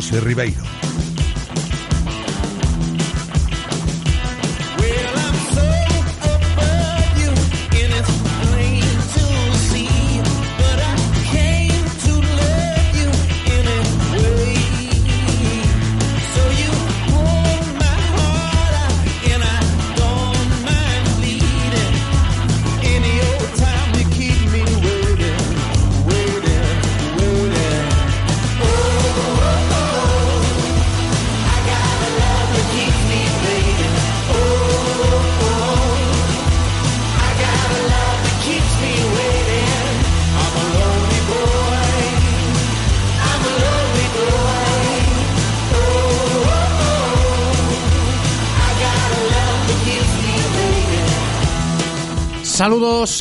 José Ribeiro.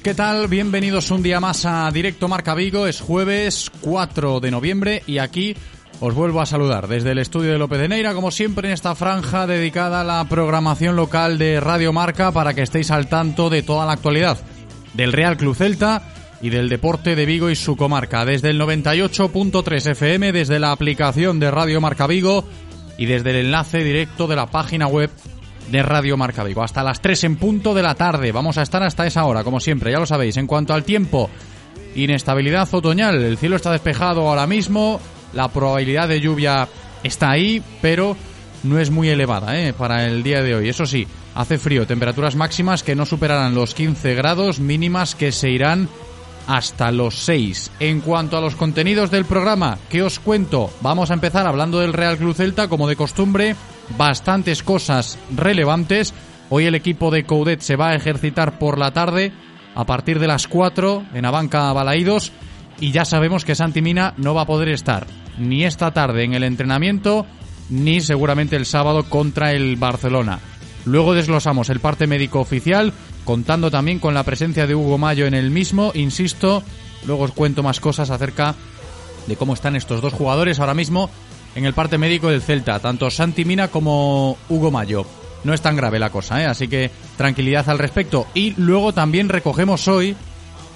¿Qué tal? Bienvenidos un día más a Directo Marca Vigo. Es jueves 4 de noviembre y aquí os vuelvo a saludar desde el estudio de López de Neira, como siempre en esta franja dedicada a la programación local de Radio Marca para que estéis al tanto de toda la actualidad del Real Club Celta y del deporte de Vigo y su comarca. Desde el 98.3 FM, desde la aplicación de Radio Marca Vigo y desde el enlace directo de la página web de Radio Marca Vigo. Hasta las 3 en punto de la tarde. Vamos a estar hasta esa hora, como siempre, ya lo sabéis. En cuanto al tiempo, inestabilidad otoñal. El cielo está despejado ahora mismo. La probabilidad de lluvia está ahí, pero no es muy elevada ¿eh? para el día de hoy. Eso sí, hace frío. Temperaturas máximas que no superarán los 15 grados, mínimas que se irán hasta los 6. En cuanto a los contenidos del programa, ¿qué os cuento? Vamos a empezar hablando del Real Club Celta, como de costumbre bastantes cosas relevantes. Hoy el equipo de Coudet se va a ejercitar por la tarde a partir de las 4 en Abanca Balaídos y ya sabemos que Santi Mina no va a poder estar ni esta tarde en el entrenamiento ni seguramente el sábado contra el Barcelona. Luego desglosamos el parte médico oficial, contando también con la presencia de Hugo Mayo en el mismo, insisto, luego os cuento más cosas acerca de cómo están estos dos jugadores ahora mismo en el parte médico del Celta, tanto Santi Mina como Hugo Mayo. No es tan grave la cosa, ¿eh? así que tranquilidad al respecto. Y luego también recogemos hoy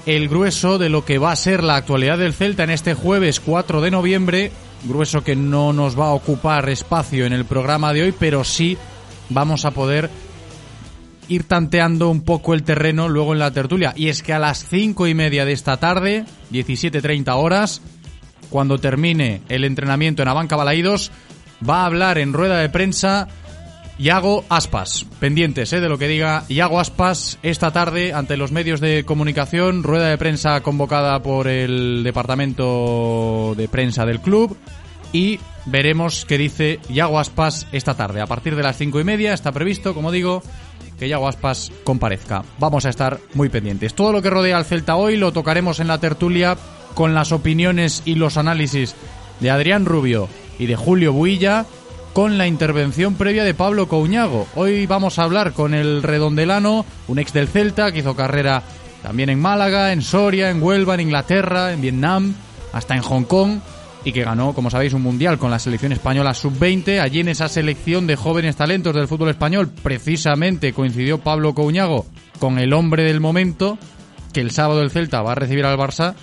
el grueso de lo que va a ser la actualidad del Celta en este jueves 4 de noviembre, grueso que no nos va a ocupar espacio en el programa de hoy, pero sí vamos a poder ir tanteando un poco el terreno luego en la tertulia. Y es que a las cinco y media de esta tarde, 17.30 horas, cuando termine el entrenamiento en Abanca Balaídos, va a hablar en rueda de prensa Iago Aspas. Pendientes ¿eh? de lo que diga Iago Aspas esta tarde ante los medios de comunicación. Rueda de prensa convocada por el departamento de prensa del club. Y veremos qué dice Iago Aspas esta tarde. A partir de las cinco y media está previsto, como digo, que Iago Aspas comparezca. Vamos a estar muy pendientes. Todo lo que rodea al Celta hoy lo tocaremos en la tertulia con las opiniones y los análisis de Adrián Rubio y de Julio Builla, con la intervención previa de Pablo Couñago. Hoy vamos a hablar con el redondelano, un ex del Celta que hizo carrera también en Málaga, en Soria, en Huelva, en Inglaterra, en Vietnam, hasta en Hong Kong y que ganó, como sabéis, un mundial con la selección española sub-20. Allí en esa selección de jóvenes talentos del fútbol español, precisamente coincidió Pablo Couñago con el hombre del momento, que el sábado el Celta va a recibir al Barça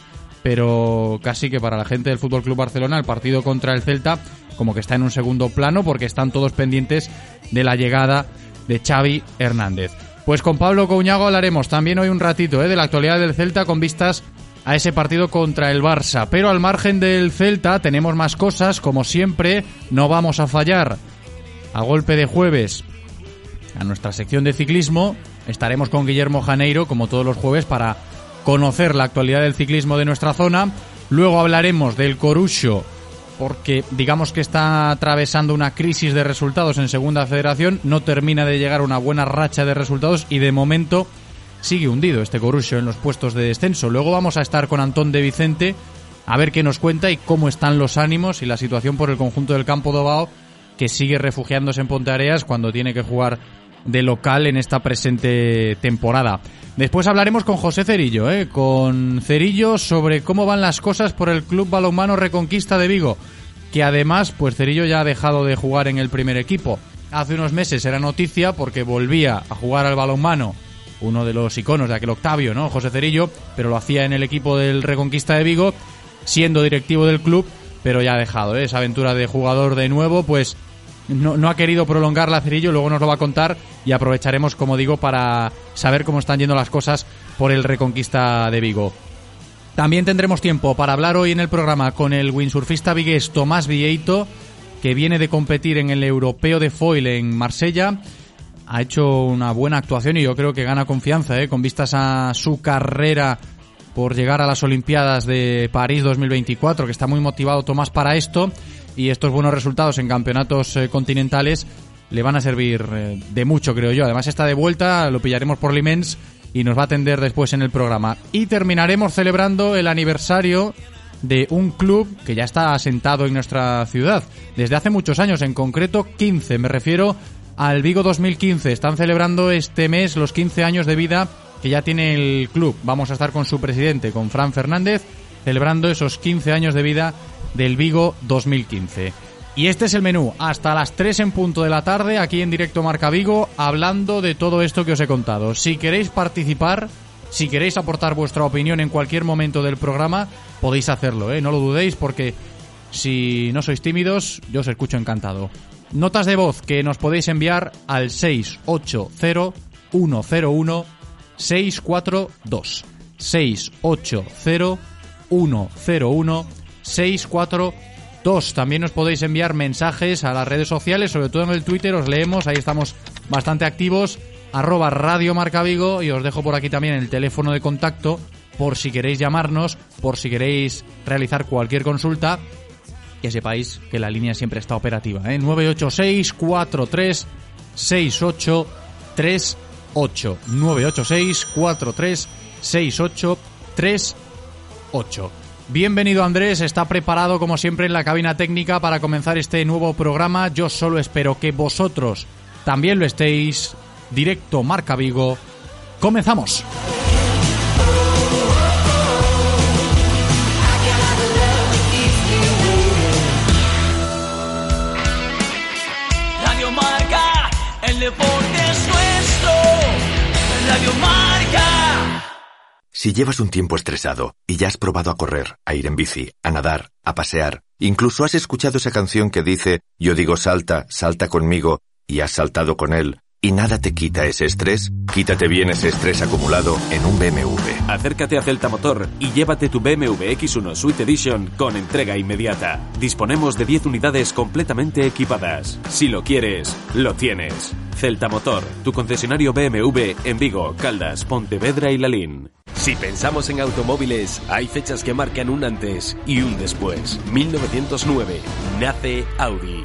pero casi que para la gente del Fútbol Club Barcelona el partido contra el Celta como que está en un segundo plano porque están todos pendientes de la llegada de Xavi Hernández. Pues con Pablo Couñago hablaremos también hoy un ratito ¿eh? de la actualidad del Celta con vistas a ese partido contra el Barça. Pero al margen del Celta tenemos más cosas, como siempre, no vamos a fallar. A golpe de jueves, a nuestra sección de ciclismo, estaremos con Guillermo Janeiro, como todos los jueves, para conocer la actualidad del ciclismo de nuestra zona. Luego hablaremos del Corucho, porque digamos que está atravesando una crisis de resultados en Segunda Federación, no termina de llegar una buena racha de resultados y de momento sigue hundido este Corucho en los puestos de descenso. Luego vamos a estar con Antón de Vicente, a ver qué nos cuenta y cómo están los ánimos y la situación por el conjunto del campo Dobao que sigue refugiándose en Ponteareas cuando tiene que jugar de local en esta presente temporada. Después hablaremos con José Cerillo, ¿eh? con Cerillo sobre cómo van las cosas por el Club Balonmano Reconquista de Vigo, que además, pues Cerillo ya ha dejado de jugar en el primer equipo. Hace unos meses era noticia porque volvía a jugar al balonmano uno de los iconos de aquel Octavio, ¿no? José Cerillo, pero lo hacía en el equipo del Reconquista de Vigo, siendo directivo del club, pero ya ha dejado ¿eh? esa aventura de jugador de nuevo, pues no, ha querido prolongar la Cerillo, luego nos lo va a contar y aprovecharemos, como digo, para saber cómo están yendo las cosas por el Reconquista de Vigo. También tendremos tiempo para hablar hoy en el programa con el windsurfista vigués Tomás Vieito, que viene de competir en el Europeo de Foil en Marsella. Ha hecho una buena actuación y yo creo que gana confianza, ¿eh? con vistas a su carrera por llegar a las Olimpiadas de París 2024, que está muy motivado Tomás para esto y estos buenos resultados en campeonatos eh, continentales le van a servir eh, de mucho, creo yo. Además está de vuelta, lo pillaremos por Limens y nos va a atender después en el programa. Y terminaremos celebrando el aniversario de un club que ya está asentado en nuestra ciudad desde hace muchos años, en concreto 15. Me refiero al Vigo 2015. Están celebrando este mes los 15 años de vida que ya tiene el club. Vamos a estar con su presidente, con Fran Fernández, celebrando esos 15 años de vida del Vigo 2015. Y este es el menú, hasta las 3 en punto de la tarde, aquí en directo Marca Vigo, hablando de todo esto que os he contado. Si queréis participar, si queréis aportar vuestra opinión en cualquier momento del programa, podéis hacerlo, ¿eh? no lo dudéis, porque si no sois tímidos, yo os escucho encantado. Notas de voz que nos podéis enviar al 680 101 642. 680 101 642. También os podéis enviar mensajes a las redes sociales, sobre todo en el Twitter, os leemos, ahí estamos bastante activos, arroba Radio Marca Vigo y os dejo por aquí también el teléfono de contacto por si queréis llamarnos, por si queréis realizar cualquier consulta, que sepáis que la línea siempre está operativa. ¿eh? 986 43 6838 986 43 6838 Bienvenido Andrés, está preparado como siempre en la cabina técnica para comenzar este nuevo programa. Yo solo espero que vosotros también lo estéis. Directo Marca Vigo. Comenzamos. Radio Marca, el deporte es nuestro. Radio Marca. Si llevas un tiempo estresado y ya has probado a correr, a ir en bici, a nadar, a pasear, incluso has escuchado esa canción que dice Yo digo salta, salta conmigo, y has saltado con él, y nada te quita ese estrés, quítate bien ese estrés acumulado en un BMW. Acércate a Celta Motor y llévate tu BMW X1 Suite Edition con entrega inmediata. Disponemos de 10 unidades completamente equipadas. Si lo quieres, lo tienes. Celta Motor, tu concesionario BMW en Vigo, Caldas, Pontevedra y Lalín. Si pensamos en automóviles, hay fechas que marcan un antes y un después. 1909 nace Audi.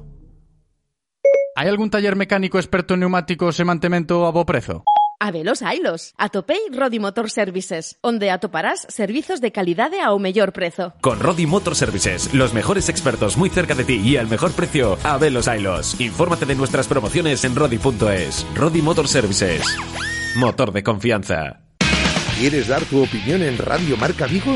¿Hay algún taller mecánico experto en neumáticos e mantemento a bo prezo? Habelos hailos. Atopei Rodi Motor Services, onde atoparás servizos de calidade ao mellor prezo. Con Rodi Motor Services, los mejores expertos muy cerca de ti y al mejor precio, a Velos Ailos. Infórmate de nuestras promociones en rodi.es. Rodi Motor Services. Motor de confianza. ¿Quieres dar tu opinión en Radio Marca Vigo?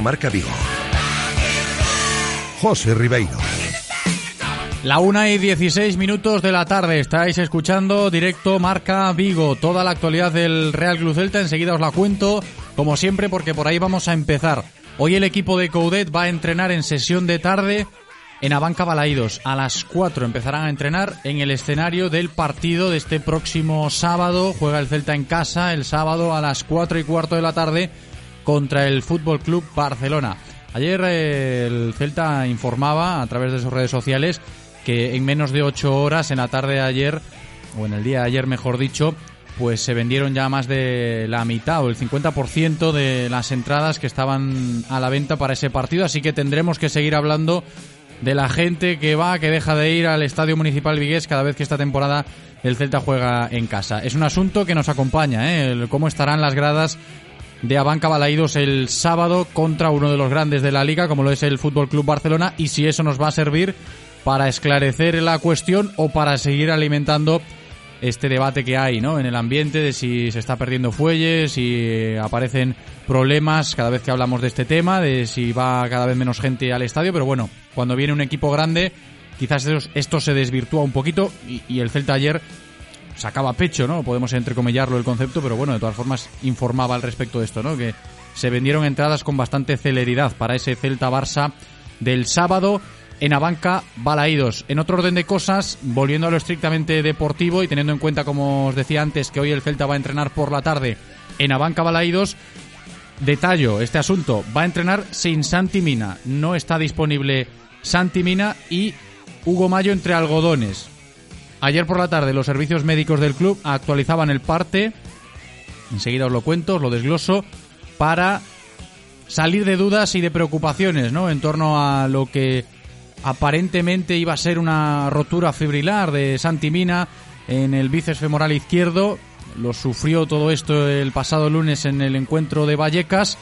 Marca Vigo. José Ribeiro. La una y 16 minutos de la tarde estáis escuchando directo Marca Vigo, toda la actualidad del Real Club Celta, enseguida os la cuento, como siempre, porque por ahí vamos a empezar. Hoy el equipo de Coudet va a entrenar en sesión de tarde en Abanca Balaídos. A las 4 empezarán a entrenar en el escenario del partido de este próximo sábado. Juega el Celta en casa el sábado a las 4 y cuarto de la tarde contra el Fútbol Club Barcelona. Ayer eh, el Celta informaba a través de sus redes sociales que en menos de 8 horas, en la tarde de ayer, o en el día de ayer mejor dicho, pues se vendieron ya más de la mitad o el 50% de las entradas que estaban a la venta para ese partido, así que tendremos que seguir hablando de la gente que va, que deja de ir al Estadio Municipal Vigués cada vez que esta temporada el Celta juega en casa. Es un asunto que nos acompaña, ¿eh? Cómo estarán las gradas de Abanca Balaídos el sábado contra uno de los grandes de la liga, como lo es el Fútbol Club Barcelona, y si eso nos va a servir para esclarecer la cuestión o para seguir alimentando este debate que hay ¿no? en el ambiente de si se está perdiendo fuelles, si aparecen problemas cada vez que hablamos de este tema, de si va cada vez menos gente al estadio, pero bueno, cuando viene un equipo grande, quizás esto se desvirtúa un poquito y el Celta ayer sacaba pecho, ¿no? Podemos entrecomillarlo el concepto, pero bueno, de todas formas informaba al respecto de esto, ¿no? Que se vendieron entradas con bastante celeridad para ese Celta Barça del sábado en Abanca Balaídos. En otro orden de cosas, volviendo a lo estrictamente deportivo y teniendo en cuenta, como os decía antes, que hoy el Celta va a entrenar por la tarde en Abanca Balaídos, detallo este asunto, va a entrenar sin Santi Mina. No está disponible Santi Mina y Hugo Mayo entre algodones. Ayer por la tarde los servicios médicos del club actualizaban el parte, enseguida os lo cuento, os lo desgloso, para salir de dudas y de preocupaciones, ¿no? En torno a lo que aparentemente iba a ser una rotura fibrilar de Santi Mina en el bíceps femoral izquierdo. Lo sufrió todo esto el pasado lunes en el encuentro de Vallecas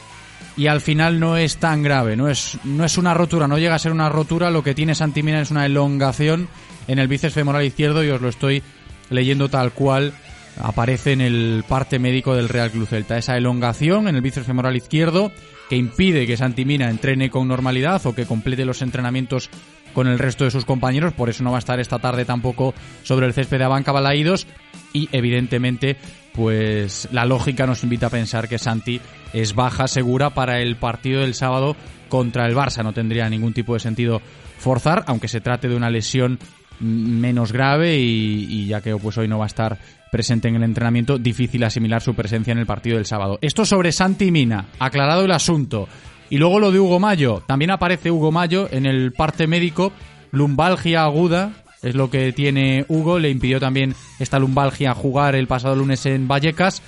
y al final no es tan grave, no es, no es una rotura, no llega a ser una rotura, lo que tiene Santi Mina es una elongación en el bíceps femoral izquierdo y os lo estoy leyendo tal cual aparece en el parte médico del Real Club Celta. Esa elongación en el bíceps femoral izquierdo que impide que Santimina entrene con normalidad o que complete los entrenamientos con el resto de sus compañeros, por eso no va a estar esta tarde tampoco sobre el césped de Abanca Balaídos y evidentemente pues la lógica nos invita a pensar que Santi es baja segura para el partido del sábado contra el Barça, no tendría ningún tipo de sentido forzar, aunque se trate de una lesión menos grave y, ya que pues hoy no va a estar presente en el entrenamiento, difícil asimilar su presencia en el partido del sábado. Esto sobre Santi Mina, aclarado el asunto. Y luego lo de Hugo Mayo, también aparece Hugo Mayo en el parte médico, lumbalgia aguda, es lo que tiene Hugo, le impidió también esta lumbalgia jugar el pasado lunes en Vallecas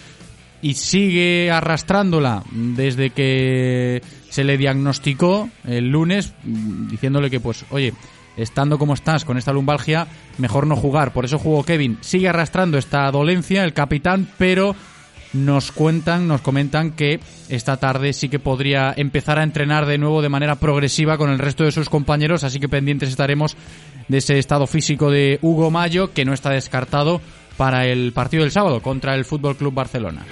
y sigue arrastrándola desde que se le diagnosticó el lunes diciéndole que pues oye estando como estás con esta lumbalgia, mejor no jugar. Por eso jugó Kevin. Sigue arrastrando esta dolencia el capitán, pero nos cuentan, nos comentan que esta tarde sí que podría empezar a entrenar de nuevo de manera progresiva con el resto de sus compañeros, así que pendientes estaremos de ese estado físico de Hugo Mayo, que no está descartado para el partido del sábado contra el Fútbol Club Barcelona.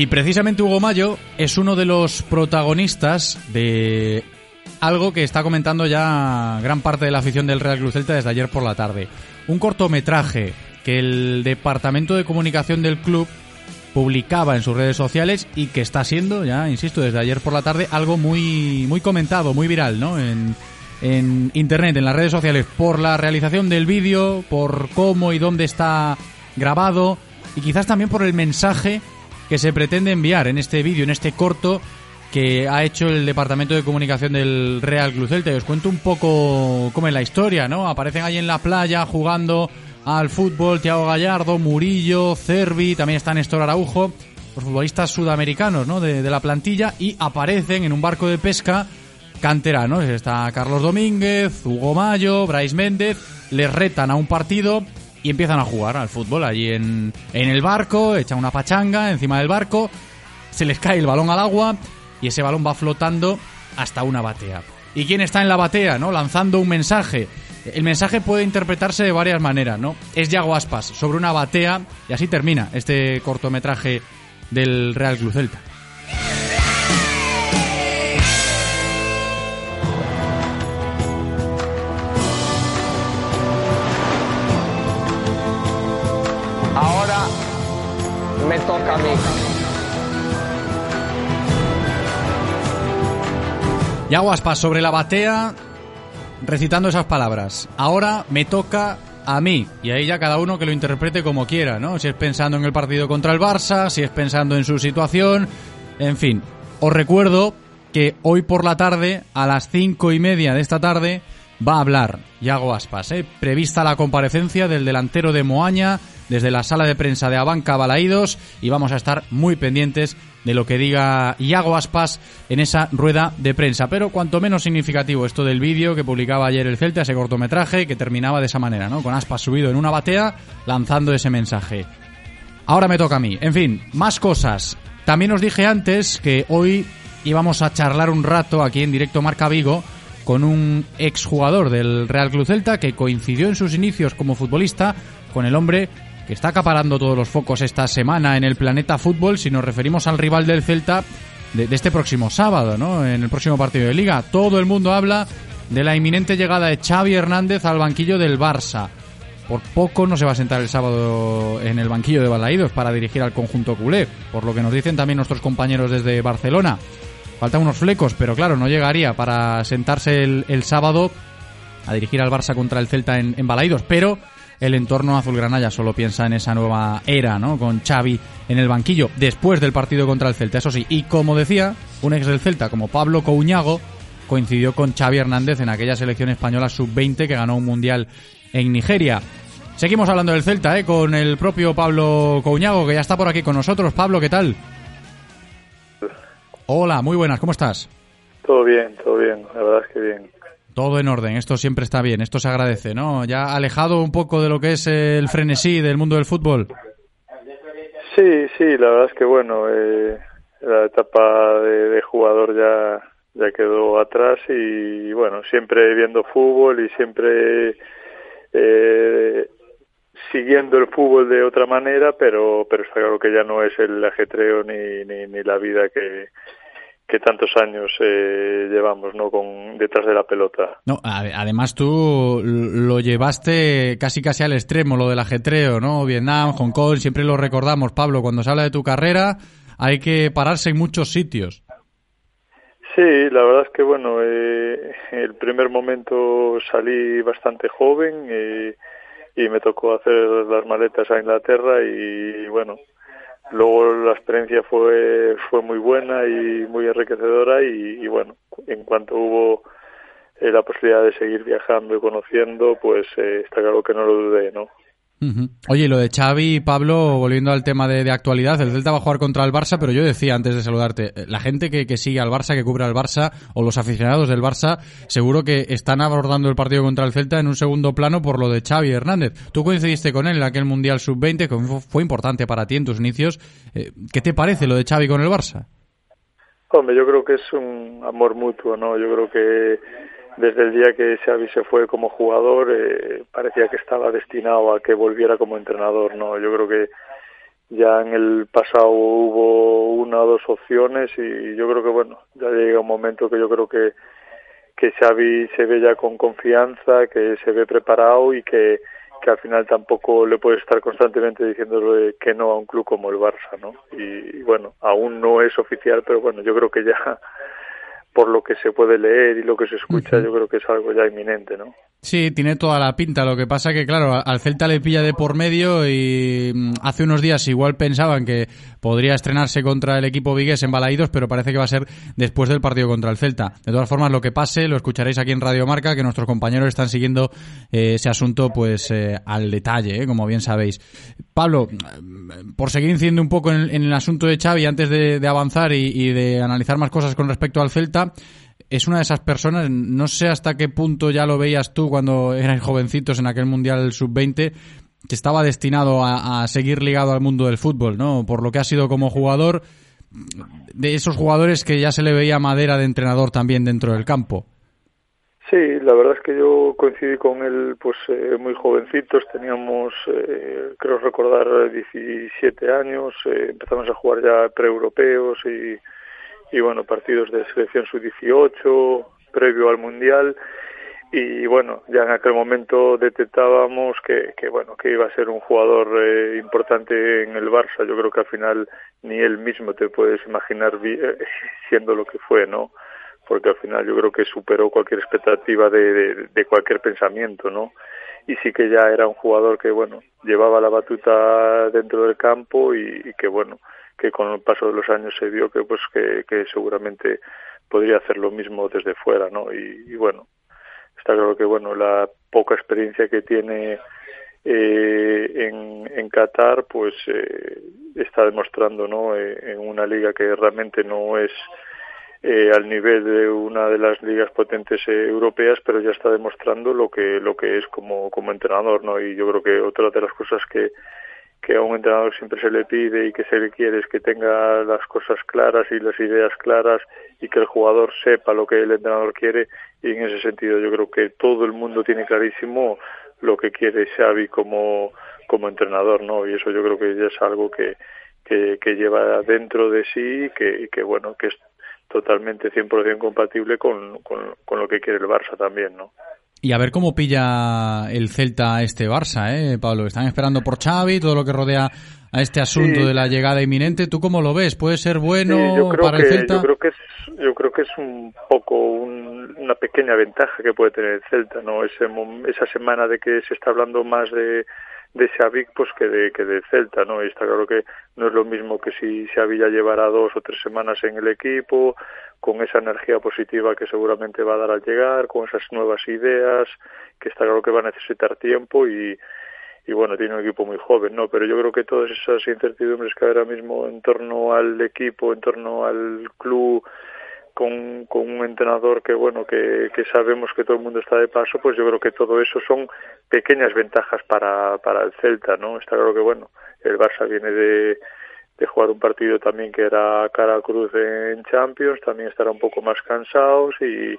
Y precisamente Hugo Mayo es uno de los protagonistas de algo que está comentando ya gran parte de la afición del Real Cruz Celta desde ayer por la tarde. Un cortometraje que el departamento de comunicación del club publicaba en sus redes sociales y que está siendo, ya insisto, desde ayer por la tarde algo muy muy comentado, muy viral, ¿no? En, en internet, en las redes sociales, por la realización del vídeo, por cómo y dónde está grabado y quizás también por el mensaje que se pretende enviar en este vídeo, en este corto que ha hecho el departamento de comunicación del Real Club Celta. Y os cuento un poco cómo es la historia, ¿no? Aparecen ahí en la playa jugando al fútbol Thiago Gallardo, Murillo, Cervi, también está Néstor Araujo, los futbolistas sudamericanos, ¿no? De, la plantilla y aparecen en un barco de pesca canteranos. Está Carlos Domínguez, Hugo Mayo, Brais Méndez, les retan a un partido y empiezan a jugar al fútbol allí en, en el barco, echan una pachanga encima del barco, se les cae el balón al agua y ese balón va flotando hasta una batea. ¿Y quién está en la batea, no? Lanzando un mensaje. El mensaje puede interpretarse de varias maneras, ¿no? Es Yago Aspas sobre una batea y así termina este cortometraje del Real Club Celta. Yago Aspas sobre la batea recitando esas palabras. Ahora me toca a mí. Y ahí ya cada uno que lo interprete como quiera, ¿no? Si es pensando en el partido contra el Barça, si es pensando en su situación, en fin. Os recuerdo que hoy por la tarde, a las cinco y media de esta tarde, va a hablar Yago Aspas, ¿eh? Prevista la comparecencia del delantero de Moaña desde la sala de prensa de Abanca Balaídos y vamos a estar muy pendientes de lo que diga Iago Aspas en esa rueda de prensa. Pero cuanto menos significativo esto del vídeo que publicaba ayer el Celta, ese cortometraje que terminaba de esa manera, ¿no? Con Aspas subido en una batea lanzando ese mensaje. Ahora me toca a mí. En fin, más cosas. También os dije antes que hoy íbamos a charlar un rato aquí en directo Marca Vigo con un exjugador del Real Club Celta que coincidió en sus inicios como futbolista con el hombre que está acaparando todos los focos esta semana en el planeta fútbol si nos referimos al rival del Celta de, este próximo sábado, ¿no? En el próximo partido de liga. Todo el mundo habla de la inminente llegada de Xavi Hernández al banquillo del Barça. Por poco no se va a sentar el sábado en el banquillo de Balaídos para dirigir al conjunto culé, por lo que nos dicen también nuestros compañeros desde Barcelona. Faltan unos flecos, pero claro, no llegaría para sentarse el, el sábado a dirigir al Barça contra el Celta en, en Balaídos, pero el entorno azulgrana ya solo piensa en esa nueva era, ¿no? Con Xavi en el banquillo después del partido contra el Celta, eso sí. Y como decía, un ex del Celta como Pablo Couñago coincidió con Xavi Hernández en aquella selección española sub-20 que ganó un mundial en Nigeria. Seguimos hablando del Celta, ¿eh? Con el propio Pablo Couñago, que ya está por aquí con nosotros. Pablo, ¿qué tal? Hola, muy buenas, ¿cómo estás? Todo bien, todo bien, la verdad es que bien. Todo en orden, esto siempre está bien, esto se agradece, ¿no? Ya alejado un poco de lo que es el frenesí del mundo del fútbol. Sí, sí, la verdad es que bueno, eh, la etapa de, jugador ya, ya quedó atrás y bueno, siempre viendo fútbol y siempre eh, siguiendo el fútbol de otra manera, pero, pero está claro que ya no es el ajetreo ni, ni, ni la vida que, que tantos años eh, llevamos no con detrás de la pelota. No además tú lo llevaste casi casi al extremo lo del ajetreo no Vietnam Hong Kong siempre lo recordamos Pablo cuando se habla de tu carrera hay que pararse en muchos sitios. Sí la verdad es que bueno eh, el primer momento salí bastante joven eh, y me tocó hacer las maletas a Inglaterra y bueno luego la experiencia fue fue muy buena y muy enriquecedora y, bueno en cuanto hubo eh, la posibilidad de seguir viajando y conociendo pues eh, está claro que no lo dudé no Oye, lo de Xavi, Pablo, volviendo al tema de, actualidad, el Celta va a jugar contra el Barça, pero yo decía antes de saludarte, la gente que, que, sigue al Barça, que cubre al Barça, o los aficionados del Barça, seguro que están abordando el partido contra el Celta en un segundo plano por lo de Xavi Hernández. Tú coincidiste con él en aquel Mundial Sub-20, que fue importante para ti en tus inicios. Eh, ¿Qué te parece lo de Xavi con el Barça? Hombre, yo creo que es un amor mutuo, ¿no? Yo creo que desde el día que Xavi se fue como jugador eh, parecía que estaba destinado a que volviera como entrenador no yo creo que ya en el pasado hubo una o dos opciones y yo creo que bueno ya llega un momento que yo creo que que Xavi se ve ya con confianza que se ve preparado y que que al final tampoco le puede estar constantemente diciéndole que no a un club como el Barça, ¿no? Y, y bueno, aún no es oficial, pero bueno, yo creo que ya por lo que se puede leer y lo que se escucha, uh -huh. yo creo que es algo ya inminente, ¿no? Sí, tiene toda la pinta. Lo que pasa que, claro, al Celta le pilla de por medio y mm, hace unos días igual pensaban que podría estrenarse contra el equipo vigués en Balaídos, pero parece que va a ser después del partido contra el Celta. De todas formas, lo que pase lo escucharéis aquí en Radio Marca, que nuestros compañeros están siguiendo eh, ese asunto pues eh, al detalle, eh, como bien sabéis. Pablo, por seguir incidiendo un poco en, el asunto de Xavi antes de, avanzar y de analizar más cosas con respecto al Celta, es una de esas personas, no sé hasta qué punto ya lo veías tú cuando eran jovencitos en aquel Mundial Sub-20, que estaba destinado a, a, seguir ligado al mundo del fútbol, ¿no? Por lo que ha sido como jugador, de esos jugadores que ya se le veía madera de entrenador también dentro del campo. Sí, la verdad es que yo coincidí con él pues eh, muy jovencitos, teníamos, eh, creo recordar, 17 años, eh, empezamos a jugar ya pre-europeos y, y bueno, partidos de selección sub-18 previo al Mundial y bueno, ya en aquel momento detectábamos que, que bueno, que iba a ser un jugador eh, importante en el Barça. Yo creo que al final ni él mismo te puedes imaginar siendo lo que fue, ¿no? porque al final yo creo que superó cualquier expectativa de, de, cualquier pensamiento, ¿no? Y sí que ya era un jugador que, bueno, llevaba la batuta dentro del campo y, que, bueno, que con el paso de los años se vio que, pues, que, seguramente podría hacer lo mismo desde fuera, ¿no? Y, bueno, está claro que, bueno, la poca experiencia que tiene eh, en, en Qatar, pues eh, está demostrando, ¿no? Eh, en una liga que realmente no es eh, al nivel de una de las ligas potentes eh, europeas, pero ya está demostrando lo que lo que es como como entrenador, ¿no? Y yo creo que otra de las cosas que que a un entrenador siempre se le pide y que se le quiere es que tenga las cosas claras y las ideas claras y que el jugador sepa lo que el entrenador quiere y en ese sentido yo creo que todo el mundo tiene clarísimo lo que quiere Xavi como como entrenador, ¿no? Y eso yo creo que es algo que que, lleva dentro de sí y que, y que bueno, que es totalmente 100% compatible con, con, lo que quiere el Barça también, ¿no? Y a ver cómo pilla el Celta a este Barça, ¿eh, Pablo? Están esperando por Xavi, todo lo que rodea a este asunto de la llegada inminente. ¿Tú cómo lo ves? ¿Puede ser bueno para el Celta? Yo creo que es, yo creo que es un poco una pequeña ventaja que puede tener el Celta, ¿no? Ese, esa semana de que se está hablando más de de Xavi pues que de que de Celta no y está claro que no es lo mismo que si Xavi ya llevará dos o tres semanas en el equipo con esa energía positiva que seguramente va a dar al llegar con esas nuevas ideas que está claro que va a necesitar tiempo y y bueno, tiene un equipo muy joven, ¿no? Pero yo creo que todas esas incertidumbres que ahora mismo en torno al equipo, en torno al club, con, con un entrenador que bueno que, que sabemos que todo el mundo está de paso pues yo creo que todo eso son pequeñas ventajas para, para el Celta no está claro que bueno el Barça viene de, de jugar un partido también que era cara cruz en Champions también estará un poco más cansados y,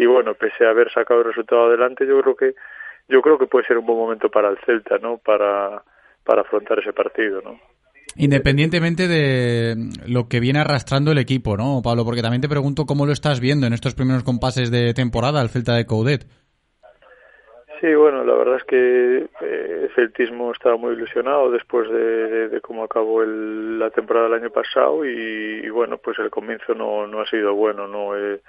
y bueno pese a haber sacado el resultado adelante yo creo que yo creo que puede ser un buen momento para el Celta no para para afrontar ese partido no Independientemente de lo que viene arrastrando el equipo, ¿no, Pablo? Porque también te pregunto cómo lo estás viendo en estos primeros compases de temporada, el Celta de Coudet. Sí, bueno, la verdad es que eh, el celtismo estaba muy ilusionado después de, cómo acabó la temporada del año pasado y, bueno, pues el comienzo no, no ha sido bueno, ¿no? Eh,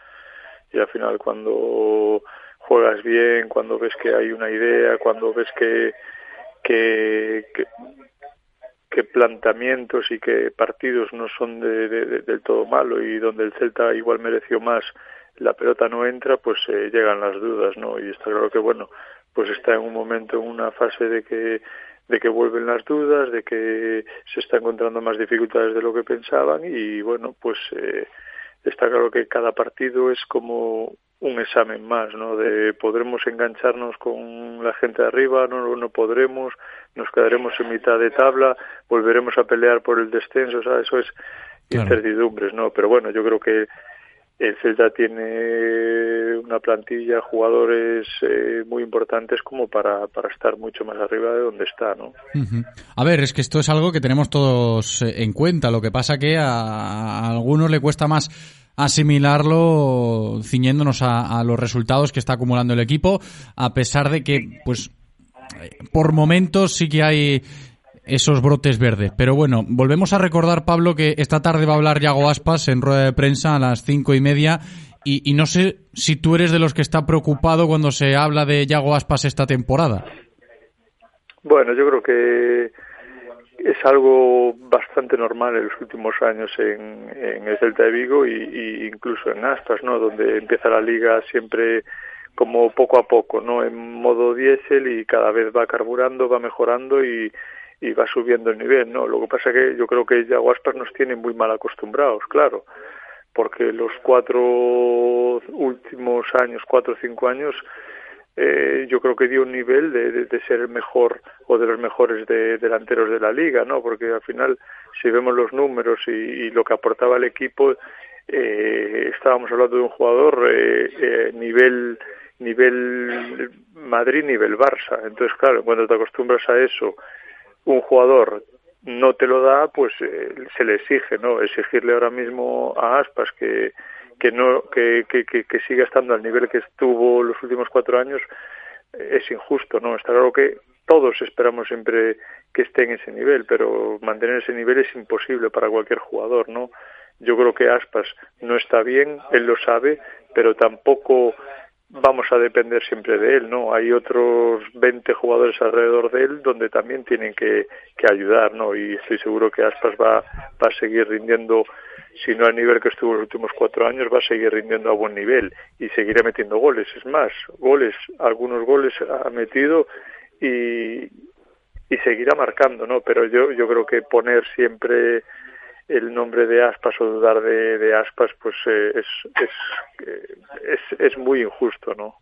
y al final cuando juegas bien, cuando ves que hay una idea, cuando ves que, que planteamientos y que partidos no son de, del todo malo y donde el Celta igual mereció más, la pelota no entra, pues eh, llegan las dudas, ¿no? Y está claro que, bueno, pues está en un momento, en una fase de que de que vuelven las dudas, de que se está encontrando más dificultades de lo que pensaban y bueno, pues eh, está claro que cada partido es como un examen más, ¿no? De podremos engancharnos con la gente de arriba, no, no podremos, nos quedaremos en mitad de tabla, volveremos a pelear por el descenso, o sea, eso es incertidumbres, ¿no? Pero bueno, yo creo que el Celta tiene una plantilla, jugadores eh, muy importantes como para, para estar mucho más arriba de donde está, ¿no? A ver, es que esto es algo que tenemos todos eh, en cuenta. Lo que pasa que a algunos le cuesta más asimilarlo ciñéndonos a, los resultados que está acumulando el equipo, a pesar de que, pues, por momentos sí que hay esos brotes verdes. Pero bueno, volvemos a recordar, Pablo, que esta tarde va a hablar Yago Aspas en rueda de prensa a las cinco y media. Y, y no sé si tú eres de los que está preocupado cuando se habla de Yago Aspas esta temporada. Bueno, yo creo que es algo bastante normal en los últimos años en, en el Celta de Vigo y, incluso en Aspas, ¿no? Donde empieza la liga siempre como poco a poco, ¿no? En modo diésel y cada vez va carburando, va mejorando y, y va subiendo el nivel, ¿no? Lo que pasa es que yo creo que ya Aspas nos tiene muy mal acostumbrados, claro, porque los cuatro últimos años, cuatro o cinco años, eh, yo creo que dio un nivel de, de, ser el mejor o de los mejores de, delanteros de la liga, ¿no? Porque al final, si vemos los números y, lo que aportaba el equipo, eh, estábamos hablando de un jugador eh, eh, nivel nivel Madrid, nivel Barça. Entonces, claro, cuando te acostumbras a eso, un jugador no te lo da, pues eh, se le exige, ¿no? Exigirle ahora mismo a Aspas que que no que, que, que, siga estando al nivel que estuvo los últimos cuatro años eh, es injusto, ¿no? Está claro que todos esperamos siempre que esté en ese nivel, pero mantener ese nivel es imposible para cualquier jugador, ¿no? Yo creo que Aspas no está bien, él lo sabe, pero tampoco vamos a depender siempre de él, ¿no? Hay otros 20 jugadores alrededor de él donde también tienen que, que ayudar, ¿no? Y estoy seguro que Aspas va, va a seguir rindiendo, si no al nivel que estuvo los últimos cuatro años, va a seguir rindiendo a buen nivel y seguirá metiendo goles. Es más, goles, algunos goles ha metido y, y seguirá marcando, ¿no? Pero yo, yo creo que poner siempre el nombre de Aspas o dudar de, de Aspas, pues eh, es, es, es, es, muy injusto, ¿no?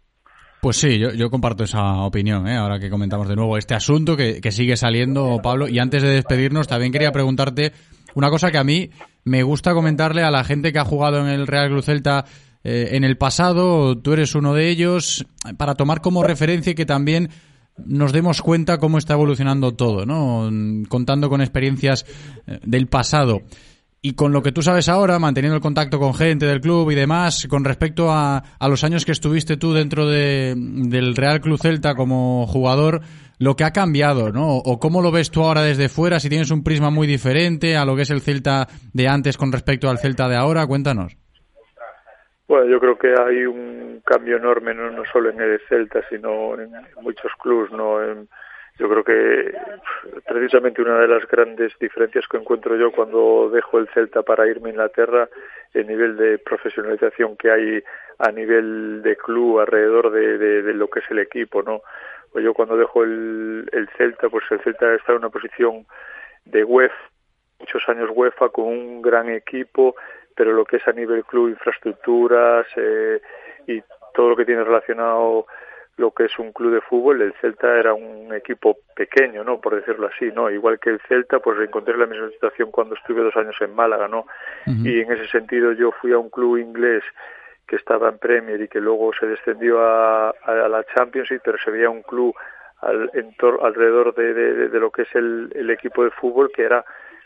Pues sí, yo, yo comparto esa opinión, ¿eh? ahora que comentamos de nuevo este asunto que, que sigue saliendo, Pablo. Y antes de despedirnos, también quería preguntarte una cosa que a mí me gusta comentarle a la gente que ha jugado en el Real Cruz Celta eh, en el pasado, tú eres uno de ellos, para tomar como referencia y que también nos demos cuenta cómo está evolucionando todo, ¿no? Contando con experiencias eh, del pasado. Y con lo que tú sabes ahora, manteniendo el contacto con gente del club y demás, con respecto a, a los años que estuviste tú dentro de, del Real Club Celta como jugador, lo que ha cambiado, ¿no? O cómo lo ves tú ahora desde fuera, si tienes un prisma muy diferente a lo que es el Celta de antes con respecto al Celta de ahora, cuéntanos. Bueno, yo creo que hay un cambio enorme, no, no solo en el Celta, sino en muchos clubes, ¿no? yo creo que precisamente una de las grandes diferencias que encuentro yo cuando dejo el Celta para irme a Inglaterra, el nivel de profesionalización que hay a nivel de club alrededor de, de, lo que es el equipo, ¿no? Pues yo cuando dejo el, el Celta, pues el Celta está en una posición de UEFA, muchos años UEFA con un gran equipo, pero lo que es a nivel club, infraestructuras eh, y todo lo que tiene relacionado lo que es un club de fútbol, el Celta era un equipo pequeño, ¿no? Por decirlo así, ¿no? Igual que el Celta, pues encontré la misma situación cuando estuve dos años en Málaga, ¿no? Y en ese sentido yo fui a un club inglés que estaba en Premier y que luego se descendió a, a la Championship, pero se veía un club al, alrededor de, de, de, lo que es el, el equipo de fútbol que era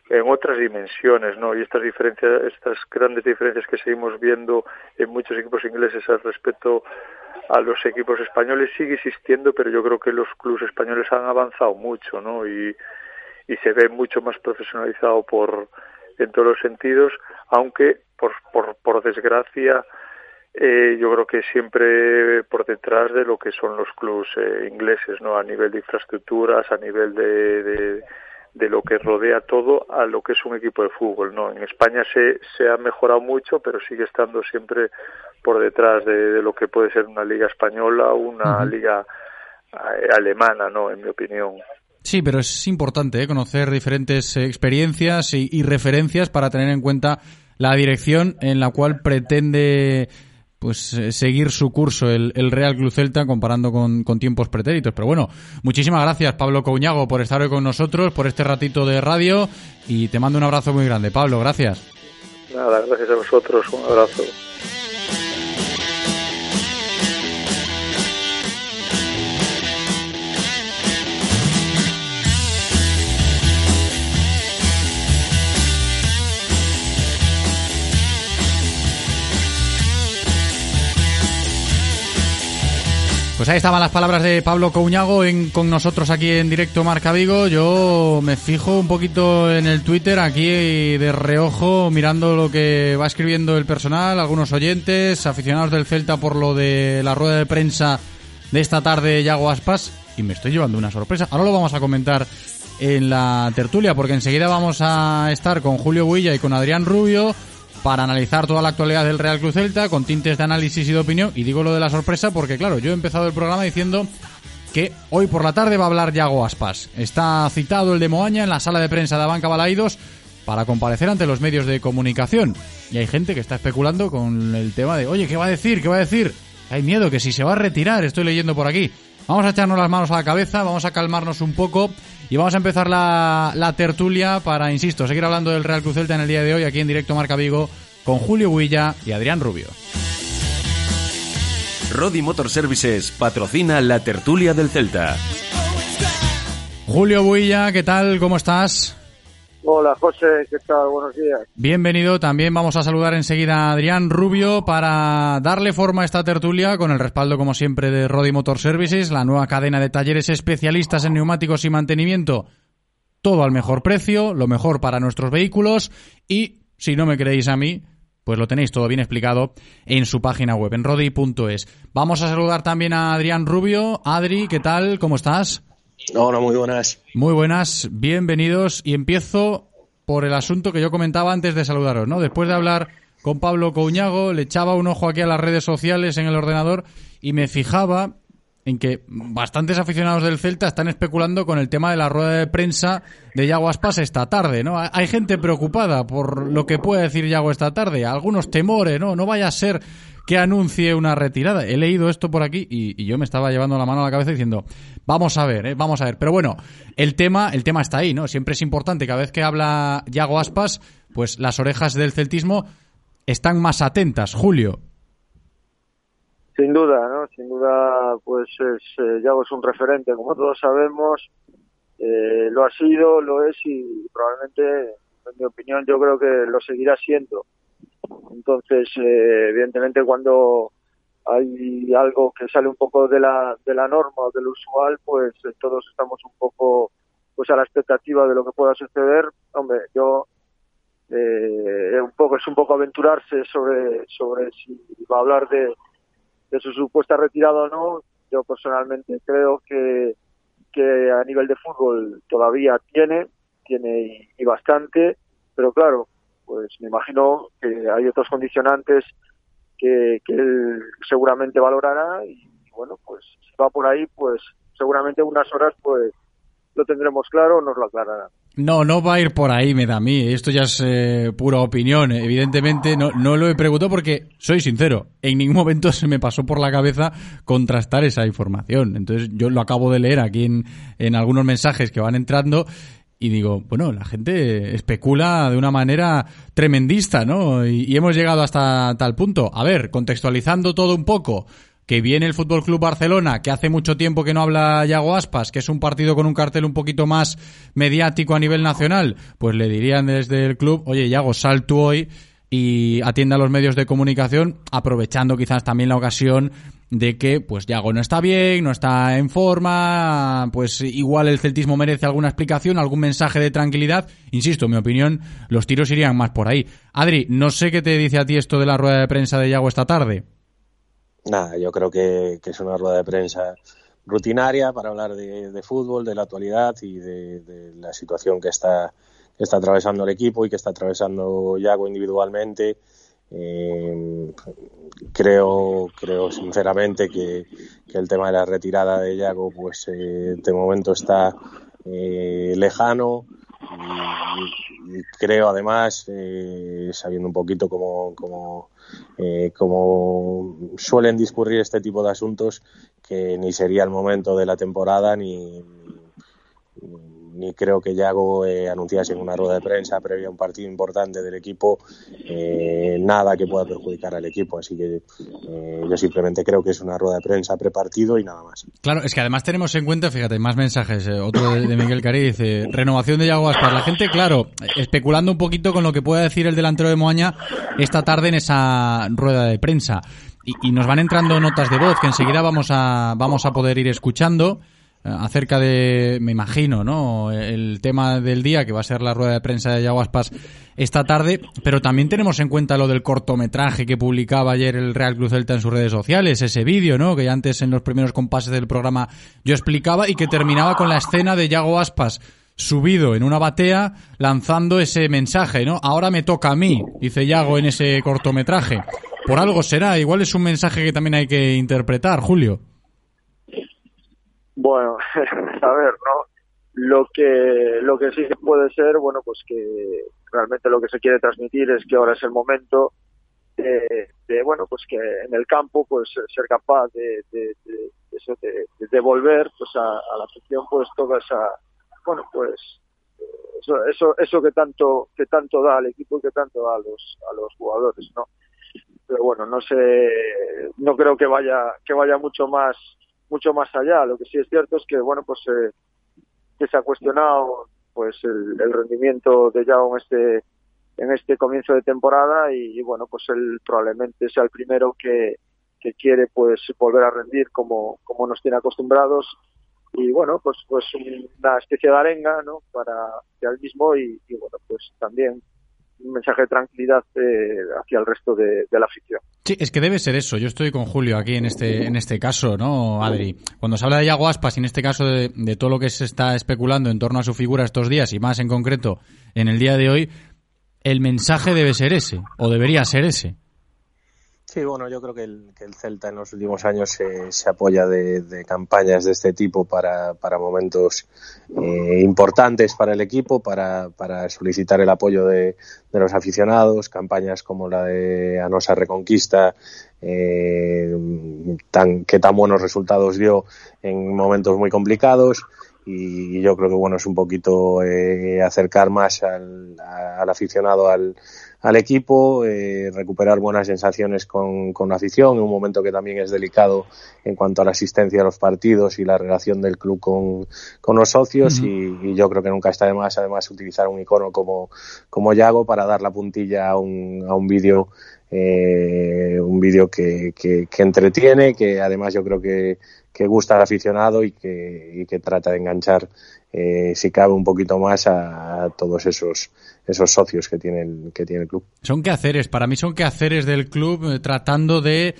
en otras dimensiones, ¿no? Y estas diferencias, estas grandes diferencias que seguimos viendo en muchos equipos ingleses al respecto a los equipos españoles sigue existiendo, pero yo creo que los clubes españoles han avanzado mucho, ¿no? Y, y se ve mucho más profesionalizado por en todos los sentidos, aunque por, por, por desgracia eh, yo creo que siempre por detrás de lo que son los clubes eh, ingleses, ¿no? A nivel de infraestructuras, a nivel de, de de lo que rodea todo a lo que es un equipo de fútbol. ¿no? En España se, se ha mejorado mucho, pero sigue estando siempre por detrás de, lo que puede ser una liga española o una liga eh, alemana, ¿no? en mi opinión. Sí, pero es importante ¿eh? conocer diferentes experiencias y, referencias para tener en cuenta la dirección en la cual pretende pues eh, seguir su curso el, Real Club Celta comparando con, tiempos pretéritos. Pero bueno, muchísimas gracias Pablo Couñago por estar hoy con nosotros, por este ratito de radio y te mando un abrazo muy grande. Pablo, gracias. Nada, gracias a vosotros, un abrazo. Pues ahí estaban las palabras de Pablo Couñago en, con nosotros aquí en directo Marca Vigo. Yo me fijo un poquito en el Twitter aquí de reojo mirando lo que va escribiendo el personal, algunos oyentes, aficionados del Celta por lo de la rueda de prensa de esta tarde Yago Aspas y me estoy llevando una sorpresa. Ahora lo vamos a comentar en la tertulia porque enseguida vamos a estar con Julio Huilla y con Adrián Rubio para analizar toda la actualidad del Real Cruz Celta con tintes de análisis y de opinión. Y digo lo de la sorpresa porque, claro, yo he empezado el programa diciendo que hoy por la tarde va a hablar Yago Aspas. Está citado el de Moaña en la sala de prensa de Banca Balaídos para comparecer ante los medios de comunicación. Y hay gente que está especulando con el tema de, oye, ¿qué va a decir? ¿Qué va a decir? Hay miedo que si se va a retirar, estoy leyendo por aquí. Vamos a echarnos las manos a la cabeza, vamos a calmarnos un poco y vamos a empezar la, la tertulia para, insisto, seguir hablando del Real Cruz Celta en el día de hoy aquí en directo Marca Vigo con Julio Huilla y Adrián Rubio. Rodi Motor Services patrocina la tertulia del Celta. Julio Builla, ¿qué tal? ¿Cómo estás? Hola José, ¿qué tal? Buenos días. Bienvenido. También vamos a saludar enseguida a Adrián Rubio para darle forma a esta tertulia con el respaldo, como siempre, de Rodi Motor Services, la nueva cadena de talleres especialistas en neumáticos y mantenimiento. Todo al mejor precio, lo mejor para nuestros vehículos y, si no me creéis a mí, pues lo tenéis todo bien explicado en su página web, en rodi.es. Vamos a saludar también a Adrián Rubio. Adri, ¿qué tal? ¿Cómo estás? Hola, muy buenas. Muy buenas, bienvenidos. Y empiezo por el asunto que yo comentaba antes de saludaros, ¿no? Después de hablar con Pablo Couñago, le echaba un ojo aquí a las redes sociales en el ordenador y me fijaba en que bastantes aficionados del Celta están especulando con el tema de la rueda de prensa de Yago Aspas esta tarde, ¿no? Hay gente preocupada por lo que puede decir Yago esta tarde, algunos temores, ¿no? No vaya a ser que anuncie una retirada. He leído esto por aquí y, yo me estaba llevando la mano a la cabeza diciendo, vamos a ver, ¿eh? vamos a ver. Pero bueno, el tema, el tema está ahí, ¿no? Siempre es importante, cada vez que habla Yago Aspas, pues las orejas del celtismo están más atentas. Julio. Sin duda, ¿no? Sin duda, pues es, eh, Yago es un referente, como todos sabemos, eh, lo ha sido, lo es y probablemente, en mi opinión, yo creo que lo seguirá siendo. Entonces, eh, evidentemente, cuando hay algo que sale un poco de la, de la norma o del usual, pues eh, todos estamos un poco pues a la expectativa de lo que pueda suceder. Hombre, yo eh, un poco es un poco aventurarse sobre sobre si va a hablar de, de su supuesta retirada o no. Yo personalmente creo que que a nivel de fútbol todavía tiene tiene y bastante, pero claro, pues me imagino que hay otros condicionantes que, él seguramente valorará y, bueno, pues si va por ahí, pues seguramente unas horas pues lo tendremos claro, nos lo aclarará. No, no va a ir por ahí, me da a mí. Esto ya es eh, pura opinión. Evidentemente no, no lo he preguntado porque, soy sincero, en ningún momento se me pasó por la cabeza contrastar esa información. Entonces yo lo acabo de leer aquí en, en algunos mensajes que van entrando y digo, bueno, la gente especula de una manera tremendista, ¿no? Y, hemos llegado hasta tal punto. A ver, contextualizando todo un poco, que viene el Fútbol Club Barcelona, que hace mucho tiempo que no habla Yago Aspas, que es un partido con un cartel un poquito más mediático a nivel nacional, pues le dirían desde el club, oye, Yago, sal tú hoy y atienda a los medios de comunicación, aprovechando quizás también la ocasión de que pues Yago no está bien, no está en forma, pues igual el celtismo merece alguna explicación, algún mensaje de tranquilidad. Insisto, en mi opinión, los tiros irían más por ahí. Adri, no sé qué te dice a ti esto de la rueda de prensa de Yago esta tarde. Nada, yo creo que, es una rueda de prensa rutinaria para hablar de, fútbol, de la actualidad y de, la situación que está, que está atravesando el equipo y que está atravesando Yago individualmente eh, creo, creo sinceramente que, el tema de la retirada de Yago, pues eh, de momento está eh, lejano. Y, creo además, eh, sabiendo un poquito cómo, cómo, cómo suelen discurrir este tipo de asuntos, que ni sería el momento de la temporada ni creo que Yago eh, anunciase en una rueda de prensa previa a un partido importante del equipo eh, nada que pueda perjudicar al equipo. Así que eh, yo simplemente creo que es una rueda de prensa prepartido y nada más. Claro, es que además tenemos en cuenta, fíjate, más mensajes. otro de, Miguel Cari dice, renovación de Yago Aspar. La gente, claro, especulando un poquito con lo que pueda decir el delantero de Moaña esta tarde en esa rueda de prensa. Y, y nos van entrando notas de voz que enseguida vamos a, vamos a poder ir escuchando. Eh, acerca de, me imagino, ¿no? El tema del día, que va a ser la rueda de prensa de Yaguaspas esta tarde, pero también tenemos en cuenta lo del cortometraje que publicaba ayer el Real Cruz Celta en sus redes sociales, ese vídeo, ¿no? Que antes en los primeros compases del programa yo explicaba y que terminaba con la escena de Yago Aspas subido en una batea lanzando ese mensaje, ¿no? Ahora me toca a mí, dice Yago en ese cortometraje. Por algo será, igual es un mensaje que también hay que interpretar, Julio. Bueno, a ver, ¿no? Lo que, lo que sí puede ser, bueno, pues que realmente lo que se quiere transmitir es que ahora es el momento de, bueno, pues que en el campo, pues ser capaz de, de, de, devolver, pues a, la afición, pues toda esa, bueno, pues eso, eso, eso que tanto, que tanto da al equipo y que tanto da a los, a los jugadores, ¿no? pero bueno, no sé, no creo que vaya que vaya mucho más mucho más allá. Lo que sí es cierto es que bueno, pues eh, que se ha cuestionado pues el, el rendimiento de Yao en este en este comienzo de temporada y, bueno, pues él probablemente sea el primero que, que quiere pues volver a rendir como, como nos tiene acostumbrados y bueno, pues pues una especie de arenga, ¿no? Para que al mismo y bueno, pues también un mensaje de tranquilidad eh, hacia el resto de, la afición. Sí, es que debe ser eso. Yo estoy con Julio aquí en este en este caso, ¿no, Adri? Cuando se habla de Yago Aspas y en este caso de todo lo que se está especulando en torno a su figura estos días y más en concreto en el día de hoy, el mensaje debe ser ese, o debería ser ese. Sí, bueno, yo creo que el, que el Celta en los últimos años se, se apoya de, campañas de este tipo para, para momentos eh, importantes para el equipo, para, para solicitar el apoyo de, los aficionados, campañas como la de Anosa Reconquista, eh, tan, que tan buenos resultados dio en momentos muy complicados. Y yo creo que bueno es un poquito eh, acercar más al aficionado al, al equipo, eh, recuperar buenas sensaciones con, con la afición en un momento que también es delicado en cuanto a la asistencia a los partidos y la relación del club con, con los socios uh -huh. y, y, yo creo que nunca está de más además utilizar un icono como, como Yago para dar la puntilla a un, a un vídeo eh, un vídeo que, que, que, entretiene, que además yo creo que, que gusta al aficionado y que, y que trata de enganchar, eh, si cabe, un poquito más a, todos esos, esos socios que tiene, el, que tiene el club. Son quehaceres, para mí son quehaceres del club eh, tratando de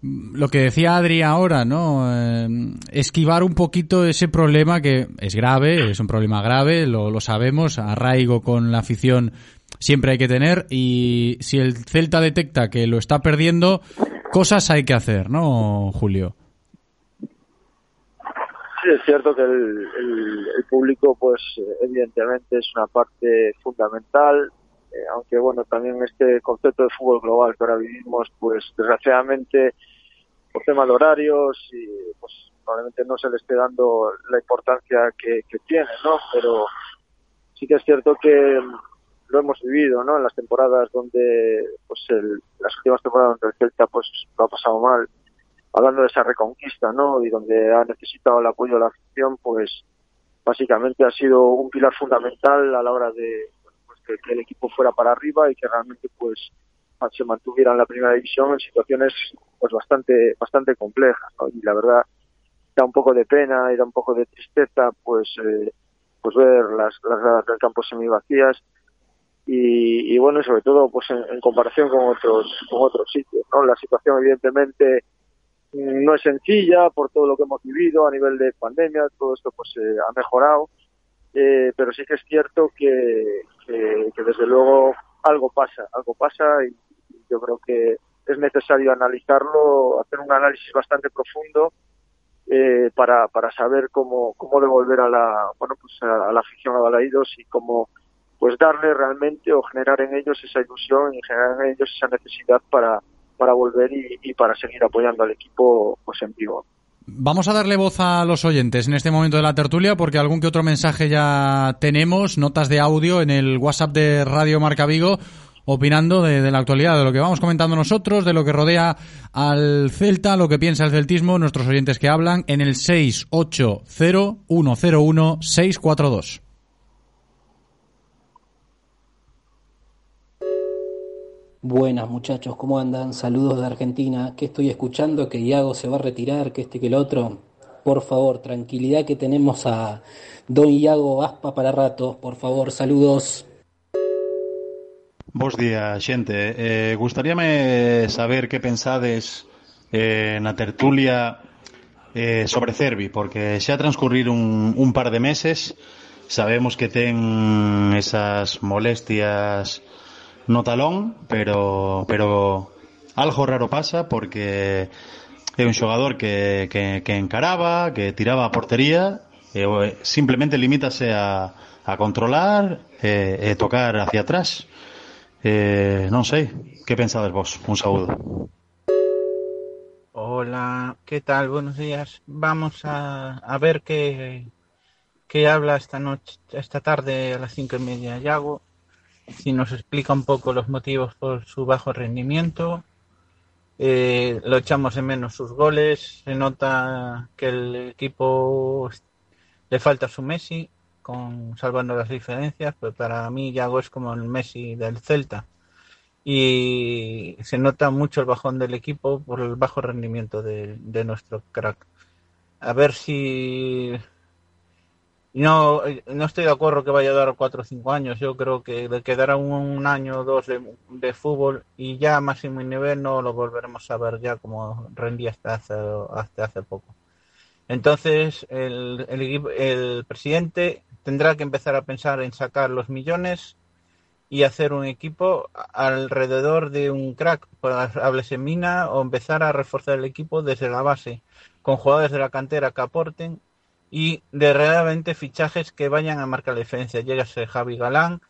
lo que decía Adri ahora, ¿no? Eh, esquivar un poquito ese problema que es grave, es un problema grave, lo, lo sabemos, arraigo con la afición siempre hay que tener y si el Celta detecta que lo está perdiendo, cosas hay que hacer, ¿no, Julio? Sí, es cierto que el, el, público, pues evidentemente es una parte fundamental, eh, aunque bueno, también este concepto de fútbol global que ahora vivimos, pues desgraciadamente por tema de horarios y pues probablemente no se le esté dando la importancia que, que tiene, ¿no? Pero sí que es cierto que lo hemos vivido, ¿no? En las temporadas donde, pues, el, las últimas temporadas donde el Celta, pues, lo ha pasado mal, hablando de esa reconquista, ¿no? Y donde ha necesitado el apoyo de la afición, pues, básicamente ha sido un pilar fundamental a la hora de pues, que, el equipo fuera para arriba y que realmente, pues, se mantuviera en la primera división en situaciones, pues, bastante, bastante complejas. Y la verdad, da un poco de pena y da un poco de tristeza, pues, eh, pues ver las, las gradas del campo semivacías y, y bueno, sobre todo pues en, en, comparación con otros con otros sitios, ¿no? La situación evidentemente no es sencilla por todo lo que hemos vivido a nivel de pandemia, todo esto pues eh, ha mejorado, eh, pero sí que es cierto que, que, que desde luego algo pasa, algo pasa y yo creo que es necesario analizarlo, hacer un análisis bastante profundo eh, para, para saber cómo, cómo devolver a la, bueno, pues a, a la afición a Balaídos y cómo pues darle realmente o generar en ellos esa ilusión y generar en ellos esa necesidad para, para volver y, para seguir apoyando al equipo pues en vivo. Vamos a darle voz a los oyentes en este momento de la tertulia porque algún que otro mensaje ya tenemos, notas de audio en el WhatsApp de Radio Marca Vigo opinando de, la actualidad, de lo que vamos comentando nosotros, de lo que rodea al Celta, lo que piensa el celtismo, nuestros oyentes que hablan en el 680-101-642. Buenas muchachos, ¿cómo andan? Saludos de Argentina. ¿Qué estoy escuchando? Que Iago se va a retirar, que este que el otro. Por favor, tranquilidad que tenemos a Don Iago Aspa para rato. Por favor, saludos. Bos días, xente. Eh, gustaríame saber que pensades eh, na tertulia eh, sobre Cervi, porque xa transcurrir un, un par de meses, sabemos que ten esas molestias no talón, pero pero algo raro pasa porque é un xogador que, que, que encaraba, que tiraba a portería e simplemente limítase a, a controlar e, e tocar hacia atrás. Eh, non sei, que pensades vos? Un saúdo. Hola, ¿qué tal? Buenos días. Vamos a, a ver qué, qué habla esta noche, esta tarde a las cinco y media Yago si nos explica un poco los motivos por su bajo rendimiento Eh, lo echamos en menos sus goles. Se nota que el equipo le falta su Messi, con salvando las diferencias. Pero para mí, Yago es como el Messi del Celta. Y se nota mucho el bajón del equipo por el bajo rendimiento de, de nuestro crack. A ver si no, no estoy de acuerdo que vaya a dar cuatro o cinco años. Yo creo que le quedará un, año o dos de, fútbol y ya máximo nivel no lo volveremos a ver ya como rendía hasta hace, hasta hace poco. Entonces, el, el, el presidente tendrá que empezar a pensar en sacar los millones y hacer un equipo alrededor de un crack, pues, en Mina, o empezar a reforzar el equipo desde la base, con jugadores de la cantera que aporten y de realmente fichajes que vayan a marcar la diferencia. Llegase Javi Galán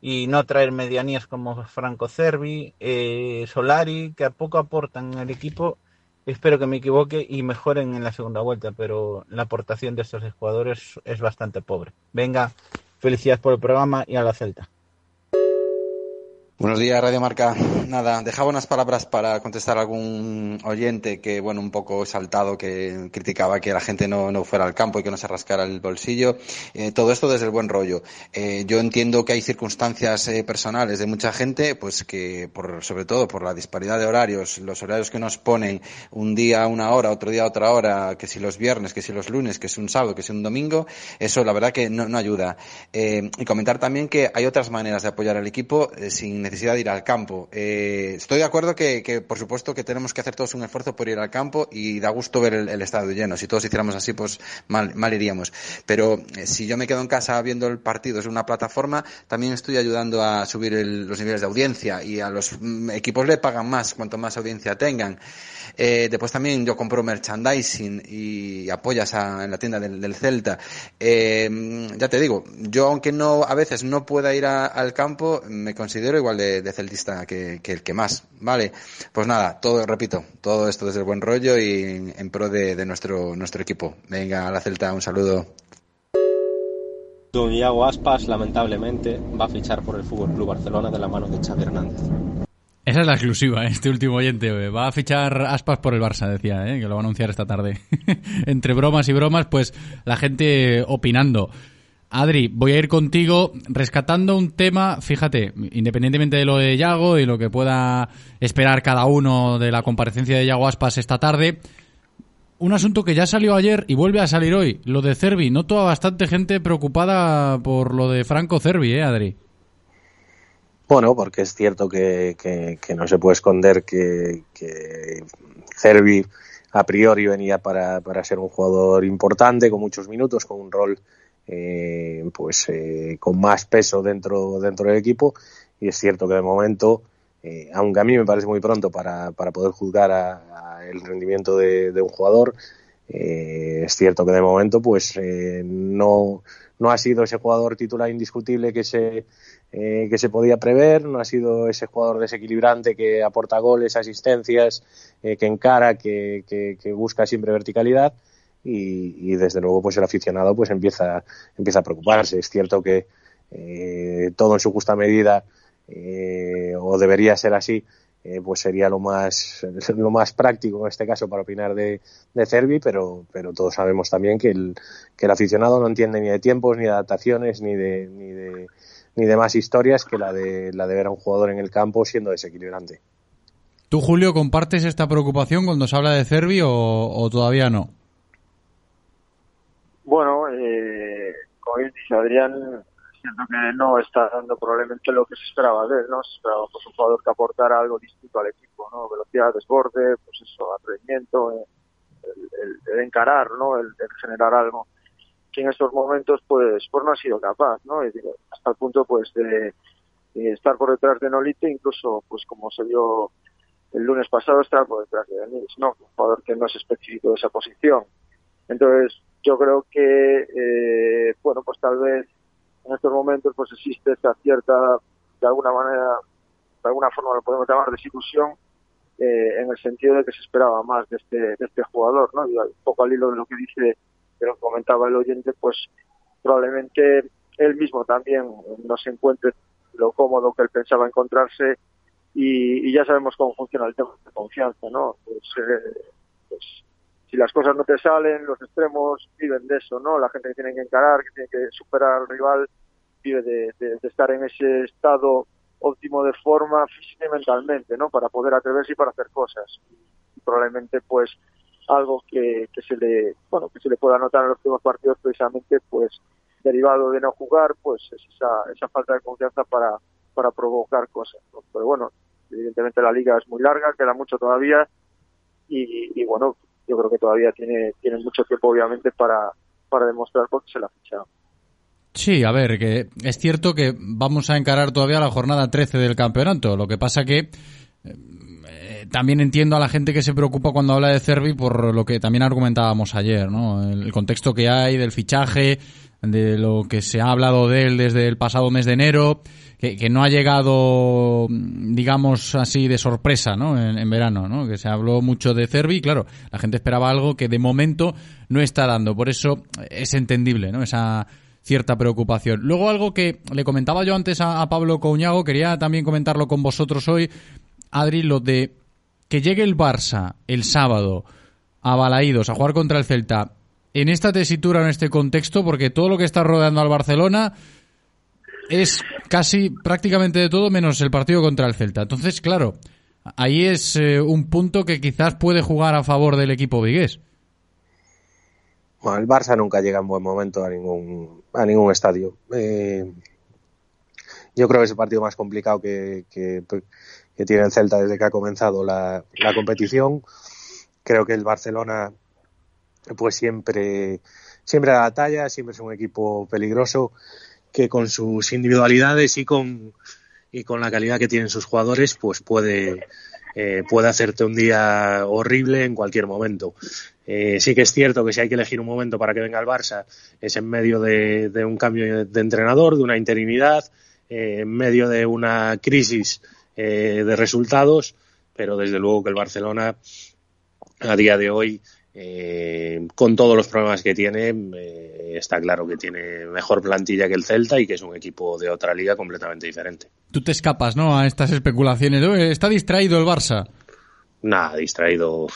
y no traer medianías como Franco Cervi, eh, Solari, que a poco aportan al equipo. Espero que me equivoque y mejoren en la segunda vuelta, pero la aportación de estos jugadores es bastante pobre. Venga, felicidades por el programa y a la Celta. Buenos días, Radio Marca. Nada, dejaba unas palabras para contestar a algún oyente que, bueno, un poco saltado, que criticaba que la gente no, no fuera al campo y que no se rascara el bolsillo. Eh, todo esto desde el buen rollo. Eh, yo entiendo que hay circunstancias eh, personales de mucha gente, pues que, por, sobre todo por la disparidad de horarios, los horarios que nos ponen un día una hora, otro día otra hora, que si los viernes, que si los lunes, que si un sábado, que si un domingo, eso la verdad que no, no ayuda. y comentar también que hay otras maneras de apoyar al equipo sin necesidad de ir al campo. Eh, estoy de acuerdo que, que, por supuesto, que tenemos que hacer todos un esfuerzo por ir al campo y da gusto ver el, el estadio lleno. Si todos hiciéramos así, pues mal, mal iríamos. Pero eh, si yo me quedo en casa viendo el partido es una plataforma, también estoy ayudando a subir los niveles de audiencia y a los mm, equipos le pagan más cuanto más audiencia tengan. Eh, después también yo compro merchandising y apoyas a, en la tienda del, Celta. Eh, ya te digo, yo aunque no a veces no pueda ir al campo, me considero igual de, celtista que, el que más, ¿vale? Pues nada, todo, repito, todo esto desde el buen rollo y en, pro de, de, nuestro, nuestro equipo. Venga, a la Celta, un saludo. Don Iago Aspas, lamentablemente, va a fichar por el Fútbol Club Barcelona de la mano de Xavi Hernández. Esa es la exclusiva, ¿eh? este último oyente. Va a fichar aspas por el Barça, decía, ¿eh? que lo va a anunciar esta tarde. Entre bromas y bromas, pues la gente opinando. Adri, voy a ir contigo rescatando un tema, fíjate, independientemente de lo de Yago y lo que pueda esperar cada uno de la comparecencia de Yago Aspas esta tarde, un asunto que ya salió ayer y vuelve a salir hoy, lo de Cervi. Noto a bastante gente preocupada por lo de Franco Cervi, ¿eh, Adri? Bueno, porque es cierto que, no se puede esconder que, que Cervi a priori venía para, para, ser un jugador importante, con muchos minutos, con un rol eh, pues eh, con más peso dentro, dentro del equipo. Y es cierto que de momento, eh, aunque a mí me parece muy pronto para, para poder juzgar a, el rendimiento de, de un jugador, eh, es cierto que de momento pues no, no ha sido ese jugador titular indiscutible que se eh, que se podía prever, no ha sido ese jugador desequilibrante que aporta goles, asistencias, eh, que encara, que, que, que, busca siempre verticalidad y, y, desde luego pues el aficionado pues empieza, empieza a preocuparse. Es cierto que eh, todo en su justa medida eh, o debería ser así, pues sería lo más lo más práctico en este caso para opinar de, de Cervi, pero, pero todos sabemos también que el, que el aficionado no entiende ni de tiempos, ni de adaptaciones, ni de, ni de ni de más historias que la de, la de ver a un jugador en el campo siendo desequilibrante. ¿Tú, Julio, compartes esta preocupación cuando se habla de Cervi o, o todavía no? Bueno, eh, como bien dice Adrián, siento que no está dando probablemente lo que se esperaba de él, ¿no? Se esperaba pues, un jugador que aportara algo distinto al equipo, ¿no? Velocidad, desborde, pues eso, atrevimiento, eh, el, el, el, encarar, ¿no? El, el generar algo que en estos momentos pues pues no ha sido capaz no y hasta el punto pues de, de, estar por detrás de Nolite incluso pues como se vio el lunes pasado estar por detrás de Denis no un jugador que no es específico de esa posición. Entonces yo creo que eh, bueno pues tal vez en estos momentos pues existe esta cierta de alguna manera de alguna forma lo podemos llamar desilusión eh, en el sentido de que se esperaba más de este de este jugador no y un poco al hilo de lo que dice que comentaba el oyente, pues probablemente él mismo también no se encuentre lo cómodo que él pensaba encontrarse y, ya sabemos cómo funciona el tema de confianza, ¿no? Pues, eh, pues si las cosas no te salen, los extremos viven de eso, ¿no? La gente que tiene que encarar, que tiene que superar al rival, vive de, de- de estar en ese estado óptimo de forma física y mentalmente, ¿no? Para poder atreverse y para hacer cosas. Y probablemente, pues, algo que, que se le, bueno, que se le pueda notar en los últimos partidos, precisamente, pues, derivado de no jugar, pues, es esa, esa falta de confianza para, para provocar cosas. Pero bueno, evidentemente la liga es muy larga, queda mucho todavía, y, y bueno, yo creo que todavía tiene, tiene mucho tiempo, obviamente, para, para demostrar por qué se la ha fichado. Sí, a ver, que es cierto que vamos a encarar todavía la jornada 13 del campeonato. Lo que pasa que eh, también entiendo a la gente que se preocupa cuando habla de Cervi por lo que también argumentábamos ayer, ¿no? El, contexto que hay del fichaje, de lo que se ha hablado de él desde el pasado mes de enero, que, no ha llegado, digamos así, de sorpresa, ¿no? En, en verano, ¿no? Que se habló mucho de Cervi y claro, la gente esperaba algo que de momento no está dando. Por eso es entendible, ¿no? Esa cierta preocupación. Luego algo que le comentaba yo antes a, a Pablo Couñago, quería también comentarlo con vosotros hoy, Adri, lo de que llegue el Barça el sábado a Balaídos a jugar contra el Celta en esta tesitura, en este contexto, porque todo lo que está rodeando al Barcelona es casi prácticamente de todo menos el partido contra el Celta. Entonces, claro, ahí es eh, un punto que quizás puede jugar a favor del equipo vigués. Bueno, el Barça nunca llega en buen momento a ningún, a ningún estadio. Eh, yo creo que es el partido más complicado que, que, que tiene el Celta desde que ha comenzado la, la competición. Creo que el Barcelona pues siempre, siempre da la talla, siempre es un equipo peligroso que con sus individualidades y con, y con la calidad que tienen sus jugadores, pues puede, eh, puede hacerte un día horrible en cualquier momento. Eh, sí que es cierto que si hay que elegir un momento para que venga el Barça es en medio de, de un cambio de entrenador, de una interinidad, eh, en medio de una crisis eh, de resultados, pero desde luego que el Barcelona a día de hoy eh, con todos los problemas que tiene, eh, está claro que tiene mejor plantilla que el Celta y que es un equipo de otra liga completamente diferente. Tú te escapas, ¿no? A estas especulaciones. "Oh, Está distraído el Barça. Nada, distraído.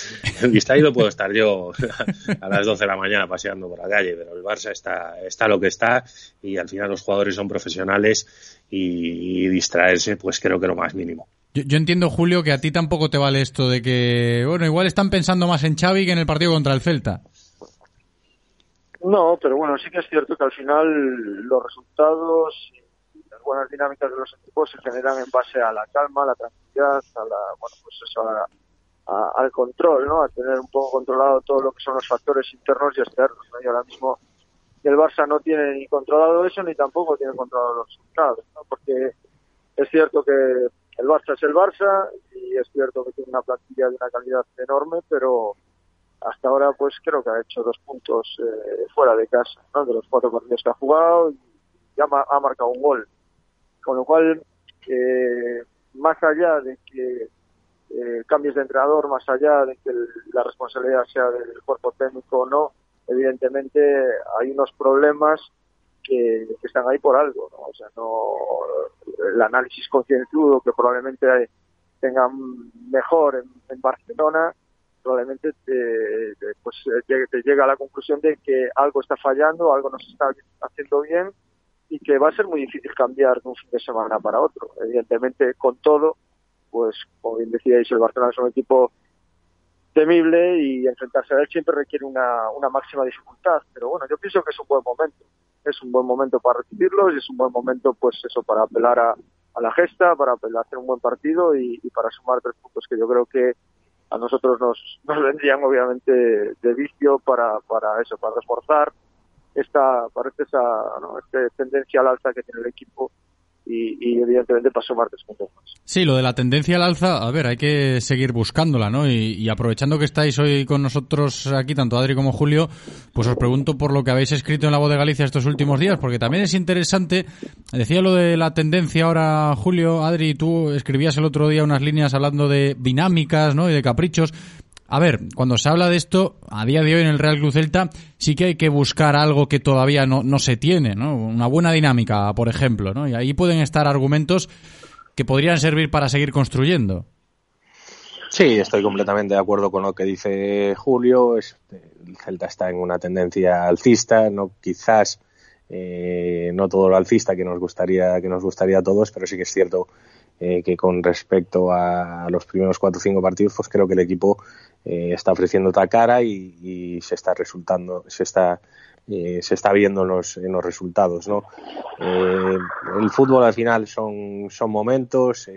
distraído puedo estar yo a las 12 de la mañana paseando por la calle, pero el Barça está, está lo que está y al final los jugadores son profesionales y, y distraerse, pues creo que lo más mínimo. Yo, yo entiendo, Julio, que a ti tampoco te vale esto de que, bueno, igual están pensando más en Xavi que en el partido contra el Celta. No, pero bueno, sí que es cierto que al final los resultados buenas dinámicas de los equipos se generan en base a la calma, a la tranquilidad, a la, bueno, pues eso, a- a- al control, ¿no? A tener un poco controlado todo lo que son los factores internos y externos, ¿no? Y ahora mismo el Barça no tiene ni controlado eso ni tampoco tiene controlado los resultados, ¿no? Porque es cierto que el Barça es el Barça y es cierto que tiene una plantilla de una calidad enorme, pero hasta ahora pues creo que ha hecho dos puntos eh, fuera de casa, ¿no? de los cuatro partidos que ha jugado y ya ma- ha marcado un gol. Con lo cual, eh, más allá de que eh, cambies de entrenador, más allá de que la responsabilidad sea del cuerpo técnico o no, evidentemente hay unos problemas que, están ahí por algo, ¿no? O sea, no el análisis concienzudo que probablemente tengan mejor en, Barcelona probablemente te, te, pues, llegue- te llega a la conclusión de que algo está fallando, algo no se está haciendo bien y que va a ser muy difícil cambiar de un fin de semana para otro. Evidentemente, con todo, pues como bien decíais, el Barcelona es un equipo temible y enfrentarse a él siempre requiere una, una máxima dificultad. Pero bueno, yo pienso que es un buen momento. Es un buen momento para recibirlos y es un buen momento, pues eso, para apelar a, a la gesta, para apelar hacer un buen partido y, y para sumar tres puntos que yo creo que a nosotros nos, nos vendrían obviamente de vicio para, para eso, para reforzar esta, parece esa ¿no? esta tendencia al alza que tiene el equipo y, evidentemente para sumar tres puntos más. Sí, lo de la tendencia al alza, a ver, hay que seguir buscándola, ¿no? Y, y aprovechando que estáis hoy con nosotros aquí, tanto Adri como Julio, pues os pregunto por lo que habéis escrito en La Voz de Galicia estos últimos días, porque también es interesante, decía lo de la tendencia ahora, Julio, Adri, tú escribías el otro día unas líneas hablando de dinámicas, ¿no? Y de caprichos. A ver, cuando se habla de esto, a día de hoy en el Real Cruz Celta, sí que hay que buscar algo que todavía no, no se tiene, ¿no? Una buena dinámica, por ejemplo, ¿no? Y ahí pueden estar argumentos que podrían servir para seguir construyendo. Sí, estoy completamente de acuerdo con lo que dice Julio. el Celta está en una tendencia alcista, no quizás eh, no todo lo alcista que nos gustaría que nos gustaría a todos, pero sí que es cierto eh, que con respecto a los primeros cuatro o cinco partidos, pues creo que el equipo eh, está ofreciendo otra cara y, se está resultando, se está eh, se está viendo en los, resultados, ¿no? el fútbol al final son, son momentos,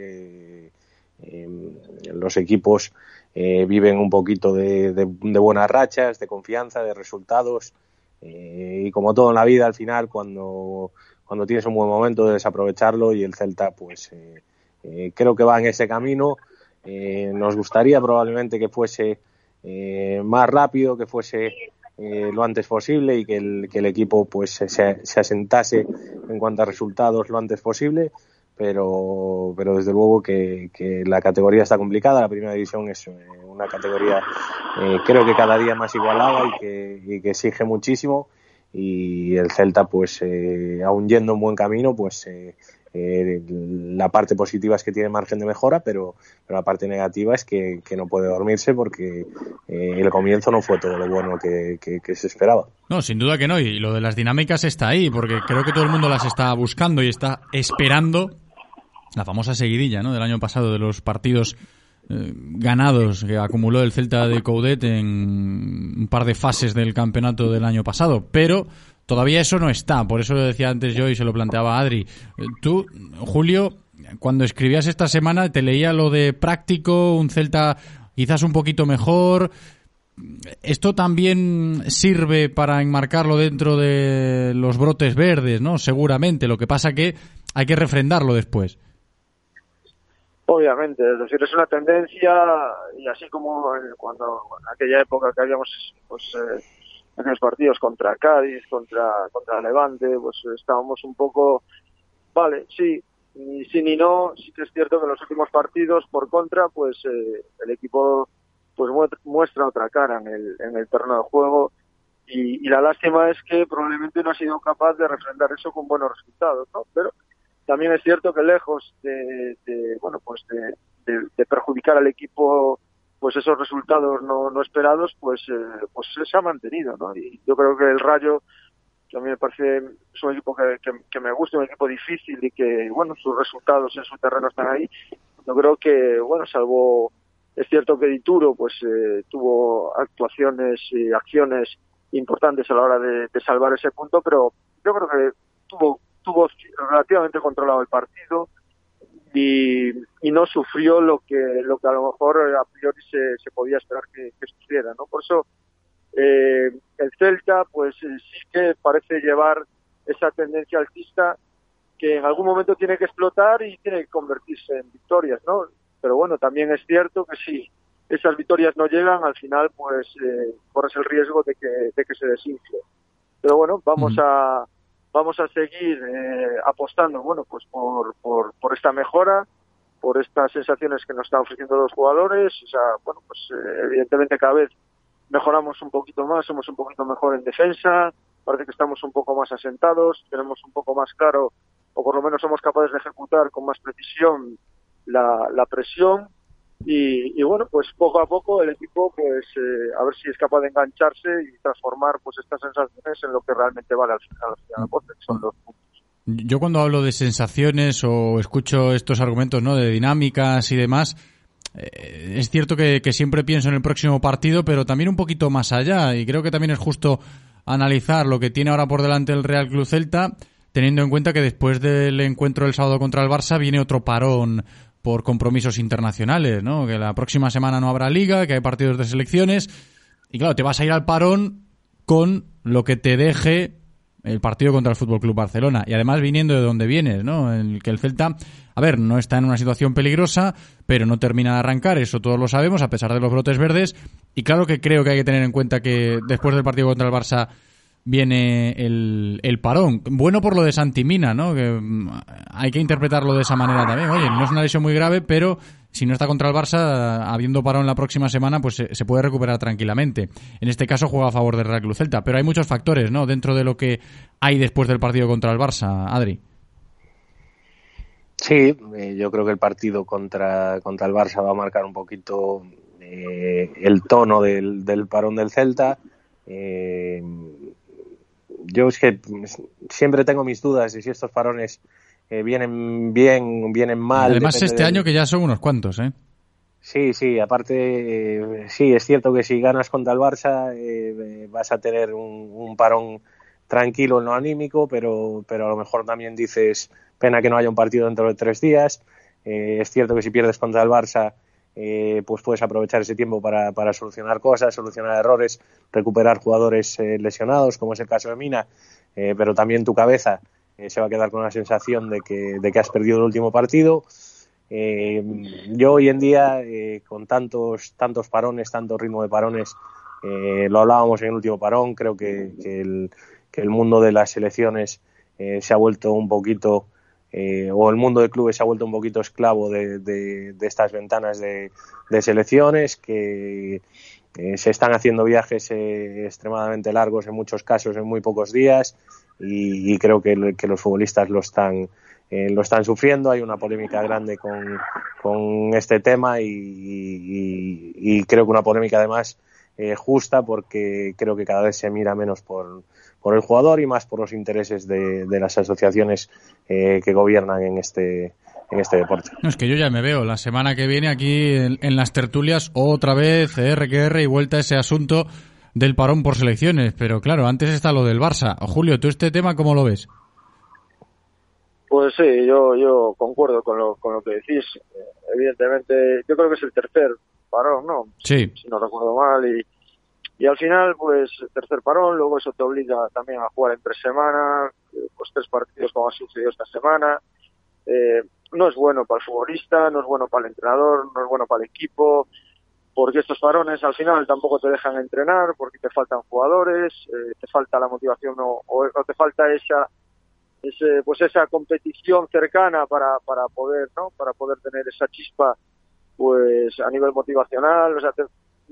los equipos viven un poquito de, de, buenas rachas, de confianza, de resultados, y como todo en la vida, al final, cuando, cuando tienes un buen momento, debes aprovecharlo y el Celta, pues, eh, creo que va en ese camino. Eh, nos gustaría probablemente que fuese eh, más rápido, que fuese lo antes posible y que el, que el equipo pues se, se, asentase en cuanto a resultados lo antes posible. Pero, pero desde luego que, la categoría está complicada. La primera división es una categoría, creo que cada día más igualada y que, exige muchísimo. Y el Celta, pues, aún yendo un buen camino, pues eh, la parte positiva es que tiene margen de mejora, pero, la parte negativa es que, no puede dormirse porque eh, el comienzo no fue todo lo bueno que, se esperaba. No, sin duda que no. Y lo de las dinámicas está ahí, porque creo que todo el mundo las está buscando y está esperando la famosa seguidilla ¿no? del año pasado de los partidos eh, ganados que acumuló el Celta de Coudet en un par de fases del campeonato del año pasado. Pero Todavía eso no está, por eso lo decía antes yo y se lo planteaba a Adri. Tú, Julio, cuando escribías esta semana te leía lo de práctico, un Celta quizás un poquito mejor. Esto también sirve para enmarcarlo dentro de los brotes verdes, ¿no? Seguramente. Lo que pasa que hay que refrendarlo después. Obviamente, es decir, es una tendencia y así como cuando en aquella época que habíamos pues eh, en los partidos contra Cádiz, contra, contra Levante, pues estábamos un poco, vale, sí, ni sí ni no, sí que es cierto que en los últimos partidos, por contra, pues eh, el equipo pues muestra otra cara en el, en el terreno de juego y, la lástima es que probablemente no ha sido capaz de refrendar eso con buenos resultados, ¿no? Pero también es cierto que lejos de, bueno, pues de perjudicar al equipo pues esos resultados no, no esperados pues eh, pues se ha mantenido no y yo creo que el Rayo que a mí me parece es un equipo que, que, me gusta un equipo difícil y que bueno sus resultados en su terreno están ahí yo creo que bueno salvo es cierto que Dituro pues eh, tuvo actuaciones y acciones importantes a la hora de, de salvar ese punto pero yo creo que tuvo tuvo relativamente controlado el partido y, y, no sufrió lo que lo que a lo mejor a priori se, se podía esperar que, que, sufriera no por eso eh, el Celta pues eh, sí que parece llevar esa tendencia alcista que en algún momento tiene que explotar y tiene que convertirse en victorias no pero bueno también es cierto que si esas victorias no llegan al final pues eh, corres el riesgo de que de que se desinfle. Pero bueno vamos a vamos a seguir eh, apostando, bueno, pues por, por, por esta mejora, por estas sensaciones que nos están ofreciendo los jugadores, o sea, bueno, pues eh, evidentemente cada vez mejoramos un poquito más, somos un poquito mejor en defensa, parece que estamos un poco más asentados, tenemos un poco más claro, o por lo menos somos capaces de ejecutar con más precisión la, la presión y, bueno, pues poco a poco el equipo, pues eh, a ver si es capaz de engancharse y transformar pues estas sensaciones en lo que realmente vale al final, al final son los puntos. Yo cuando hablo de sensaciones o escucho estos argumentos ¿no? de dinámicas y demás, eh, es cierto que, que, siempre pienso en el próximo partido, pero también un poquito más allá. Y creo que también es justo analizar lo que tiene ahora por delante el Real Club Celta, teniendo en cuenta que después del encuentro del sábado contra el Barça viene otro parón por compromisos internacionales, ¿no? Que la próxima semana no habrá liga, que hay partidos de selecciones. Y claro, te vas a ir al parón con lo que te deje el partido contra el Fútbol Club Barcelona. Y además viniendo de donde vienes, ¿no? El que el Celta, a ver, no está en una situación peligrosa, pero no termina de arrancar, eso todos lo sabemos, a pesar de los brotes verdes. Y claro que creo que hay que tener en cuenta que después del partido contra el Barça viene el, el, parón. Bueno por lo de Santimina, ¿no? Que mm, hay que interpretarlo de esa manera también. Oye, no es una lesión muy grave, pero si no está contra el Barça, habiendo parón la próxima semana, pues se, puede recuperar tranquilamente. En este caso juega a favor del Real Club Celta, pero hay muchos factores, ¿no? Dentro de lo que hay después del partido contra el Barça, Adri. Sí, eh, yo creo que el partido contra, contra el Barça va a marcar un poquito eh, el tono del, del, parón del Celta. Eh, yo es que siempre tengo mis dudas de si estos parones eh, vienen bien, vienen mal. Además, este año que ya son unos cuantos, ¿eh? Sí, sí, aparte, eh, sí, es cierto que si ganas contra el Barça eh, vas a tener un, un, parón tranquilo en lo anímico, pero, pero a lo mejor también dices, pena que no haya un partido dentro de tres días. Eh, es cierto que si pierdes contra el Barça, eh, pues puedes aprovechar ese tiempo para, para, solucionar cosas, solucionar errores, recuperar jugadores eh, lesionados, como es el caso de Mina, pero también tu cabeza se va a quedar con la sensación de que, de que has perdido el último partido. yo hoy en día, con tantos, tantos parones, tanto ritmo de parones, lo hablábamos en el último parón, creo que, que, el, que el mundo de las selecciones se ha vuelto un poquito eh, o el mundo de clubes se ha vuelto un poquito esclavo de, de, estas ventanas de, de selecciones que eh, se están haciendo viajes eh, extremadamente largos en muchos casos en muy pocos días y, creo que, que, los futbolistas lo están eh, lo están sufriendo. Hay una polémica grande con, con este tema y, y, y, creo que una polémica además eh, justa porque creo que cada vez se mira menos por por el jugador y más por los intereses de, de las asociaciones eh, que gobiernan en este en este deporte. No, es que yo ya me veo la semana que viene aquí en, en las tertulias otra vez RQR y vuelta a ese asunto del parón por selecciones, pero claro, antes está lo del Barça. Julio, ¿tú este tema cómo lo ves? Pues sí, yo, yo concuerdo con lo, con lo que decís. Evidentemente, yo creo que es el tercer parón, ¿no? Sí. Si no recuerdo mal, y, y al final, pues, tercer parón, luego eso te obliga también a jugar en tres semanas, pues tres partidos como ha sucedido esta semana. Eh, no es bueno para el futbolista, no es bueno para el entrenador, no es bueno para el equipo, porque estos parones al final tampoco te dejan entrenar, porque te faltan jugadores, eh, te falta la motivación o, o te falta esa ese, pues esa competición cercana para, para poder, ¿no? Para poder tener esa chispa, pues a nivel motivacional, o sea, te,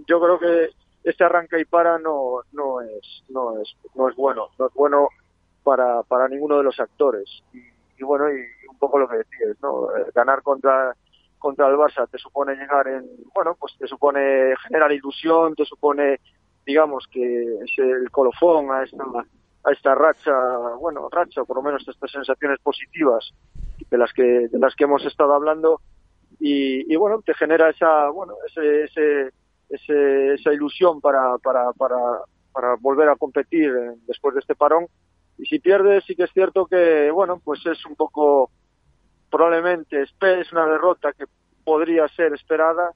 yo creo que este arranca y para no, no es, no es, no es bueno, no es bueno para, para ninguno de los actores. Y, y bueno, y un poco lo que decías, ¿no? Ganar contra, contra el Barça te supone llegar en, bueno, pues te supone generar ilusión, te supone, digamos, que es el colofón a esta, a esta racha, bueno, racha, por lo menos estas sensaciones positivas de las que, de las que hemos estado hablando, y, y bueno, te genera esa, bueno, ese, ese ese, esa ilusión para, para, para, para volver a competir después de este parón. Y si pierdes, sí que es cierto que, bueno, pues es un poco, probablemente es una derrota que podría ser esperada,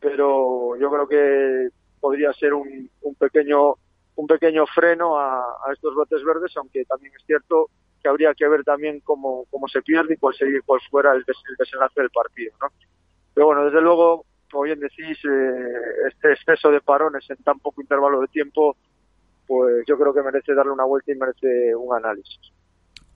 pero yo creo que podría ser un, un pequeño un pequeño freno a, a estos brotes verdes, aunque también es cierto que habría que ver también cómo, cómo se pierde y cuál, sería, cuál fuera el, des, el desenlace del partido. ¿no? Pero bueno, desde luego como bien decís, eh, este exceso de parones en tan poco intervalo de tiempo, pues yo creo que merece darle una vuelta y merece un análisis.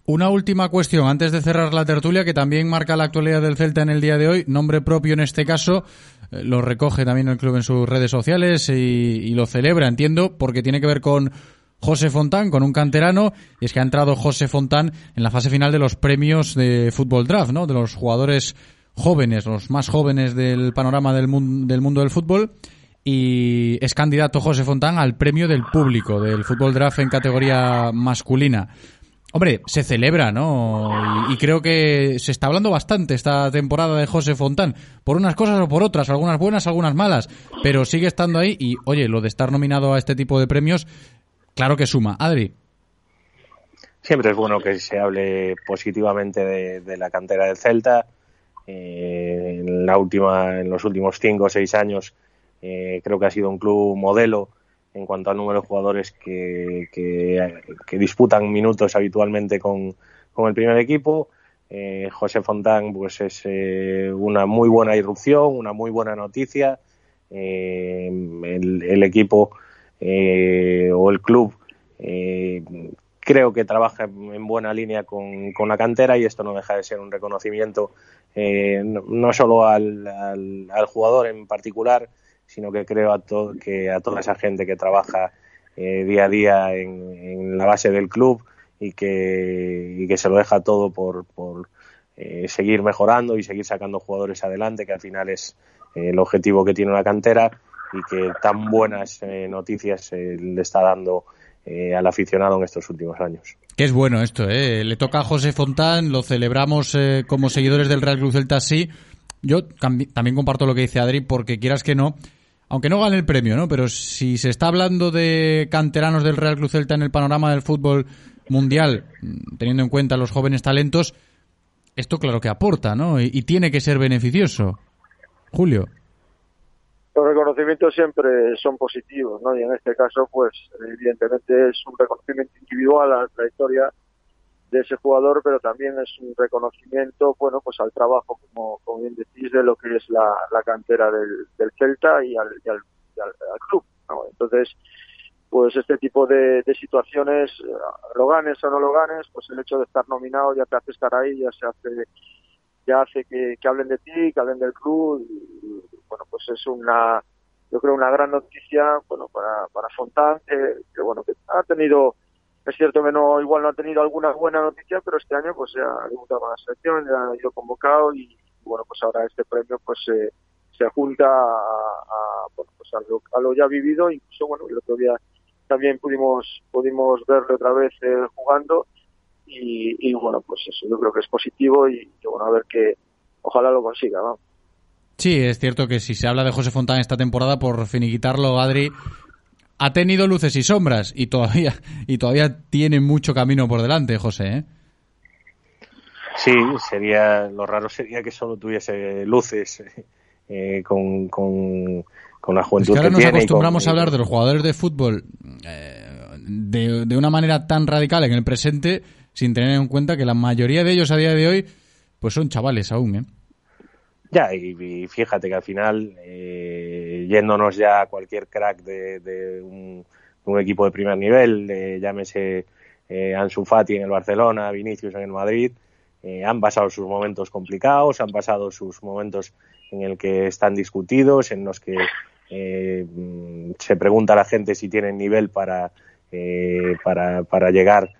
Una última cuestión antes de cerrar la tertulia que también marca la actualidad del Celta en el día de hoy, nombre propio en este caso, eh, lo recoge también el club en sus redes sociales y, y lo celebra, entiendo, porque tiene que ver con José Fontán, con un canterano, y es que ha entrado José Fontán en la fase final de los premios de Fútbol Draft, ¿no? De los jugadores jóvenes, los más jóvenes del panorama del, mun del mundo del fútbol. Y es candidato José Fontán al premio del público del fútbol draft en categoría masculina. Hombre, se celebra, ¿no? Y, creo que se está hablando bastante esta temporada de José Fontán, por unas cosas o por otras, algunas buenas, algunas malas, pero sigue estando ahí y, oye, lo de estar nominado a este tipo de premios, claro que suma. Adri. Siempre es bueno que se hable positivamente de, de la cantera del Celta, en la última, en los últimos cinco o seis años, eh, creo que ha sido un club modelo en cuanto al número de jugadores que, que, disputan minutos habitualmente con, el primer equipo. Eh, José Fontán, pues es eh, una muy buena irrupción, una muy buena noticia. El, equipo o el club creo que trabaja en buena línea con, con, la cantera y esto no deja de ser un reconocimiento eh, no, solo al, al, al, jugador en particular, sino que creo a to que a toda esa gente que trabaja eh, día a día en, la base del club y que, y que se lo deja todo por, por eh, seguir mejorando y seguir sacando jugadores adelante, que al final es el objetivo que tiene la cantera y que tan buenas noticias le está dando al aficionado en estos últimos años. Que es bueno esto, ¿eh? Le toca a José Fontán, lo celebramos como seguidores del Real Cruz Celta, sí. Yo también comparto lo que dice Adri, porque quieras que no, aunque no gane el premio, ¿no? Pero si se está hablando de canteranos del Real Cruz Celta en el panorama del fútbol mundial, mm, teniendo en cuenta los jóvenes talentos, esto claro que aporta, ¿no? Y, tiene que ser beneficioso. Julio. Los reconocimientos siempre son positivos, ¿no? Y en este caso, pues, evidentemente es un reconocimiento individual a la trayectoria de ese jugador, pero también es un reconocimiento, bueno, pues al trabajo, como, como bien decís, de lo que es la, cantera del, Celta y al, club. Entonces, pues este tipo de, situaciones, eh, lo ganes o no lo ganes, pues el hecho de estar nominado ya te hace estar ahí, ya se hace ya hace que, hablen de ti, que hablen del club bueno, pues es una yo creo una gran noticia, bueno, para, para Fontán, que bueno, que ha tenido es cierto que no, igual no ha tenido alguna buena noticia, pero este año pues se ha debutado con la selección, ya ha ido convocado y bueno, pues ahora este premio pues se, se junta a, bueno, pues a, lo, ya vivido, incluso bueno, el otro día también pudimos pudimos verlo otra vez eh, jugando y, bueno, pues eso yo creo que es positivo y, bueno, a ver que ojalá lo consiga, ¿no? Sí, es cierto que si se habla de José Fontán esta temporada, por finiquitarlo, Adri, ha tenido luces y sombras y todavía y todavía tiene mucho camino por delante, José. ¿eh? Sí, sería lo raro sería que solo tuviese luces eh, con, con, la juventud. Es que ahora nos acostumbramos a hablar de los jugadores de fútbol eh, de, de, una manera tan radical en el presente, sin tener en cuenta que la mayoría de ellos a día de hoy pues son chavales aún, ¿eh? Ya, y, fíjate que al final, eh, yéndonos ya a cualquier crack de, un, equipo de primer nivel, llámese eh, Ansu Fati en el Barcelona, Vinicius en el Madrid, eh, han pasado sus momentos complicados, han pasado sus momentos en el que están discutidos, en los que eh, se pregunta a la gente si tienen nivel para, para, para llegar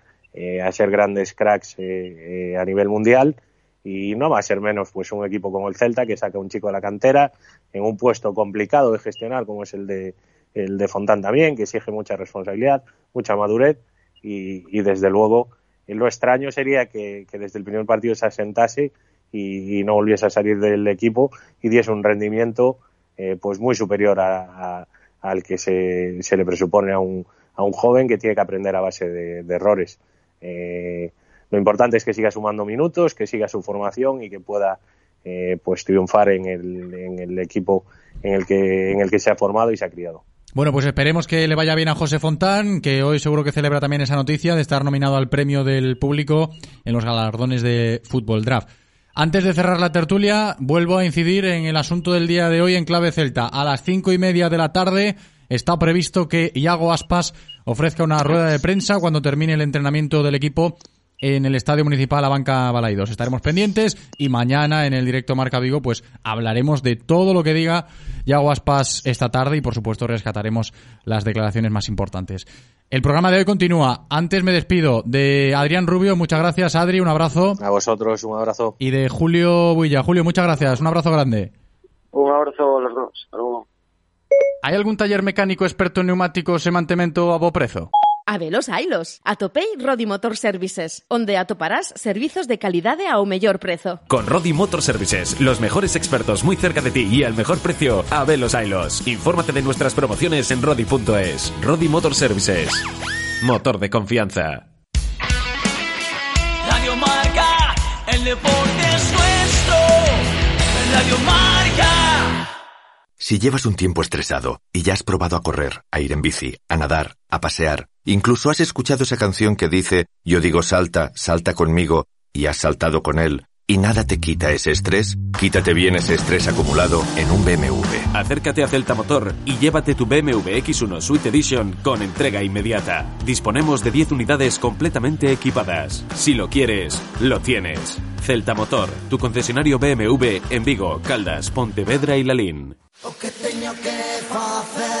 a ser grandes cracks a nivel mundial y no va a ser menos pues un equipo como el Celta que saca un chico de la cantera en un puesto complicado de gestionar como es el de el de Fontán también que exige mucha responsabilidad mucha madurez y, desde luego lo extraño sería que, desde el primer partido se asentase y, no volviese a salir del equipo y diese un rendimiento eh, pues muy superior a, al que se, se, le presupone a un, a un joven que tiene que aprender a base de, de errores. Eh, lo importante es que siga sumando minutos, que siga su formación y que pueda eh, pues triunfar en el, en el equipo en el que en el que se ha formado y se ha criado. Bueno, pues esperemos que le vaya bien a José Fontán, que hoy seguro que celebra también esa noticia de estar nominado al premio del público en los galardones de Fútbol Draft. Antes de cerrar la tertulia, vuelvo a incidir en el asunto del día de hoy en clave celta. A las cinco y media de la tarde está previsto que Iago Aspas ofrezca una rueda de prensa cuando termine el entrenamiento del equipo en el Estadio Municipal Abanca Balaidos. Estaremos pendientes y mañana en el directo Marca Vigo pues hablaremos de todo lo que diga Yago Aspas esta tarde y por supuesto rescataremos las declaraciones más importantes. El programa de hoy continúa. Antes me despido de Adrián Rubio. Muchas gracias, Adri. Un abrazo. A vosotros, un abrazo. Y de Julio Builla. Julio, muchas gracias. Un abrazo grande. Un abrazo a los dos. ¿Hay algún taller mecánico experto en neumáticos y mantenimiento a bo precio? Abelos Ailos. Atopei Rodi Motor Services, onde atoparás servizos de calidad a un mejor precio. Con Rodi Motor Services, los mejores expertos muy cerca de ti y al mejor precio, Abelos Ailos. Infórmate de nuestras promociones en rodi.es. Rodi Motor Services. Motor de confianza. Radio Marca, el deporte es nuestro. Radio Marca. Si llevas un tiempo estresado y ya has probado a correr, a ir en bici, a nadar, a pasear, incluso has escuchado esa canción que dice Yo digo salta, salta conmigo, y has saltado con él, y nada te quita ese estrés, quítate bien ese estrés acumulado en un BMW. Acércate a Celta Motor y llévate tu BMW X1 Suite Edition con entrega inmediata. Disponemos de 10 unidades completamente equipadas. Si lo quieres, lo tienes. Celta Motor, tu concesionario BMW en Vigo, Caldas, Pontevedra y Lalín. O que teño que facer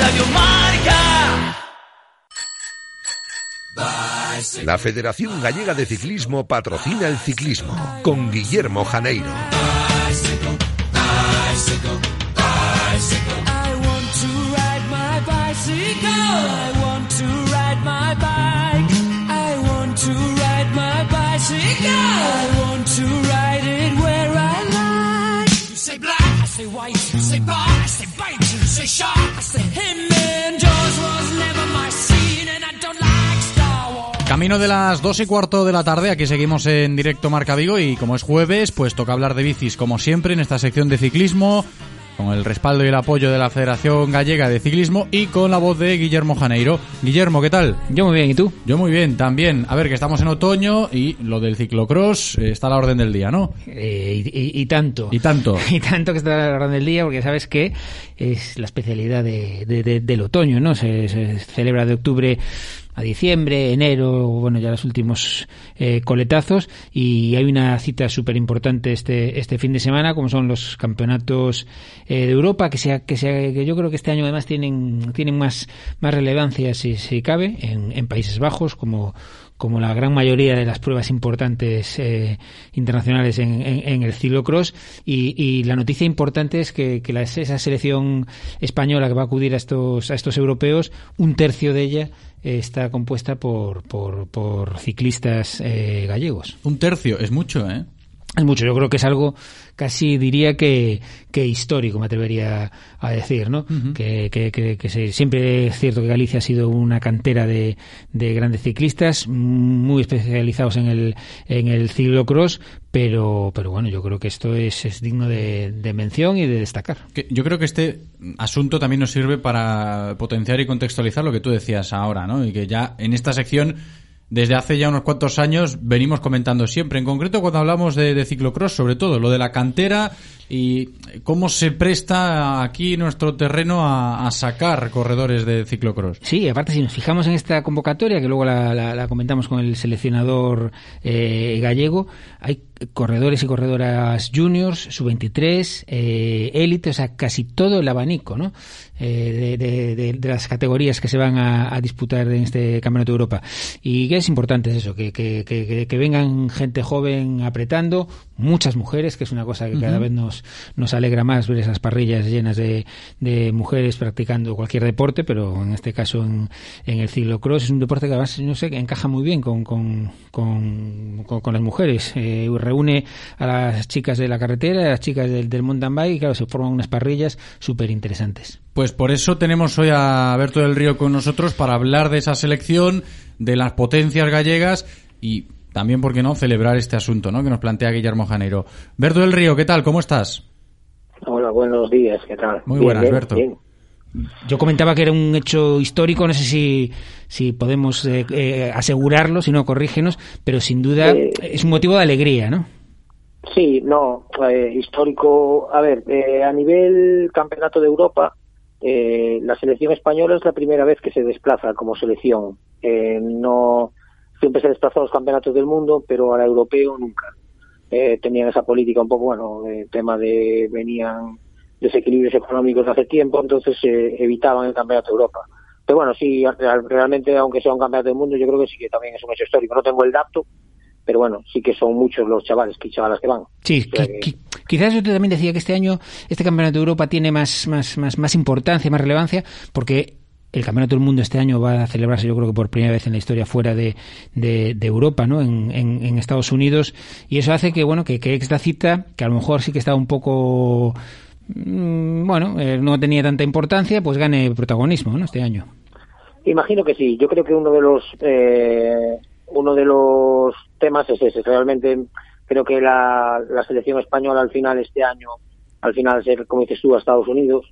Radio Marca. La Federación Gallega de Ciclismo patrocina el ciclismo con Guillermo Janeiro. I say white. You say bar, I say bite. You say shark, I say Camino de las dos y cuarto de la tarde, aquí seguimos en directo Marca Vigo y como es jueves, pues toca hablar de bicis como siempre en esta sección de ciclismo, con el respaldo y el apoyo de la Federación Gallega de Ciclismo y con la voz de Guillermo Janeiro. Guillermo, ¿qué tal? Yo muy bien, ¿y tú? Yo muy bien, también. A ver, que estamos en otoño y lo del ciclocross eh, está a la orden del día, ¿no? Eh, y, y- y tanto. Y tanto. Y tanto que está a la orden del día, porque sabes que es la especialidad de- de- de- del otoño, ¿no? Se, se celebra de octubre a diciembre, enero, bueno, ya los últimos eh, coletazos, y hay una cita súper importante este, este fin de semana, como son los campeonatos eh, de Europa, que, sea, que, sea, que yo creo que este año además tienen, tienen más, más relevancia, si, si cabe, en, en Países Bajos, como como la gran mayoría de las pruebas importantes eh, internacionales en, en- el ciclocross y, y la noticia importante es que, que la- esa selección española que va a acudir a estos a estos europeos un tercio de ella eh, está compuesta por por, por ciclistas eh, gallegos Un tercio, es mucho, ¿eh? Es mucho, yo creo que es algo casi diría que, que histórico, me atrevería a decir, ¿no? que, que, que, que se- siempre es cierto que Galicia ha sido una cantera de, de grandes ciclistas, muy especializados en el, en el ciclocross, pero, pero bueno, yo creo que esto es, es digno de, de mención y de destacar. Yo creo que este asunto también nos sirve para potenciar y contextualizar lo que tú decías ahora, ¿no? Y que ya en esta sección, desde hace ya unos cuantos años, venimos comentando siempre. En concreto, cuando hablamos de, ciclocross, sobre todo, lo de la cantera y cómo se presta aquí nuestro terreno a, sacar corredores de ciclocross. Sí, aparte si nos fijamos en esta convocatoria, que luego la, la- la comentamos con el seleccionador eh, gallego, hay corredores y corredoras juniors, sub-23, eh, élite, o sea, casi todo el abanico, ¿no? Eh, de, de- de- las categorías que se van a, disputar en este Campeonato de Europa. Y que es importante es eso, que, que- que- que vengan gente joven apretando, muchas mujeres, que es una cosa que cada vez nos, nos alegra más ver esas parrillas llenas de, de mujeres practicando cualquier deporte, pero en este caso en, en el ciclocross es un deporte que además, no sé, que encaja muy bien con, con, con, con- con las mujeres. Eh, reúne a las chicas de la carretera, a las chicas del, del mountain bike y claro, se forman unas parrillas súper interesantes. Pues por eso tenemos hoy a Berto del Río con nosotros para hablar de esa selección, de las potencias gallegas y también, ¿por qué no?, celebrar este asunto, ¿no?, que nos plantea Guillermo Janeiro. Berto del Río, ¿qué tal? ¿Cómo estás? Hola, buenos días, ¿qué tal? Muy Bien, buenas, bien, Berto. bien. Yo comentaba que era un hecho histórico, no sé si, si podemos eh, eh, asegurarlo, si no, corrígenos, pero sin duda Eh, es un motivo de alegría, ¿no? Sí, no, eh, histórico. A ver, eh, a nivel campeonato de Europa, eh, la selección española es la primera vez que se desplaza como selección. Eh, no siempre se desplazó a los campeonatos del mundo, pero al europeo nunca. eh, tenían esa política un poco, bueno, de tema de venían desequilibrios económicos hace tiempo, entonces eh, evitaban el campeonato de Europa. Pero bueno, sí, real- realmente, aunque sea un campeonato del mundo, yo creo que sí que también es un hecho histórico. No tengo el dato, pero bueno, sí que son muchos los chavales, que chavalas que van. Sí, O sea qui- que- qui- quizás yo también decía que este año este campeonato de Europa tiene más, más, más, más importancia, más relevancia, porque el campeonato del mundo este año va a celebrarse, yo creo que por primera vez en la historia fuera de, Europa, ¿no? En, Estados Unidos, y eso hace que, bueno, que, que esta cita, que a lo mejor sí que estaba un poco, mm, bueno, eh, no tenía tanta importancia, pues gane protagonismo, ¿no? Este año. Imagino que sí. Yo creo que uno de los eh, uno de los temas es ese. Realmente creo que la, la selección española al final este año, al final ser como dices tú a Estados Unidos,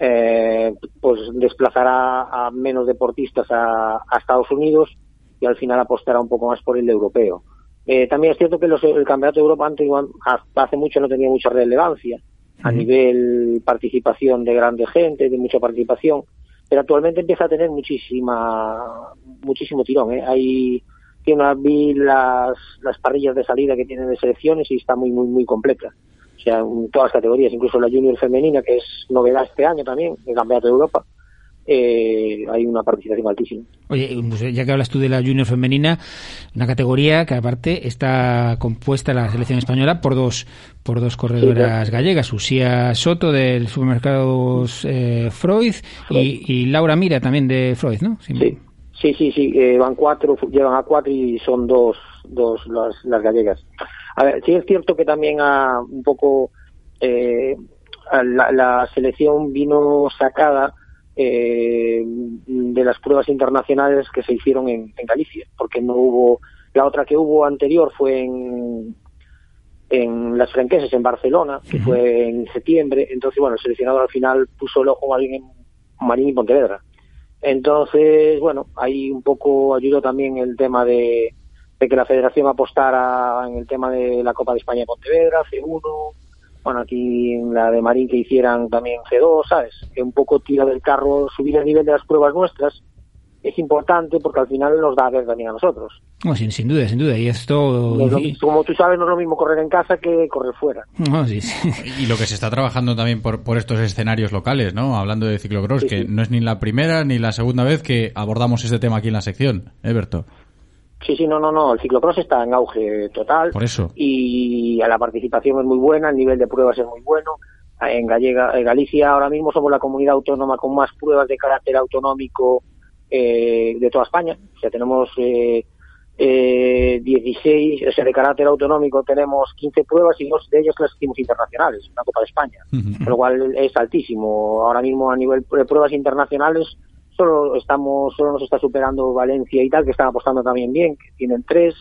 eh, pues desplazará a menos deportistas a, a Estados Unidos y al final apostará un poco más por el europeo. Eh, también es cierto que los- el campeonato de Europa antes, hasta hace mucho no tenía mucha relevancia a nivel participación de grande gente, de mucha participación, pero actualmente empieza a tener muchísima muchísimo tirón. ¿eh? Hay tiene una, vi las, las parrillas de salida que tienen de selecciones y está muy muy muy completa. O sea, en todas las categorías, incluso la junior femenina, que es novedad este año también, el campeonato de Europa, eh, hay una participación altísima. Oye, pues, ya que hablas tú de la junior femenina, una categoría que aparte está compuesta la selección española por dos por dos corredoras gallegas, Usía Soto del supermercado eh, Freud y, y Laura Mira también de Freud, ¿no? Sí. Sí, sí, sí, eh, van cuatro, llevan a cuatro y son dos, dos las, las gallegas. A ver, sí es cierto que también ha un poco eh, a la, la selección vino sacada eh, de las pruebas internacionales que se hicieron en, en Galicia, porque no hubo, la otra que hubo anterior fue en, en las franqueses en Barcelona, que fue en septiembre, entonces bueno, el seleccionador al final puso el ojo más bien en Marín y Pontevedra. Entonces, bueno, ahí un poco ayudó también el tema de, de que la federación apostara en el tema de la Copa de España de Pontevedra, C1, bueno, aquí en la de Marín que hicieran también C2, ¿sabes? Que un poco tira del carro, subir el nivel de las pruebas nuestras es importante porque al final nos da a ver también a nosotros. No, sin, sin duda, sin duda. Y esto... No es lo- como tú sabes, no es lo mismo correr en casa que correr fuera. No, sí, sí. Y lo que se está trabajando también por, por estos escenarios locales, ¿no? Hablando de ciclocross, que no es ni la primera ni la segunda vez que abordamos este tema aquí en la sección, ¿eh, Berto? Sí, sí, no, no, no. El ciclocross está en auge total. Por eso. Y a la participación es muy buena, el nivel de pruebas es muy bueno. En, Gallega, en Galicia ahora mismo somos la comunidad autónoma con más pruebas de carácter autonómico eh, de toda España. O sea, tenemos eh, eh, 16, o sea, de carácter autonómico tenemos 15 pruebas y dos de ellas las hicimos internacionales, una Copa de España. Con lo cual es altísimo. Ahora mismo a nivel de pruebas internacionales solo estamos, solo nos está superando Valencia y tal, que están apostando también bien, que tienen tres,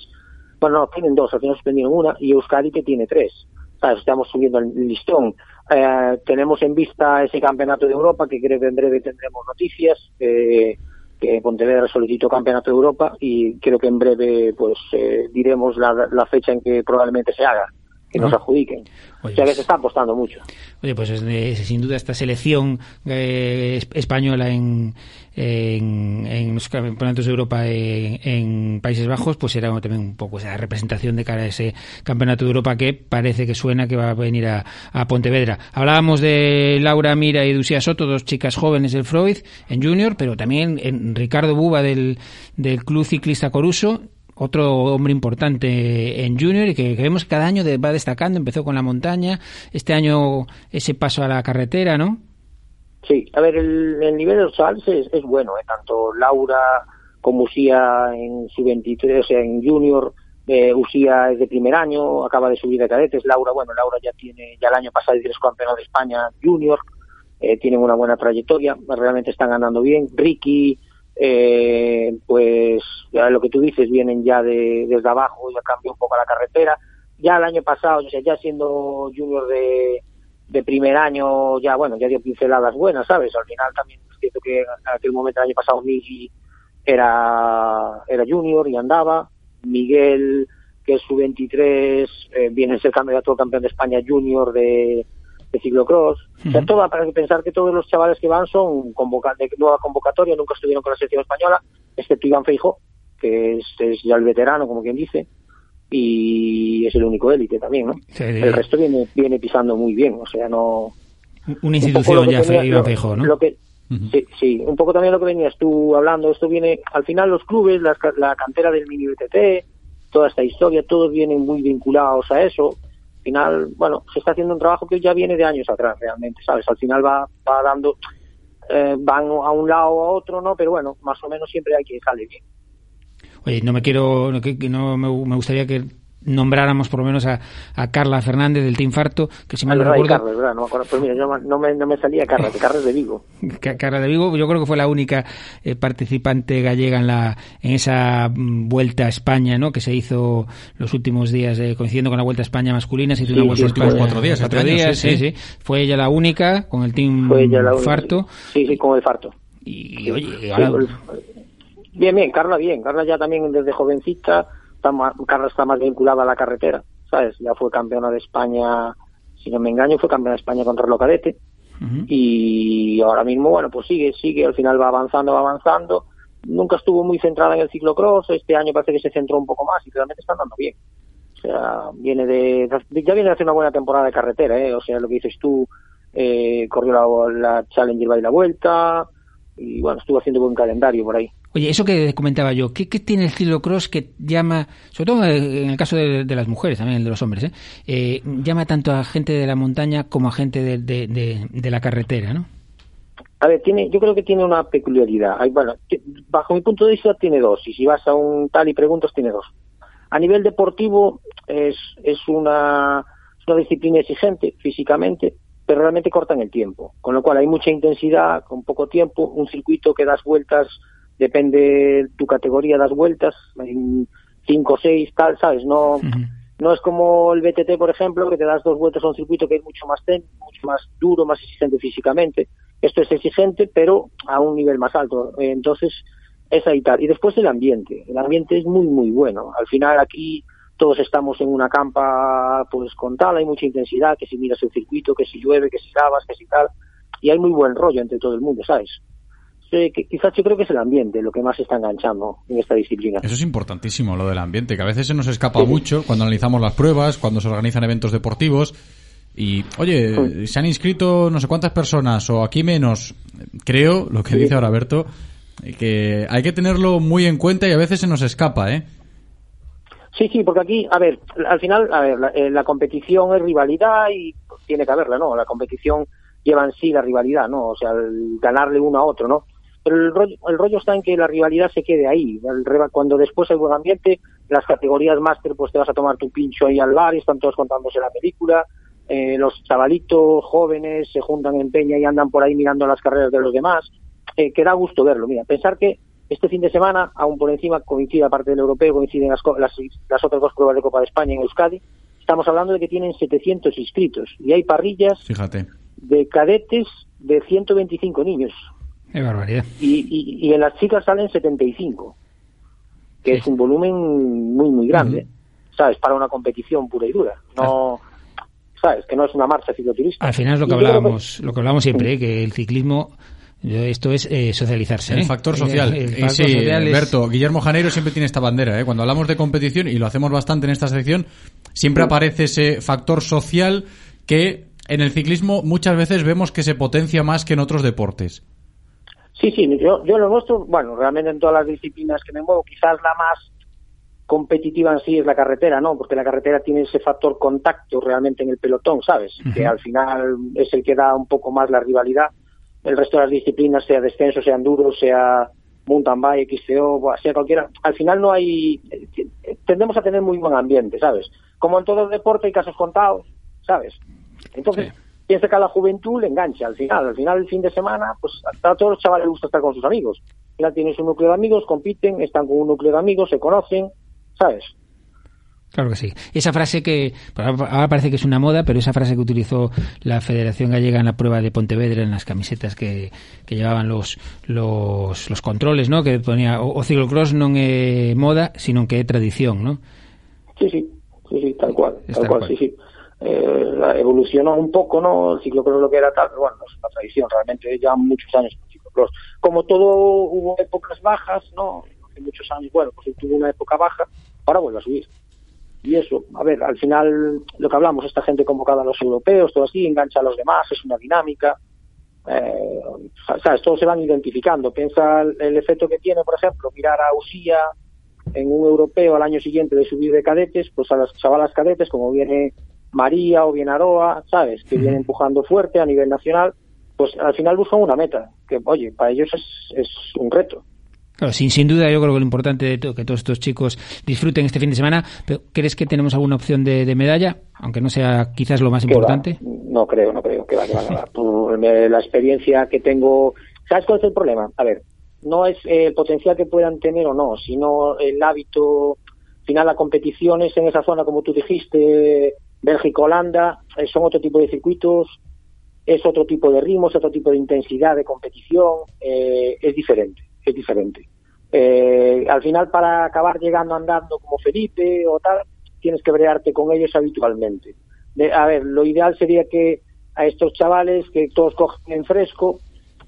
bueno, no, tienen dos, al final suspendieron una, y Euskadi que tiene tres. ¿Sabes? Estamos subiendo el listón. Eh, tenemos en vista ese campeonato de Europa, que creo que en breve tendremos noticias, eh, que Pontevedra solicitó campeonato de Europa, y creo que en breve pues eh, diremos la, la fecha en que probablemente se haga, que nos adjudiquen. Oye, o sea que pues- se está apostando mucho. Oye, pues es de- sin duda esta selección eh, es- española en, en, en los campeonatos de Europa en, en Países Bajos, pues será también un poco esa representación de cara a ese campeonato de Europa que parece que suena que va a venir a, a Pontevedra. Hablábamos de Laura Mira y Ducia Soto, dos chicas jóvenes del Freud en Junior, pero también en Ricardo Buba del, del Club Ciclista Coruso otro hombre importante en Junior y que, que vemos que cada año va destacando, empezó con la montaña, este año ese paso a la carretera, ¿no? Sí, a ver, el, el nivel de los es, es bueno, ¿eh? tanto Laura como Usía en su 23, o sea, en Junior, eh, Usía es de primer año, acaba de subir de cadetes, Laura, bueno, Laura ya tiene, ya el año pasado es campeona de España Junior, eh, tienen una buena trayectoria, realmente están ganando bien, Ricky, eh, pues lo que tú dices, vienen ya de, desde abajo, ya cambió un poco la carretera, ya el año pasado, o sea, ya siendo Junior de, de primer año ya, bueno, ya dio pinceladas buenas, ¿sabes? Al final también es cierto que en aquel momento, el año pasado, Migi era, era junior y andaba. Miguel, que es su 23, eh, viene a ser candidato campeón de España junior de, de ciclocross. O sea, todo, para pensar que todos los chavales que van son convoca de nueva convocatoria, nunca estuvieron con la selección española, excepto Iván Feijo, que es, es ya el veterano, como quien dice. y es el único élite también, ¿no? El resto viene viene pisando muy bien, o sea, no Una institución ya, tenía- Iván Feijó, ¿no? lo que- sí, sí, un poco también lo que venías tú hablando, esto viene, al final los clubes, ca- la, cantera del mini BTT, toda esta historia, todos vienen muy vinculados a eso. Al final, bueno, se está haciendo un trabajo que ya viene de años atrás realmente, ¿sabes? Al final va, va dando, eh, van a un lado o a otro, ¿no? Pero bueno, más o menos siempre hay que sale bien. Oye, no me quiero, no, no me, me gustaría que nombráramos por lo menos a, a Carla Fernández del Team Farto, que si mal no recuerdo, Carles, ¿verdad? No, me acuerdo. pues mira, yo no me, no me salía Carles, de Carles de Vigo. Ca- Carla de Vigo, yo creo que fue la única eh, participante gallega en la en esa mm, vuelta a España, ¿no? Que se hizo los últimos días eh, coincidiendo con la vuelta a España masculina, se hizo Sí, una vuelta sí, a España cuatro días, cuatro este días, sí, sí, sí. sí. Fue ella la única con el Team Fue ella la única, Farto. Sí, sí, con el Farto. Y, oye, Sí, ahora- pues, Bien, bien, Carla bien. Carla ya también desde jovencita, está más, Carla está más vinculada a la carretera, ¿sabes? Ya fue campeona de España, si no me engaño, fue campeona de España con reloj cadete. Y ahora mismo, bueno, pues sigue, sigue, al final va avanzando, va avanzando. Nunca estuvo muy centrada en el ciclocross, este año parece que se centró un poco más y realmente está andando bien. O sea, viene de, ya viene de hacer una buena temporada de carretera, ¿eh? O sea, lo que dices tú, eh, corrió la, la Challenger y la Vuelta, y bueno, estuvo haciendo buen calendario por ahí. Oye, eso que comentaba yo, ¿qué, tiene el ciclocross que llama, sobre todo en el caso de, las mujeres, también el de los hombres, ¿eh? Eh, llama tanto a gente de la montaña como a gente de, la carretera, ¿no? A ver, tiene, yo creo que tiene una peculiaridad. Bueno, bajo mi punto de vista tiene dos, y si vas a un tal y preguntas tiene dos. A nivel deportivo es, una, es una disciplina exigente físicamente, pero realmente corta en el tiempo. Con lo cual hay mucha intensidad, con poco tiempo, un circuito que das vueltas, depende de tu categoría, das vueltas, en cinco o seis, tal, ¿sabes? No, no es como el BTT, por ejemplo, que te das dos vueltas a un circuito que es mucho más técnico, mucho más duro, más exigente físicamente. Esto es exigente, pero a un nivel más alto. Entonces, es ahí tal. Y después el ambiente. El ambiente es muy, muy bueno. Al final aquí todos estamos en una campa pues con tal, hay mucha intensidad, que si miras el circuito, que si llueve, que si lavas, que si tal. Y hay muy buen rollo entre todo el mundo, ¿sabes? Que quizás yo creo que es el ambiente lo que más se está enganchando en esta disciplina. Eso es importantísimo, lo del ambiente, que a veces se nos escapa mucho cuando analizamos las pruebas, cuando se organizan eventos deportivos. Y, oye, se han inscrito no sé cuántas personas o aquí menos. Creo, lo que Sí. dice ahora Berto, eh, que hay que tenerlo muy en cuenta y a veces se nos escapa, ¿eh? Sí, sí, porque aquí, a ver, al final, a ver, la, eh, la competición es rivalidad y tiene que haberla, ¿no? La competición lleva en sí la rivalidad, ¿no? O sea, el ganarle uno a otro, ¿no? Pero el rollo, el rollo está en que la rivalidad se quede ahí. Cuando después hay buen ambiente, las categorías máster, pues te vas a tomar tu pincho ahí al bar y están todos contándose la película. Eh, los chavalitos jóvenes se juntan en peña y andan por ahí mirando las carreras de los demás. Eh, que da gusto verlo. Mira, pensar que este fin de semana, aún por encima coincide, aparte del europeo, coinciden las, las, las otras dos pruebas de Copa de España en Euskadi. Estamos hablando de que tienen 700 inscritos y hay parrillas Fíjate. de cadetes de 125 niños Qué barbaridad. y, y, y en las chicas salen 75, que es un volumen muy, muy grande, ¿sabes? Para una competición pura y dura. No, ¿sabes? Que no es una marcha cicloturista. Al final es lo que Y hablábamos, lo que hablábamos siempre, ¿eh? que el ciclismo, esto es eh, socializarse. El ¿eh? factor social. El, el Y factor sí, social es- Berto, Guillermo Janeiro siempre tiene esta bandera. ¿eh? Cuando hablamos de competición, y lo hacemos bastante en esta sección, siempre aparece ese factor social que en el ciclismo muchas veces vemos que se potencia más que en otros deportes. Sí, sí, yo, yo lo nuestro, bueno, realmente en todas las disciplinas que me muevo, quizás la más competitiva en sí es la carretera, ¿no? Porque la carretera tiene ese factor contacto realmente en el pelotón, ¿sabes? Que al final es el que da un poco más la rivalidad. El resto de las disciplinas, sea descenso, sea enduro, sea mountain bike, XCO, sea cualquiera, al final no hay, tendemos a tener muy buen ambiente, ¿sabes? Como en todo el deporte hay casos contados, ¿sabes? Entonces, piensa que a la juventud le engancha al final. Al final, el fin de semana, pues a todos los chavales les gusta estar con sus amigos. Al final tienes un núcleo de amigos, compiten, están con un núcleo de amigos, se conocen, ¿sabes? Claro que sí. Esa frase que pues ahora parece que es una moda, pero esa frase que utilizó la Federación Gallega en la prueba de Pontevedra en las camisetas que, que llevaban los, los los controles, ¿no? Que ponía o, o ciclocross non é moda, sino que é tradición, ¿no? Sí, sí, sí, sí, tal cual, tal tal cual, cual. sí, sí. Eh, evolucionó un poco, ¿no? El ciclocross lo que era tal, pero bueno, es una tradición, realmente ya muchos años con ciclocross. Como todo hubo épocas bajas, ¿no? Hace muchos años, bueno, pues tuvo una época baja, ahora vuelve a subir. y eso, a ver, al final lo que hablamos, esta gente convocada a los europeos, todo así, engancha a los demás, es una dinámica. Eh, ¿sabes? Todos se van identificando. Piensa el, el efecto que tiene, por ejemplo, mirar a Usía en un europeo al año siguiente de subir de cadetes, pues a las chavalas cadetes, como viene María o Aroa, ¿sabes? Que viene empujando fuerte a nivel nacional, pues al final buscan una meta, que oye, para ellos es, es un reto. Claro, sin, sin duda yo creo que lo importante de todo, que todos estos chicos disfruten este fin de semana, pero ¿crees que tenemos alguna opción de, de medalla? Aunque no sea quizás lo más importante. va, No creo, no creo que va, que va, que va. Tú, me- La experiencia que tengo, ¿sabes cuál es el problema? A ver, no es eh, el potencial que puedan tener o no, sino el hábito, al final las competiciones en esa zona, como tú dijiste, Bélgica, Holanda, eh, son otro tipo de circuitos, es otro tipo de ritmos, otro tipo de intensidad de competición, eh, es diferente, es diferente. Eh, al final, para acabar llegando andando como Felipe o tal, tienes que brearte con ellos habitualmente. De- a ver, lo ideal sería que a estos chavales que todos cogen en fresco,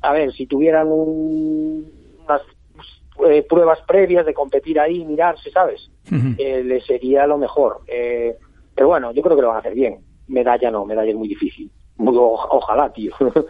a ver, si tuvieran un- unas eh, pruebas previas de competir ahí, mirarse, ¿sabes? Les sería lo mejor. Eh, pero bueno, yo creo que lo van a hacer bien. Medalla no, medalla es muy difícil. Muy, o- ojalá, tío.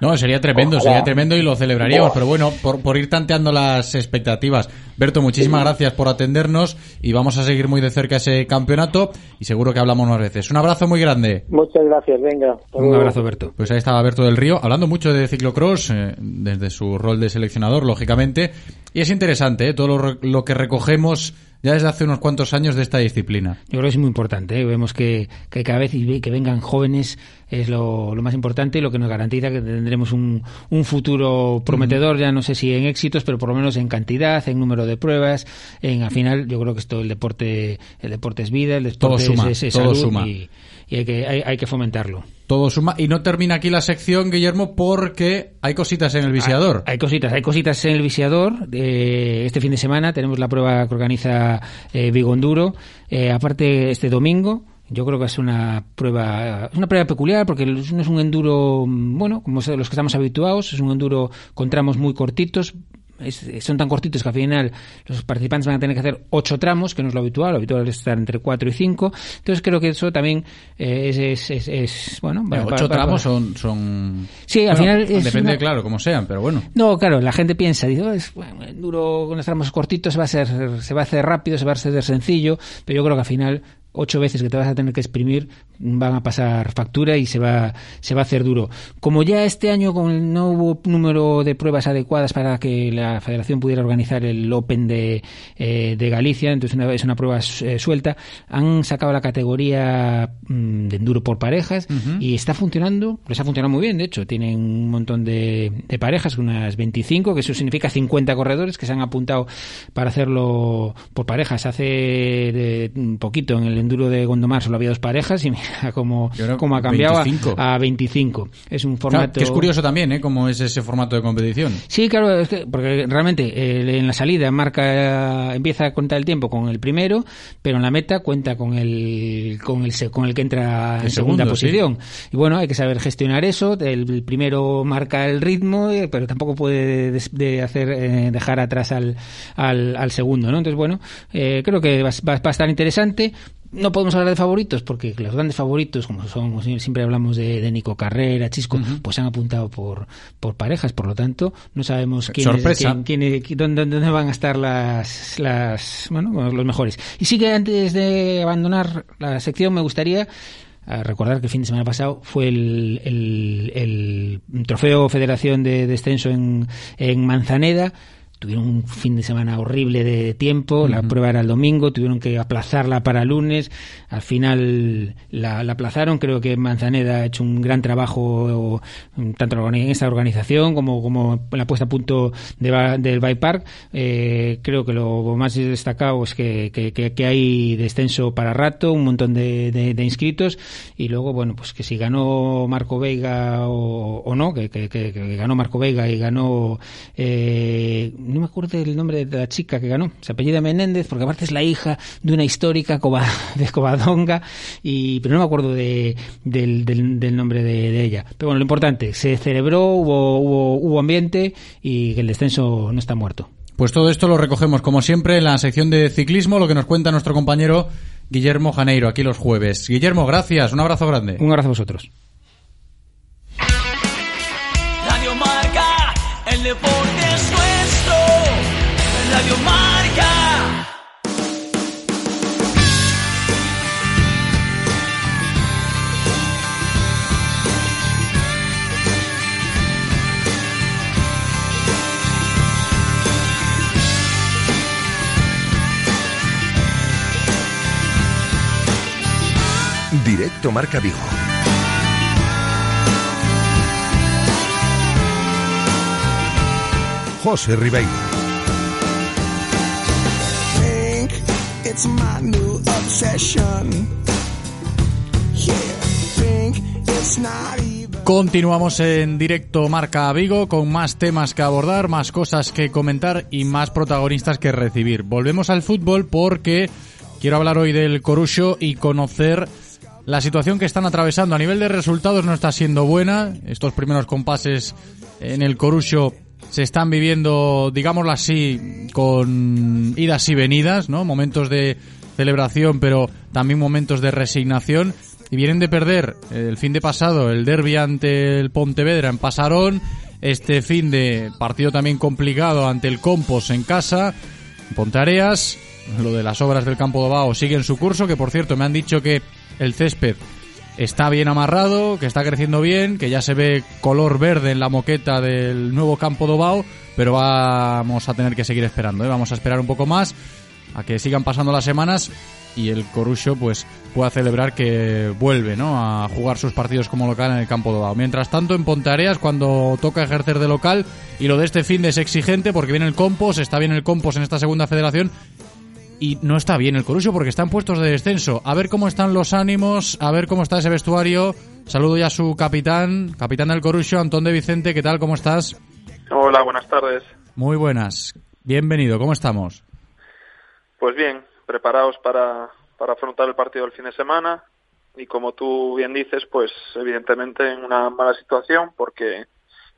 No, sería tremendo, Ojalá. sería tremendo y lo celebraríamos, pero bueno, por, por ir tanteando las expectativas. Berto, muchísimas gracias por atendernos y vamos a seguir muy de cerca ese campeonato y seguro que hablamos más veces. Un abrazo muy grande. Muchas gracias, venga. hasta luego. Berto. Pues ahí estaba Berto del Río, hablando mucho de ciclocross, eh, desde su rol de seleccionador, lógicamente. Y es interesante, eh, todo lo, re- lo que recogemos ya desde hace unos cuantos años de esta disciplina. Yo creo que es muy importante. ¿eh? Vemos que, que cada vez que vengan jóvenes es lo, lo más importante y lo que nos garantiza que tendremos un, un futuro prometedor, ya no sé si en éxitos, pero por lo menos en cantidad, en número de pruebas. En, al final, yo creo que esto el deporte, el deporte es vida, el deporte Todo es- suma, es, es todo salud suma. y, y hay, que, hay, hay que fomentarlo. Todo suma. Y no termina aquí la sección, Guillermo, porque hay cositas en el visiador. Hay cositas, hay cositas en el visiador. Eh, este fin de semana tenemos la prueba que organiza eh, Vigonduro. Eh, aparte, este domingo. Yo creo que es una prueba, es una prueba peculiar porque no es un enduro, bueno, como los que estamos habituados, es un enduro con tramos muy cortitos, es- son tan cortitos que al final los participantes van a tener que hacer ocho tramos, que no es lo habitual, lo habitual es estar entre cuatro y cinco. Entonces creo que eso también eh, es, es, es- es, bueno, va- ocho va- va- tramos son, son... Sí, al Bueno, final es Depende, una- claro, como sean, pero bueno. no, claro, la gente piensa, dice, "Oh, es bueno, duro con los tramos cortitos, se va a ser, se va a hacer rápido, se va a hacer sencillo, pero yo creo que al final ocho veces que te vas a tener que exprimir van a pasar factura y se va, se va a hacer duro. Como ya este año no hubo número de pruebas adecuadas para que la federación pudiera organizar el Open de, eh, de Galicia, entonces una, es una prueba eh, suelta, han sacado la categoría mm, de enduro por parejas y está funcionando, les ha funcionado muy bien, de hecho, tienen un montón de, de parejas, unas 25, que eso significa 50 corredores que se han apuntado para hacerlo por parejas. Hace de, un poquito en el enduro de Gondomar solo había dos parejas y mira cómo, cómo ha cambiado a- 25. A, 25. Es un Claro, formato... que es curioso también, ¿eh? Cómo es ese formato de competición. Sí, claro, es que- porque realmente eh, en la salida marca empieza a contar el tiempo con el primero, pero en la meta cuenta con el con el con el que entra en segunda segundo, sí. posición. Y bueno, hay que saber gestionar eso. El, el primero marca el ritmo, eh, pero tampoco puede des- de hacer eh, dejar atrás al, al, al segundo, ¿no? Entonces bueno, eh, creo que va, va- va a estar interesante. No podemos hablar de favoritos porque los grandes favoritos, como son, siempre hablamos de, de Nico Carrera, Chisco, pues se han apuntado por, por parejas, por lo tanto, no sabemos quién Sorpresa. quién- dónde, dónde van a estar las, las, bueno, los mejores. Y sí que antes de abandonar la sección me gustaría a recordar que el fin de semana pasado fue el, el, el trofeo Federación de Descenso en, en Manzaneda. Tuvieron un fin de semana horrible de tiempo, la prueba era el domingo, tuvieron que aplazarla para lunes, al final la, la aplazaron, creo que Manzaneda ha hecho un gran trabajo tanto en esta organización como, como en la puesta a punto de, del Bike Park. Eh, creo que lo más destacado es que, que- que- que hay descenso para rato, un montón de, de- de inscritos. Y luego, bueno, pues que si ganó Marco Veiga o, o no, que ganó Marco Veiga y ganó, eh, no me acuerdo el nombre de la chica que ganó, se apellida Menéndez, porque aparte es la hija de una histórica Coba- de Covadonga, y, pero no me acuerdo de, del, del- del nombre de, de ella. Pero bueno, lo importante, se celebró, hubo, hubo, hubo ambiente y que el descenso no está muerto. Pues todo esto lo recogemos, como siempre, en la sección de ciclismo, lo que nos cuenta nuestro compañero Guillermo Janeiro, aquí los jueves. Guillermo, gracias, un abrazo grande. Un abrazo a vosotros. Marca. Directo Marca Vigo. José Ribeiro. Continuamos en directo Marca Vigo con más temas que abordar, más cosas que comentar y más protagonistas que recibir. Volvemos al fútbol porque quiero hablar hoy del Corucho y conocer la situación que están atravesando. A nivel de resultados no está siendo buena. Estos primeros compases en el Corucho se están viviendo, digámoslo así, con idas y venidas, ¿no? Momentos de celebración, pero también momentos de resignación. Y vienen de perder el fin de pasado el derby ante el Pontevedra en Pasarón. Este fin de partido también complicado ante el Compos en casa. en Pontareas. Lo de las obras del Campo de Bao sigue en su curso, que por cierto me han dicho que el césped está bien amarrado, que está creciendo bien, que ya se ve color verde en la moqueta del nuevo campo Dobao, pero vamos a tener que seguir esperando, ¿eh? vamos a esperar un poco más a que sigan pasando las semanas y el Corucho pues pueda celebrar que vuelve ¿no? a jugar sus partidos como local en el campo Dobao. Mientras tanto en Pontareas cuando toca ejercer de local y lo de este fin de es exigente porque viene el Compos, está bien el Compos en esta segunda federación y no está bien el Corucho porque está en puestos de descenso. A ver cómo están los ánimos, a ver cómo está ese vestuario. Saludo ya a su capitán, capitán del Corucho, Antón de Vicente. ¿Qué tal? ¿Cómo estás? Hola, buenas tardes. Muy buenas. Bienvenido. ¿Cómo estamos? Pues bien, preparados para, para afrontar el partido del fin de semana y como tú bien dices, pues evidentemente en una mala situación porque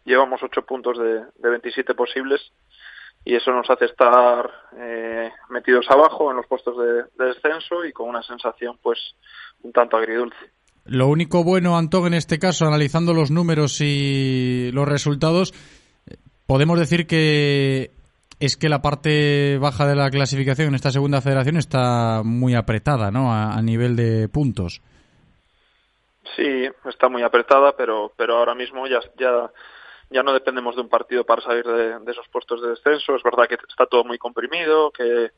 llevamos ocho puntos de, de 27 posibles y eso nos hace estar eh, metidos abajo en los puestos de, de descenso y con una sensación pues un tanto agridulce. Lo único bueno, Antón, en este caso, analizando los números y los resultados, podemos decir que es que la parte baja de la clasificación en esta segunda federación está muy apretada, ¿no? A, a nivel de puntos. Sí, está muy apretada, pero pero ahora mismo ya ya ya no dependemos de un partido para salir de, esos puestos de descenso. Es verdad que está todo muy comprimido, que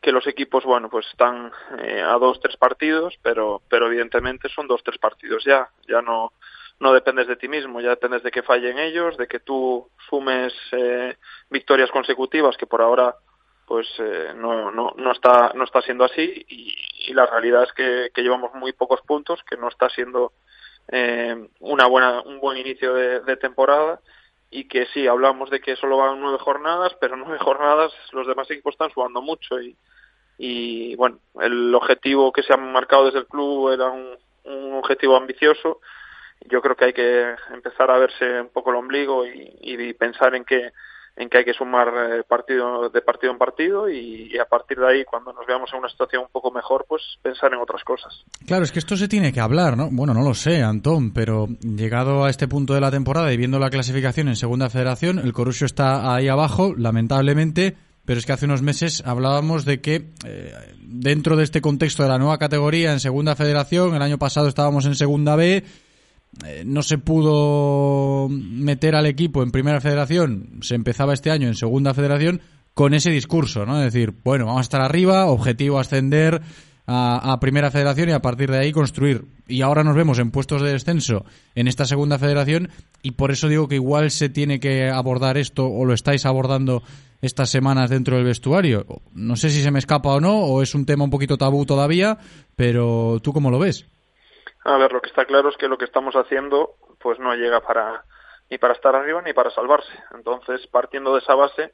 que los equipos, bueno, pues están eh, a dos, tres partidos, pero, pero evidentemente son dos, tres partidos ya. Ya no, no dependes de ti mismo, ya dependes de que fallen ellos, de que tú sumes eh, victorias consecutivas, que por ahora pues eh, no, no, no está no está siendo así y, y la realidad es que, llevamos muy pocos puntos, que no está siendo eh, una buena un buen inicio de, temporada y que sí, hablamos de que solo van nueve jornadas, pero nueve jornadas los demás equipos están jugando mucho y, y bueno, el objetivo que se ha marcado desde el club era un, un objetivo ambicioso. Yo creo que hay que empezar a verse un poco el ombligo y, y pensar en que en que hay que sumar eh, partido de partido en partido y, a partir de ahí cuando nos veamos en una situación un poco mejor pues pensar en otras cosas. Claro, es que esto se tiene que hablar, ¿no? Bueno, no lo sé, Antón, pero llegado a este punto de la temporada y viendo la clasificación en Segunda Federación, el Corusio está ahí abajo, lamentablemente, pero es que hace unos meses hablábamos de que eh, dentro de este contexto de la nueva categoría en Segunda Federación, el año pasado estábamos en Segunda B, eh, no se pudo meter al equipo en Primera Federación, se empezaba este año en Segunda Federación con ese discurso, ¿no? Es decir, bueno, vamos a estar arriba, objetivo ascender a, a, Primera Federación y a partir de ahí construir. Y ahora nos vemos en puestos de descenso en esta Segunda Federación y por eso digo que igual se tiene que abordar esto o lo estáis abordando estas semanas dentro del vestuario. No sé si se me escapa o no, o es un tema un poquito tabú todavía, pero ¿tú cómo lo ves? A ver, lo que está claro es que lo que estamos haciendo pues no llega para ni para estar arriba ni para salvarse. Entonces, partiendo de esa base,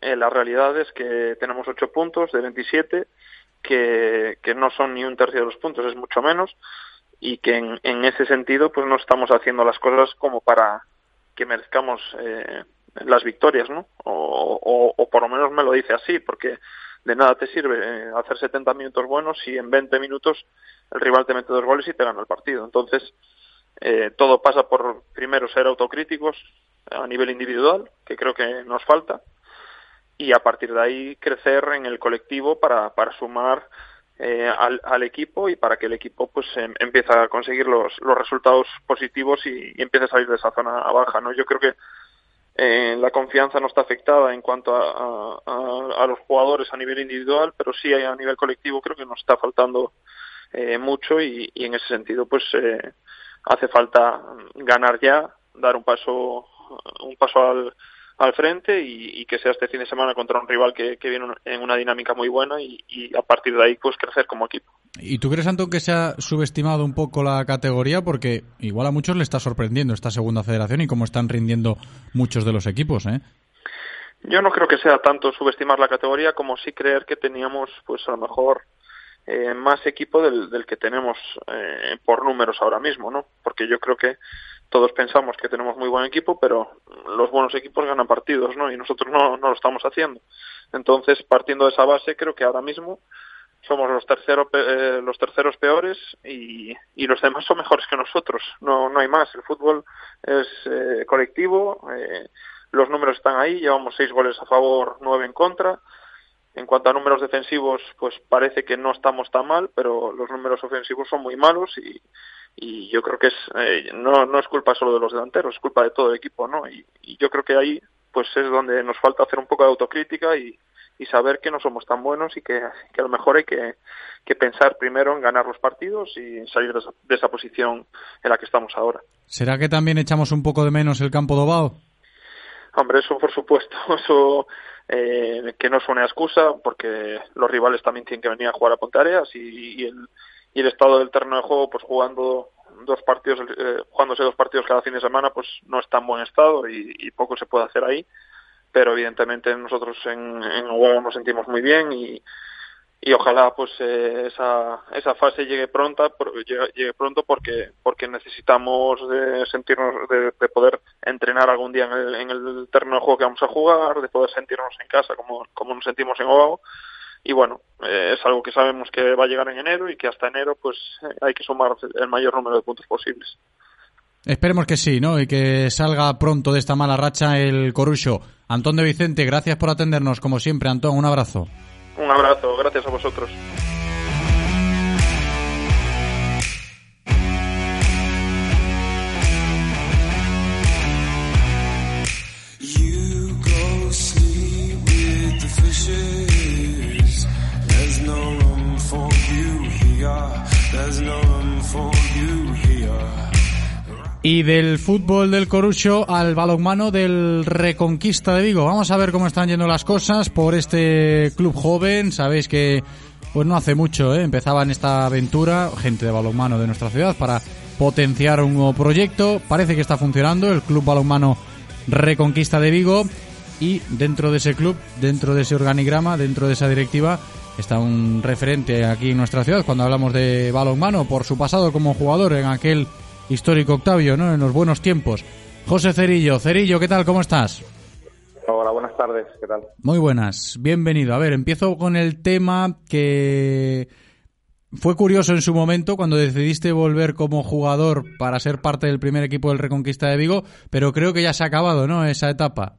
eh, la realidad es que tenemos ocho puntos de 27, que, que no son ni un tercio de los puntos, es mucho menos, y que en, en ese sentido pues no estamos haciendo las cosas como para que merezcamos eh, las victorias, ¿no? O, o, o, por lo menos me lo dice así, porque de nada te sirve eh, hacer 70 minutos buenos si en 20 minutos el rival te mete dos goles y te gana el partido. Entonces, eh, todo pasa por primero ser autocríticos a nivel individual, que creo que nos falta, y a partir de ahí crecer en el colectivo para, para sumar eh, al, al, equipo y para que el equipo pues em, empiece a conseguir los, los resultados positivos y, y, empiece a salir de esa zona baja no yo creo que eh, la confianza no está afectada en cuanto a, a, los jugadores a nivel individual pero sí a nivel colectivo creo que nos está faltando eh, mucho y, en ese sentido pues eh, hace falta ganar ya dar un paso un paso al frente y, que sea este fin de semana contra un rival que, que viene en una dinámica muy buena y, y, a partir de ahí pues crecer como equipo. ¿Y tú crees, Anton, que se ha subestimado un poco la categoría? Porque igual a muchos le está sorprendiendo esta segunda federación y cómo están rindiendo muchos de los equipos, ¿eh? Yo no creo que sea tanto subestimar la categoría como sí creer que teníamos pues a lo mejor eh, más equipo del, del que tenemos eh, por números ahora mismo, ¿no? Porque yo creo que todos pensamos que tenemos muy buen equipo, pero los buenos equipos ganan partidos, ¿no? Y nosotros no, no lo estamos haciendo. Entonces, partiendo de esa base, creo que ahora mismo somos los terceros eh, los terceros peores y, y los demás son mejores que nosotros. No, no hay más. El fútbol es eh, colectivo, eh, los números están ahí, llevamos seis goles a favor, nueve en contra. En cuanto a números defensivos, pues parece que no estamos tan mal, pero los números ofensivos son muy malos y, y yo creo que es eh, no, no es culpa solo de los delanteros, es culpa de todo el equipo, ¿no? Y, y, yo creo que ahí pues es donde nos falta hacer un poco de autocrítica y, y saber que no somos tan buenos y que, que a lo mejor hay que, que, pensar primero en ganar los partidos y salir de esa, de esa, posición en la que estamos ahora. ¿Será que también echamos un poco de menos el campo Dobao? Hombre, eso por supuesto, eso eh, que no una excusa porque los rivales también tienen que venir a jugar a Pontareas y, y el y el estado del terreno de juego pues jugando dos partidos eh, jugándose dos partidos cada fin de semana pues no está en buen estado y, y poco se puede hacer ahí pero evidentemente nosotros en, en nos sentimos muy bien y, y ojalá pues eh, esa esa fase llegue pronta llegue, pronto porque porque necesitamos de sentirnos de, de, poder entrenar algún día en el, en el terreno de juego que vamos a jugar de poder sentirnos en casa como como nos sentimos en Oago y bueno, eh, es algo que sabemos que va a llegar en enero y que hasta enero pues hay que sumar el mayor número de puntos posibles. Esperemos que sí, ¿no? Y que salga pronto de esta mala racha el Corucho. Antón de Vicente, gracias por atendernos, como siempre, Antón, un abrazo. Un abrazo, gracias a vosotros. Y del fútbol del Corucho al balonmano del Reconquista de Vigo. Vamos a ver cómo están yendo las cosas por este club joven. Sabéis que pues no hace mucho ¿eh? empezaba en esta aventura gente de balonmano de nuestra ciudad para potenciar un nuevo proyecto. Parece que está funcionando el club balonmano Reconquista de Vigo y dentro de ese club, dentro de ese organigrama, dentro de esa directiva está un referente aquí en nuestra ciudad cuando hablamos de balonmano por su pasado como jugador en aquel histórico Octavio, ¿no? En los buenos tiempos. José Cerillo, Cerillo, ¿qué tal? ¿Cómo estás? Hola, buenas tardes, ¿qué tal? Muy buenas, bienvenido. A ver, empiezo con el tema que fue curioso en su momento cuando decidiste volver como jugador para ser parte del primer equipo del Reconquista de Vigo, pero creo que ya se ha acabado, ¿no? Esa etapa.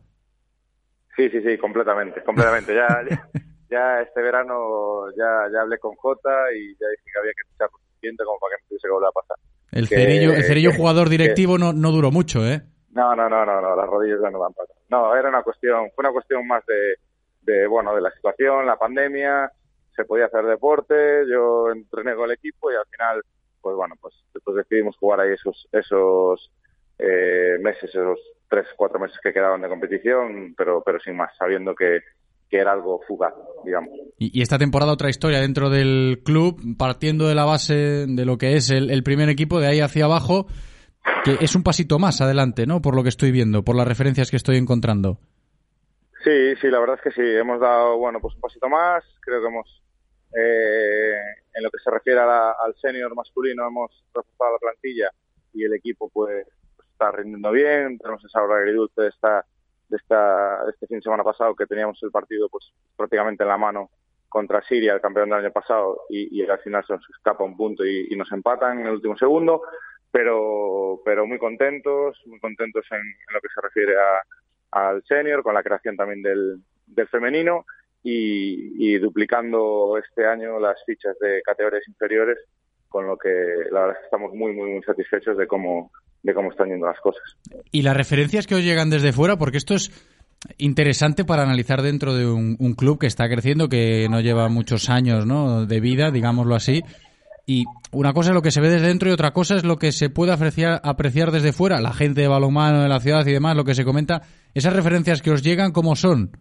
Sí, sí, sí, completamente, completamente. Ya, ya, ya, este verano ya, ya hablé con Jota y ya dije que había que estar suficiente como para que no tuviese que volver a pasar. El que, cerillo, el cerillo que, jugador directivo que, no, no duró mucho, ¿eh? No, no, no, no, no, las rodillas ya no van para No, era una cuestión, fue una cuestión más de, de, bueno, de la situación, la pandemia, se podía hacer deporte, yo entrené con el equipo y al final, pues bueno, pues después decidimos jugar ahí esos, esos eh, meses, esos tres, cuatro meses que quedaban de competición, pero, pero sin más, sabiendo que, que era algo fugaz, digamos. Y, y, esta temporada otra historia dentro del club, partiendo de la base de lo que es el, el, primer equipo, de ahí hacia abajo, que es un pasito más adelante, ¿no? Por lo que estoy viendo, por las referencias que estoy encontrando. Sí, sí, la verdad es que sí, hemos dado, bueno, pues un pasito más, creo que hemos, eh, en lo que se refiere a la, al senior masculino, hemos reforzado la plantilla y el equipo pues, pues está rindiendo bien, tenemos esa hora agridulce de esta de, esta, este fin de semana pasado que teníamos el partido pues prácticamente en la mano contra Siria, el campeón del año pasado, y, al final se nos escapa un punto y, nos empatan en el último segundo, pero, pero muy contentos, muy contentos en, lo que se refiere a, al senior, con la creación también del, del femenino y, y duplicando este año las fichas de categorías inferiores, con lo que la verdad estamos muy, muy, muy satisfechos de cómo, de cómo están yendo las cosas. Y las referencias que os llegan desde fuera, porque esto es interesante para analizar dentro de un, un club que está creciendo, que no lleva muchos años ¿no? de vida, digámoslo así. Y una cosa es lo que se ve desde dentro y otra cosa es lo que se puede apreciar, apreciar desde fuera. La gente de balonmano de la ciudad y demás, lo que se comenta. Esas referencias que os llegan, ¿cómo son?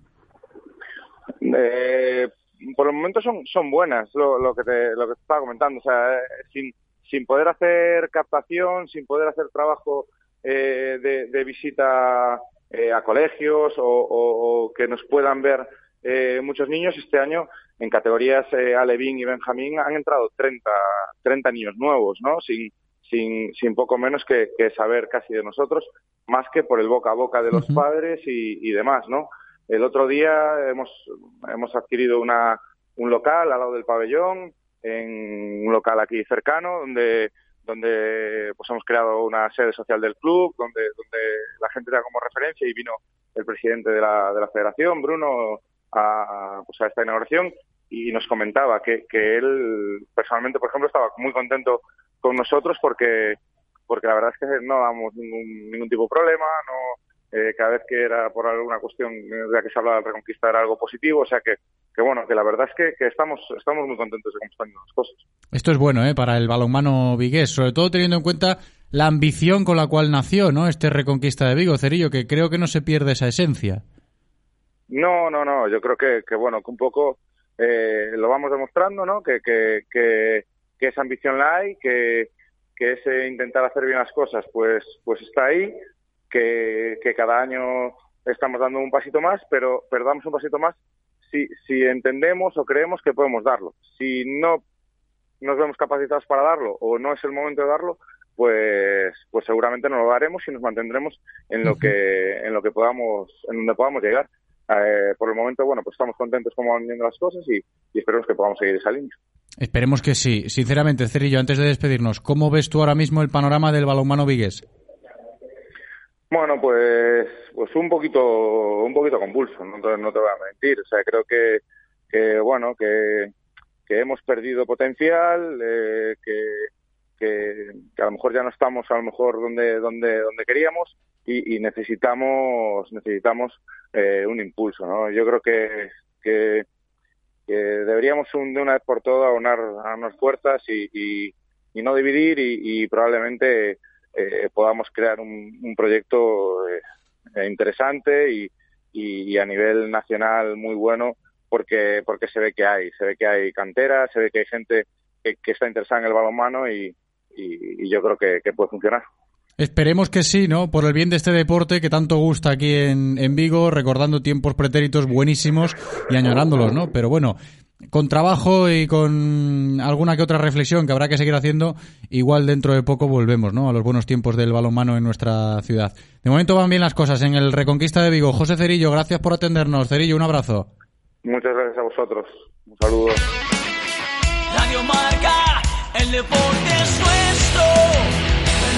Eh, por el momento son, son buenas, lo, lo, que te, lo que te estaba comentando. O sea, eh, sin, sin poder hacer captación, sin poder hacer trabajo eh, de, de, visita eh, a colegios o, o, o, que nos puedan ver eh, muchos niños, este año en categorías eh, Alevín y Benjamín han entrado 30, 30 niños nuevos, ¿no? Sin, sin, sin poco menos que, que, saber casi de nosotros, más que por el boca a boca de los uh -huh. padres y, y demás, ¿no? El otro día hemos, hemos adquirido una, un local al lado del pabellón, en un local aquí cercano, donde, donde pues hemos creado una sede social del club, donde, donde la gente da como referencia y vino el presidente de la, de la federación, Bruno, a, pues a esta inauguración y nos comentaba que, que él personalmente, por ejemplo, estaba muy contento con nosotros porque, porque la verdad es que no damos ningún, ningún tipo de problema, no, eh, cada vez que era por alguna cuestión de la que se hablaba de Reconquista era algo positivo, o sea que, que bueno, que la verdad es que, que, estamos, estamos muy contentos de cómo están las cosas. Esto es bueno ¿eh? para el balonmano vigués, sobre todo teniendo en cuenta la ambición con la cual nació ¿no? este Reconquista de Vigo, Cerillo, que creo que no se pierde esa esencia. No, no, no, yo creo que, que bueno, que un poco eh, lo vamos demostrando, ¿no? Que, que, que, que esa ambición la hay, que, que ese intentar hacer bien las cosas, pues, pues está ahí, que, que cada año estamos dando un pasito más, pero, pero damos un pasito más si, si entendemos o creemos que podemos darlo. Si no nos vemos capacitados para darlo o no es el momento de darlo, pues, pues seguramente no lo daremos y nos mantendremos en lo que, en lo que podamos, en donde podamos llegar. Eh, por el momento, bueno, pues estamos contentos como van viendo las cosas y, y esperemos que podamos seguir esa línea. Esperemos que sí. Sinceramente, Cerillo, antes de despedirnos, ¿cómo ves tú ahora mismo el panorama del balonmano vigués? Bueno, pues, pues un poquito, un poquito convulso, no te, voy a mentir. O sea, creo que, que bueno, que, hemos perdido potencial, eh, que, que, a lo mejor ya no estamos a lo mejor donde, donde, donde queríamos y, necesitamos, necesitamos eh, un impulso, ¿no? Yo creo que, que, deberíamos un, de una vez por todas aunar, unas fuerzas y, y, y no dividir y probablemente eh, podamos crear un, un proyecto eh, interesante y, y, a nivel nacional muy bueno porque porque se ve que hay se ve que hay cantera se ve que hay gente que, que está interesada en el balonmano y, y, y yo creo que, que, puede funcionar Esperemos que sí, ¿no? Por el bien de este deporte que tanto gusta aquí en, en Vigo, recordando tiempos pretéritos buenísimos y añorándolos, ¿no? Pero bueno, con trabajo y con alguna que otra reflexión que habrá que seguir haciendo, igual dentro de poco volvemos ¿no? a los buenos tiempos del balonmano en nuestra ciudad. De momento van bien las cosas en el Reconquista de Vigo. José Cerillo, gracias por atendernos. Cerillo, un abrazo. Muchas gracias a vosotros. Un saludo. Radio Marca, el deporte es nuestro.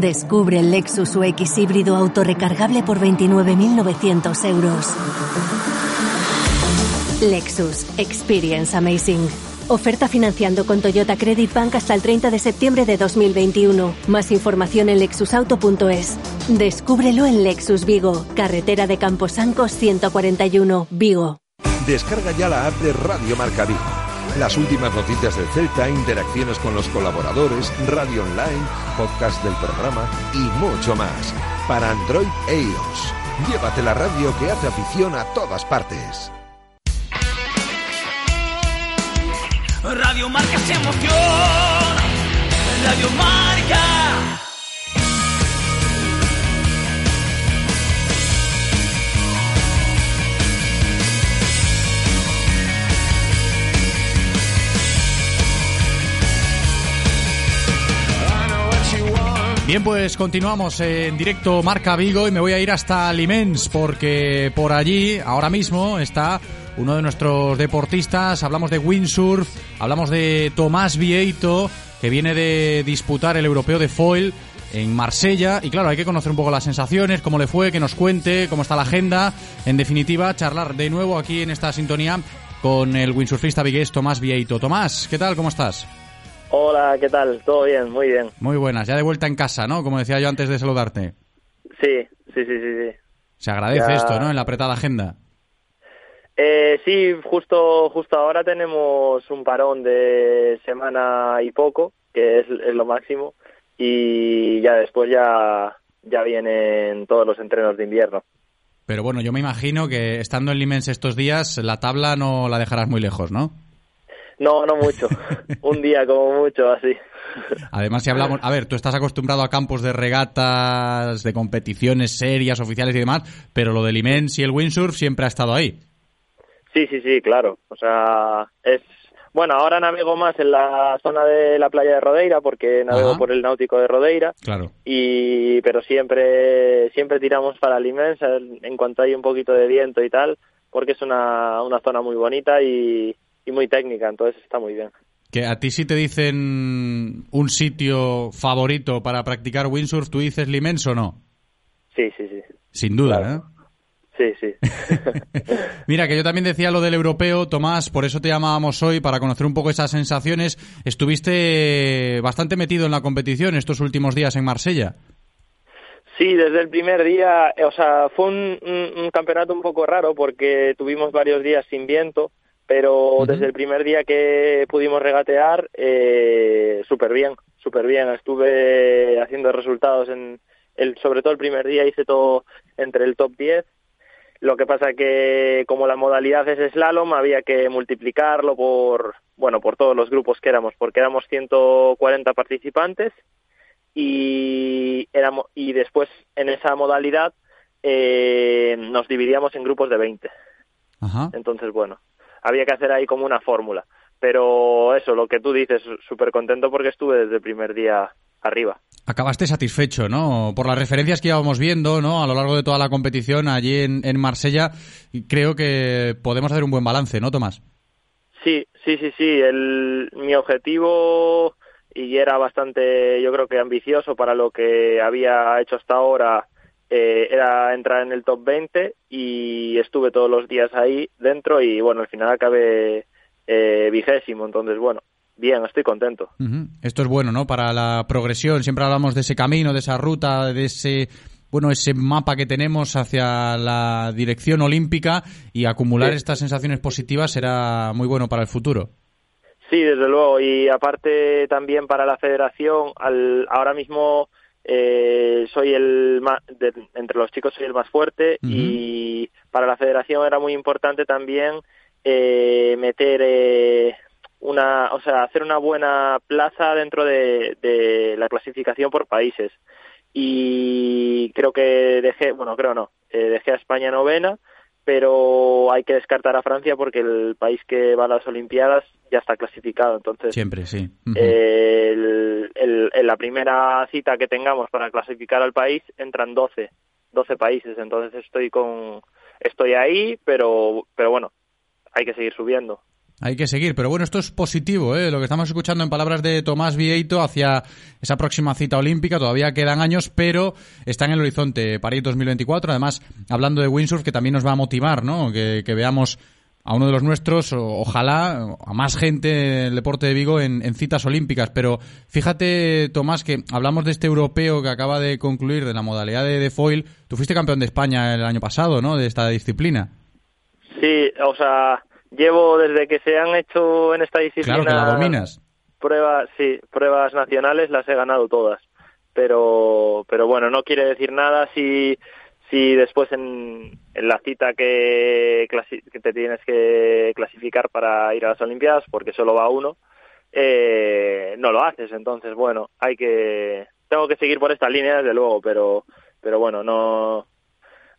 Descubre el Lexus UX híbrido autorrecargable por 29.900 euros. Lexus Experience Amazing. Oferta financiando con Toyota Credit Bank hasta el 30 de septiembre de 2021. Más información en lexusauto.es. Descúbrelo en Lexus Vigo, carretera de Camposancos 141, Vigo. Descarga ya la app de Radio Marca Vigo. Las últimas noticias del Celta, interacciones con los colaboradores, radio online, podcast del programa y mucho más. Para Android e iOS. Llévate la radio que hace afición a todas partes. Radio Marca es emoción. Radio Marca. Bien, pues continuamos en directo Marca Vigo y me voy a ir hasta Limens porque por allí ahora mismo está uno de nuestros deportistas. Hablamos de windsurf, hablamos de Tomás Vieito que viene de disputar el europeo de foil en Marsella y claro, hay que conocer un poco las sensaciones, cómo le fue, que nos cuente, cómo está la agenda. En definitiva, charlar de nuevo aquí en esta sintonía con el windsurfista vigués Tomás Vieito. Tomás, ¿qué tal? ¿Cómo estás? Hola, ¿qué tal? ¿Todo bien? Muy bien. Muy buenas, ya de vuelta en casa, ¿no? Como decía yo antes de saludarte. Sí, sí, sí, sí. sí. Se agradece Ya. esto, ¿no? En la apretada agenda. Eh, sí, justo, justo ahora tenemos un parón de semana y poco, que es, es lo máximo, y ya después ya, ya vienen todos los entrenos de invierno. Pero bueno, yo me imagino que estando en Limens estos días, la tabla no la dejarás muy lejos, ¿no? No, no mucho. un día como mucho, así. Además, si hablamos, a ver, tú estás acostumbrado a campos de regatas, de competiciones serias, oficiales y demás, pero lo del Limens y el windsurf siempre ha estado ahí. Sí, sí, sí, claro. O sea, es... Bueno, ahora navego más en la zona de la playa de Rodeira, porque navego Ajá. por el náutico de Rodeira. Claro. y pero siempre siempre tiramos para el inmensa en cuanto hay un poquito de viento y tal porque es una, una zona muy bonita y, y muy técnica entonces está muy bien Que a ti si te dicen un sitio favorito para practicar windsurf, ¿tú dices Limens o no? sí sí sí Sin duda, ¿eh? sí sí Mira, que yo también decía lo del europeo, Tomás, por eso te llamábamos hoy, para conocer un poco esas sensaciones. Estuviste bastante metido en la competición estos últimos días en Marsella. sí desde el primer día o sea fue un, un- un campeonato un poco raro porque tuvimos varios días sin viento pero desde el primer día que pudimos regatear eh, súper bien súper bien estuve haciendo resultados en el sobre todo el primer día hice todo entre el top 10 lo que pasa que como la modalidad es slalom había que multiplicarlo por bueno por todos los grupos que éramos porque éramos 140 participantes y éramos y después en esa modalidad eh, nos dividíamos en grupos de 20 Ajá. entonces bueno había que hacer ahí como una fórmula pero eso lo que tú dices súper contento porque estuve desde el primer día arriba Acabaste satisfecho, ¿no? Por las referencias que íbamos viendo, ¿no? A lo largo de toda la competición allí en, en Marsella, creo que podemos hacer un buen balance, ¿no, Tomás? Sí, sí, sí, sí. El, mi objetivo, y era bastante, yo creo que ambicioso para lo que había hecho hasta ahora, eh, era entrar en el top 20 y estuve todos los días ahí dentro y bueno, al final acabé eh, vigésimo. Entonces, bueno, bien, estoy contento. Esto es bueno, ¿no? Para la progresión. Siempre hablamos de ese camino, de esa ruta, de ese bueno, ese mapa que tenemos hacia la dirección olímpica y acumular Sí. estas sensaciones positivas será muy bueno para el futuro. Sí, desde luego. Y aparte también para la federación, al, ahora mismo eh, soy el más, de- entre los chicos soy el más fuerte y para la federación era muy importante también eh, meter eh, una, o sea, hacer una buena plaza dentro de, de la clasificación por países. Y creo que dejé, bueno, creo no, eh, dejé a España novena, pero hay que descartar a Francia porque el país que va a las Olimpiadas ya está clasificado. Entonces, Siempre, sí. El- en la primera cita que tengamos para clasificar al país entran 12, 12 países. Entonces estoy con, estoy ahí, pero, pero bueno, hay que seguir subiendo. Hay que seguir, pero bueno, esto es positivo, ¿eh? Lo que estamos escuchando en palabras de Tomás Vieito hacia esa próxima cita olímpica, todavía quedan años, pero está en el horizonte París 2024. Además, hablando de windsurf, que también nos va a motivar, ¿no? Que, veamos a uno de los nuestros, ojalá, a más gente del deporte de Vigo en, en citas olímpicas. Pero fíjate, Tomás, que hablamos de este europeo que acaba de concluir de la modalidad de, de foil. Tú fuiste campeón de España el año pasado, ¿no? De esta disciplina. Sí, o sea, llevo desde que se han hecho en esta disciplina Claro que la dominas. pruebas, sí, pruebas nacionales las he ganado todas. Pero, pero bueno, no quiere decir nada si, si después en, en la cita que, que te tienes que clasificar para ir a las Olimpiadas, porque solo va uno, eh, no lo haces. Entonces, bueno, hay que tengo que seguir por esta línea desde luego, pero pero bueno, no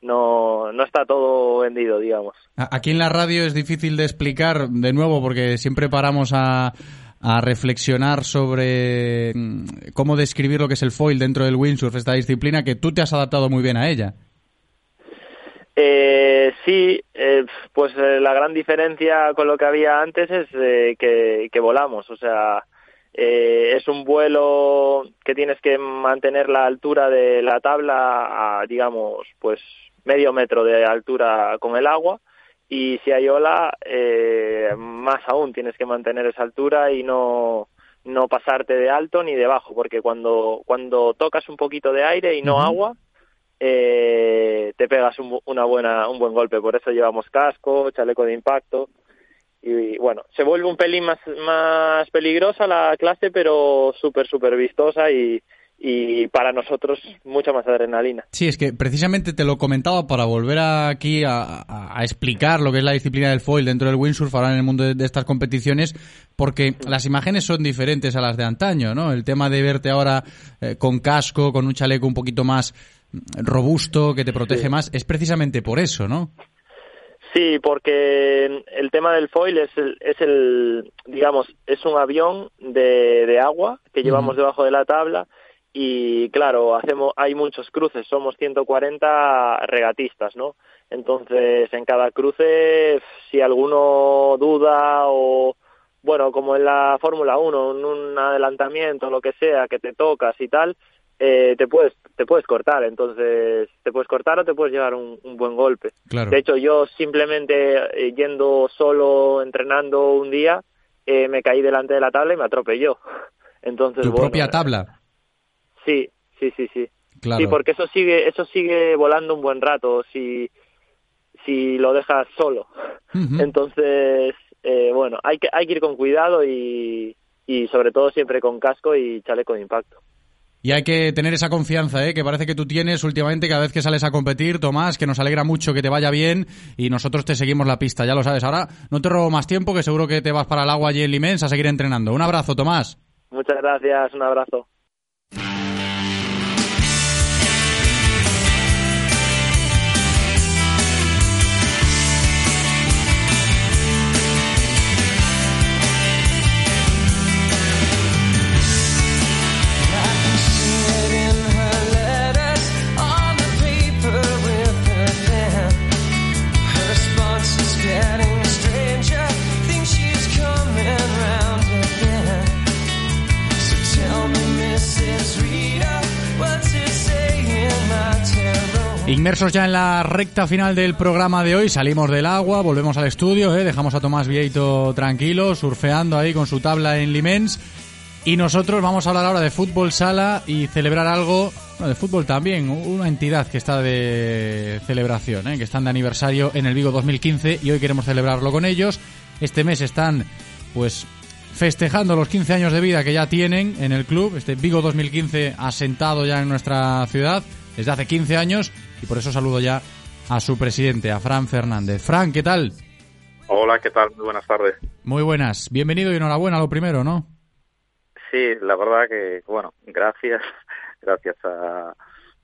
no no está todo vendido, digamos. Aquí en la radio es difícil de explicar de nuevo porque siempre paramos a, a reflexionar sobre mm, cómo describir lo que es el foil dentro del windsurf, esta disciplina que tú te has adaptado muy bien a ella. Eh, sí, eh, pues eh, la gran diferencia con lo que había antes es eh, que, que volamos, o sea, eh, es un vuelo que tienes que mantener la altura de la tabla a, digamos, pues medio metro de altura con el agua y si hay ola, eh, más aún tienes que mantener esa altura y no no pasarte de alto ni de bajo, porque cuando cuando tocas un poquito de aire y no agua, eh, te pegas un, una buena, un buen golpe. Por eso llevamos casco, chaleco de impacto. Y, bueno, se vuelve un pelín más, más peligrosa la clase, pero súper, súper vistosa y, y para nosotros mucha más adrenalina. Sí, es que precisamente te lo comentaba para volver aquí a, a- a explicar lo que es la disciplina del foil dentro del windsurf ahora en el mundo de, de estas competiciones, porque las imágenes son diferentes a las de antaño, ¿no? El tema de verte ahora eh, con casco, con un chaleco un poquito más mm, robusto, que te protege Sí. más, es precisamente por eso, ¿no? Sí, porque el tema del foil es el, es el digamos, es un avión de, de agua que llevamos debajo de la tabla y claro, hacemos hay muchos cruces, somos 140 regatistas, ¿no? Entonces, en cada cruce si alguno duda o bueno, como en la Fórmula 1, en un adelantamiento, lo que sea, que te tocas y tal, eh, te puedes te puedes cortar, entonces te puedes cortar o te puedes llevar un, un buen golpe. Claro. De hecho, yo simplemente eh, yendo solo entrenando un día, eh, me caí delante de la tabla y me atropelló. Entonces, Tu bueno, propia tabla. Sí, sí, sí, sí. Claro. Sí, porque eso sigue eso sigue volando un buen rato si si lo dejas solo. Entonces, eh, bueno, hay que hay que ir con cuidado y y sobre todo siempre con casco y chaleco de impacto. Y hay que tener esa confianza, ¿eh? que parece que tú tienes últimamente cada vez que sales a competir, Tomás, que nos alegra mucho que te vaya bien y nosotros te seguimos la pista, ya lo sabes. Ahora no te robo más tiempo, que seguro que te vas para el agua allí en Limens a seguir entrenando. Un abrazo, Tomás. Muchas gracias, un abrazo. Inmersos ya en la recta final del programa de hoy, salimos del agua, volvemos al estudio, ¿eh? dejamos a Tomás Vieito tranquilo, surfeando ahí con su tabla en Limens. Y nosotros vamos a hablar ahora de fútbol sala y celebrar algo, bueno, de fútbol también, una entidad que está de celebración, ¿eh? que están de aniversario en el Vigo 2015 y hoy queremos celebrarlo con ellos. Este mes están, pues, festejando los 15 años de vida que ya tienen en el club, este Vigo 2015 asentado ya en nuestra ciudad desde hace 15 años y por eso saludo ya a su presidente, a Fran Fernández. Fran, ¿qué tal? Hola, ¿qué tal? Muy buenas tardes. Muy buenas, bienvenido y enhorabuena lo primero, ¿no? Sí, la verdad que, bueno, gracias, gracias a,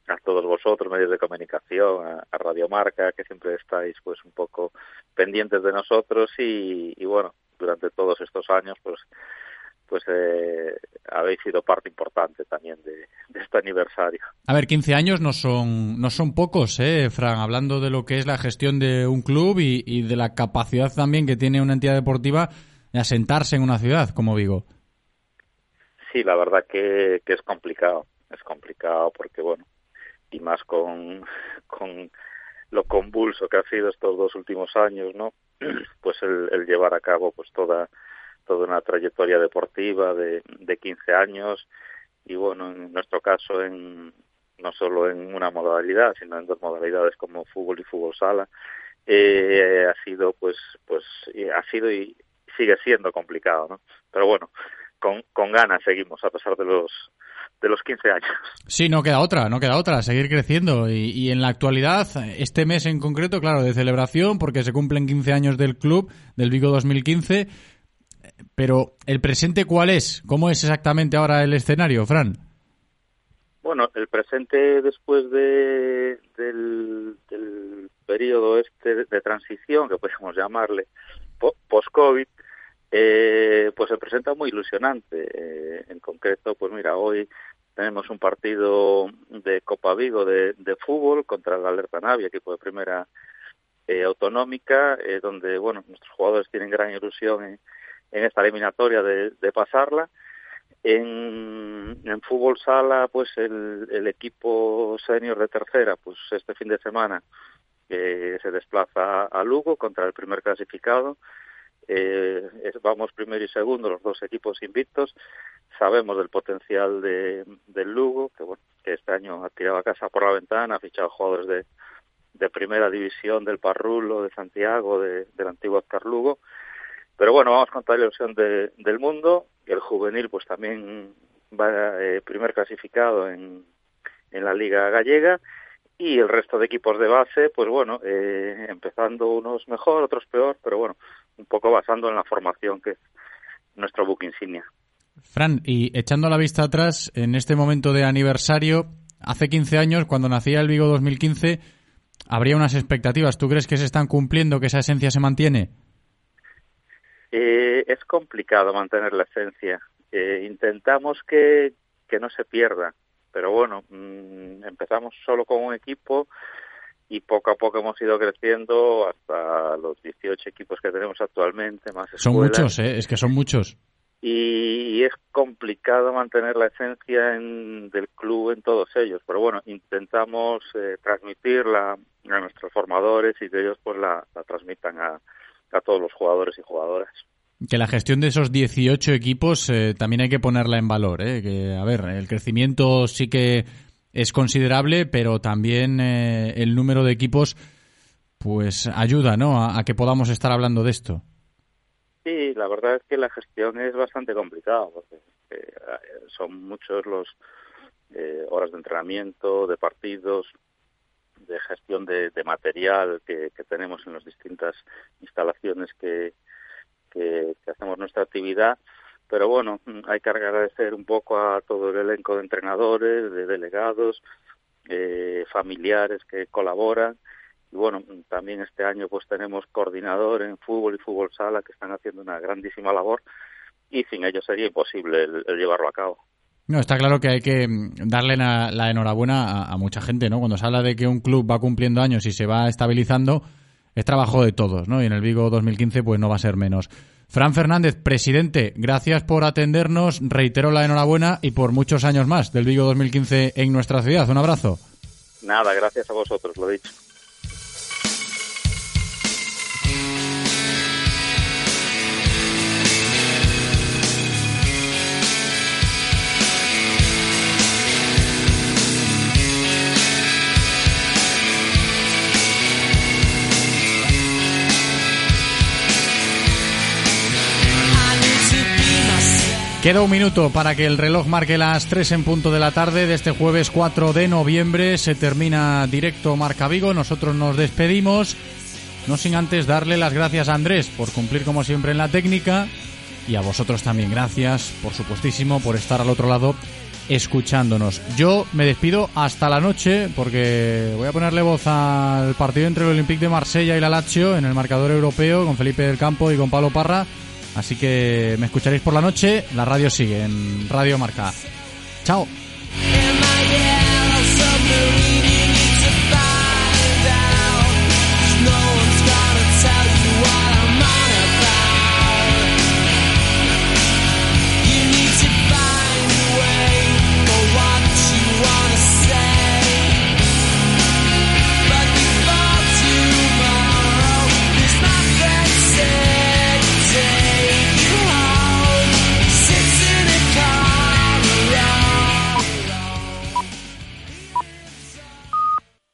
a todos vosotros, medios de comunicación, a, a Radio Marca, que siempre estáis pues un poco pendientes de nosotros y, y bueno, durante todos estos años pues pues eh, habéis sido parte importante también de, de este aniversario. A ver, 15 años no son, no son pocos, ¿eh, Fran? Hablando de lo que es la gestión de un club y, y de la capacidad también que tiene una entidad deportiva de asentarse en una ciudad como Vigo. Sí, la verdad que, que es complicado, es complicado porque, bueno, y más con, con lo convulso que ha sido estos dos últimos años, ¿no? Pues el, el llevar a cabo pues toda, toda una trayectoria deportiva de, de 15 años y, bueno, en nuestro caso, en no solo en una modalidad, sino en dos modalidades como fútbol y fútbol sala, eh, ha sido, pues, pues, y ha sido y sigue siendo complicado, ¿no? Pero bueno, con, con ganas seguimos a pesar de los de los 15 años. Sí, no queda otra, no queda otra, seguir creciendo. Y, y, en la actualidad, este mes en concreto, claro, de celebración, porque se cumplen 15 años del club, del Vigo 2015. Pero, ¿el presente cuál es? ¿Cómo es exactamente ahora el escenario, Fran? Bueno, el presente después de, del, del periodo este de transición, que podemos llamarle, post-COVID, eh, pues se presenta muy ilusionante. Eh, en concreto, pues mira, hoy tenemos un partido de Copa Vigo de, fútbol contra el Alerta Navia, equipo de primera eh, autonómica, eh, donde bueno nuestros jugadores tienen gran ilusión en, en esta eliminatoria de, de pasarla. En, fútbol sala, pues el, el equipo senior de tercera, pues este fin de semana eh, se desplaza a Lugo contra el primer clasificado. Eh, vamos primero y segundo, los dos equipos invictos. Sabemos del potencial de, del Lugo, que bueno, que este año ha tirado a casa por la ventana, ha fichado jugadores de, de primera división del Parrulo, de Santiago, de, del antiguo Oscar Lugo. Pero bueno, vamos con toda la ilusión de, del mundo. El juvenil, pues también va eh, primer clasificado en, en la Liga Gallega y el resto de equipos de base, pues bueno, eh, empezando unos mejor, otros peor, pero bueno, un poco basando en la formación que es nuestro book insignia. Fran, y echando la vista atrás, en este momento de aniversario, hace 15 años, cuando nacía el Vigo 2015, habría unas expectativas. ¿Tú crees que se están cumpliendo, que esa esencia se mantiene? Eh, es complicado mantener la esencia. Eh, intentamos que, que no se pierda, pero bueno, mmm, empezamos solo con un equipo y poco a poco hemos ido creciendo hasta los 18 equipos que tenemos actualmente, más escuelas. Son muchos, ¿eh? es que son muchos. Y, y es complicado mantener la esencia en, del club en todos ellos, pero bueno, intentamos eh, transmitirla a nuestros formadores y que ellos pues la, la transmitan a, a todos los jugadores y jugadoras que la gestión de esos 18 equipos eh, también hay que ponerla en valor. ¿eh? Que, a ver, el crecimiento sí que es considerable, pero también eh, el número de equipos pues ayuda ¿no? A, a, que podamos estar hablando de esto. Sí, la verdad es que la gestión es bastante complicada, porque eh, son muchos los eh, horas de entrenamiento, de partidos, de gestión de, de material que, tenemos en las distintas instalaciones que, hacemos nuestra actividad pero bueno, hay que agradecer un poco a todo el elenco de entrenadores, de delegados, eh, familiares que colaboran. Y bueno, también este año pues tenemos coordinador en fútbol y fútbol sala que están haciendo una grandísima labor y sin ellos sería imposible el llevarlo a cabo. No, está claro que hay que darle la, la enhorabuena a, a, mucha gente, ¿no? Cuando se habla de que un club va cumpliendo años y se va estabilizando, es trabajo de todos, ¿no? Y en el Vigo 2015 pues no va a ser menos. Fran Fernández, presidente, gracias por atendernos, reitero la enhorabuena y por muchos años más del Vigo 2015 en nuestra ciudad. Un abrazo. Nada, gracias a vosotros, lo dicho. Queda un minuto para que el reloj marque las 3 en punto de la tarde de este jueves 4 de noviembre. Se termina directo Marca Vigo. Nosotros nos despedimos. No sin antes darle las gracias a Andrés por cumplir como siempre en la técnica. Y a vosotros también gracias, por supuestísimo, por estar al otro lado escuchándonos. Yo me despido hasta la noche porque voy a ponerle voz al partido entre el Olympique de Marsella y la Lazio en el marcador europeo con Felipe del Campo y con Pablo Parra. Así que me escucharéis por la noche. La radio sigue en Radio Marca. Chao.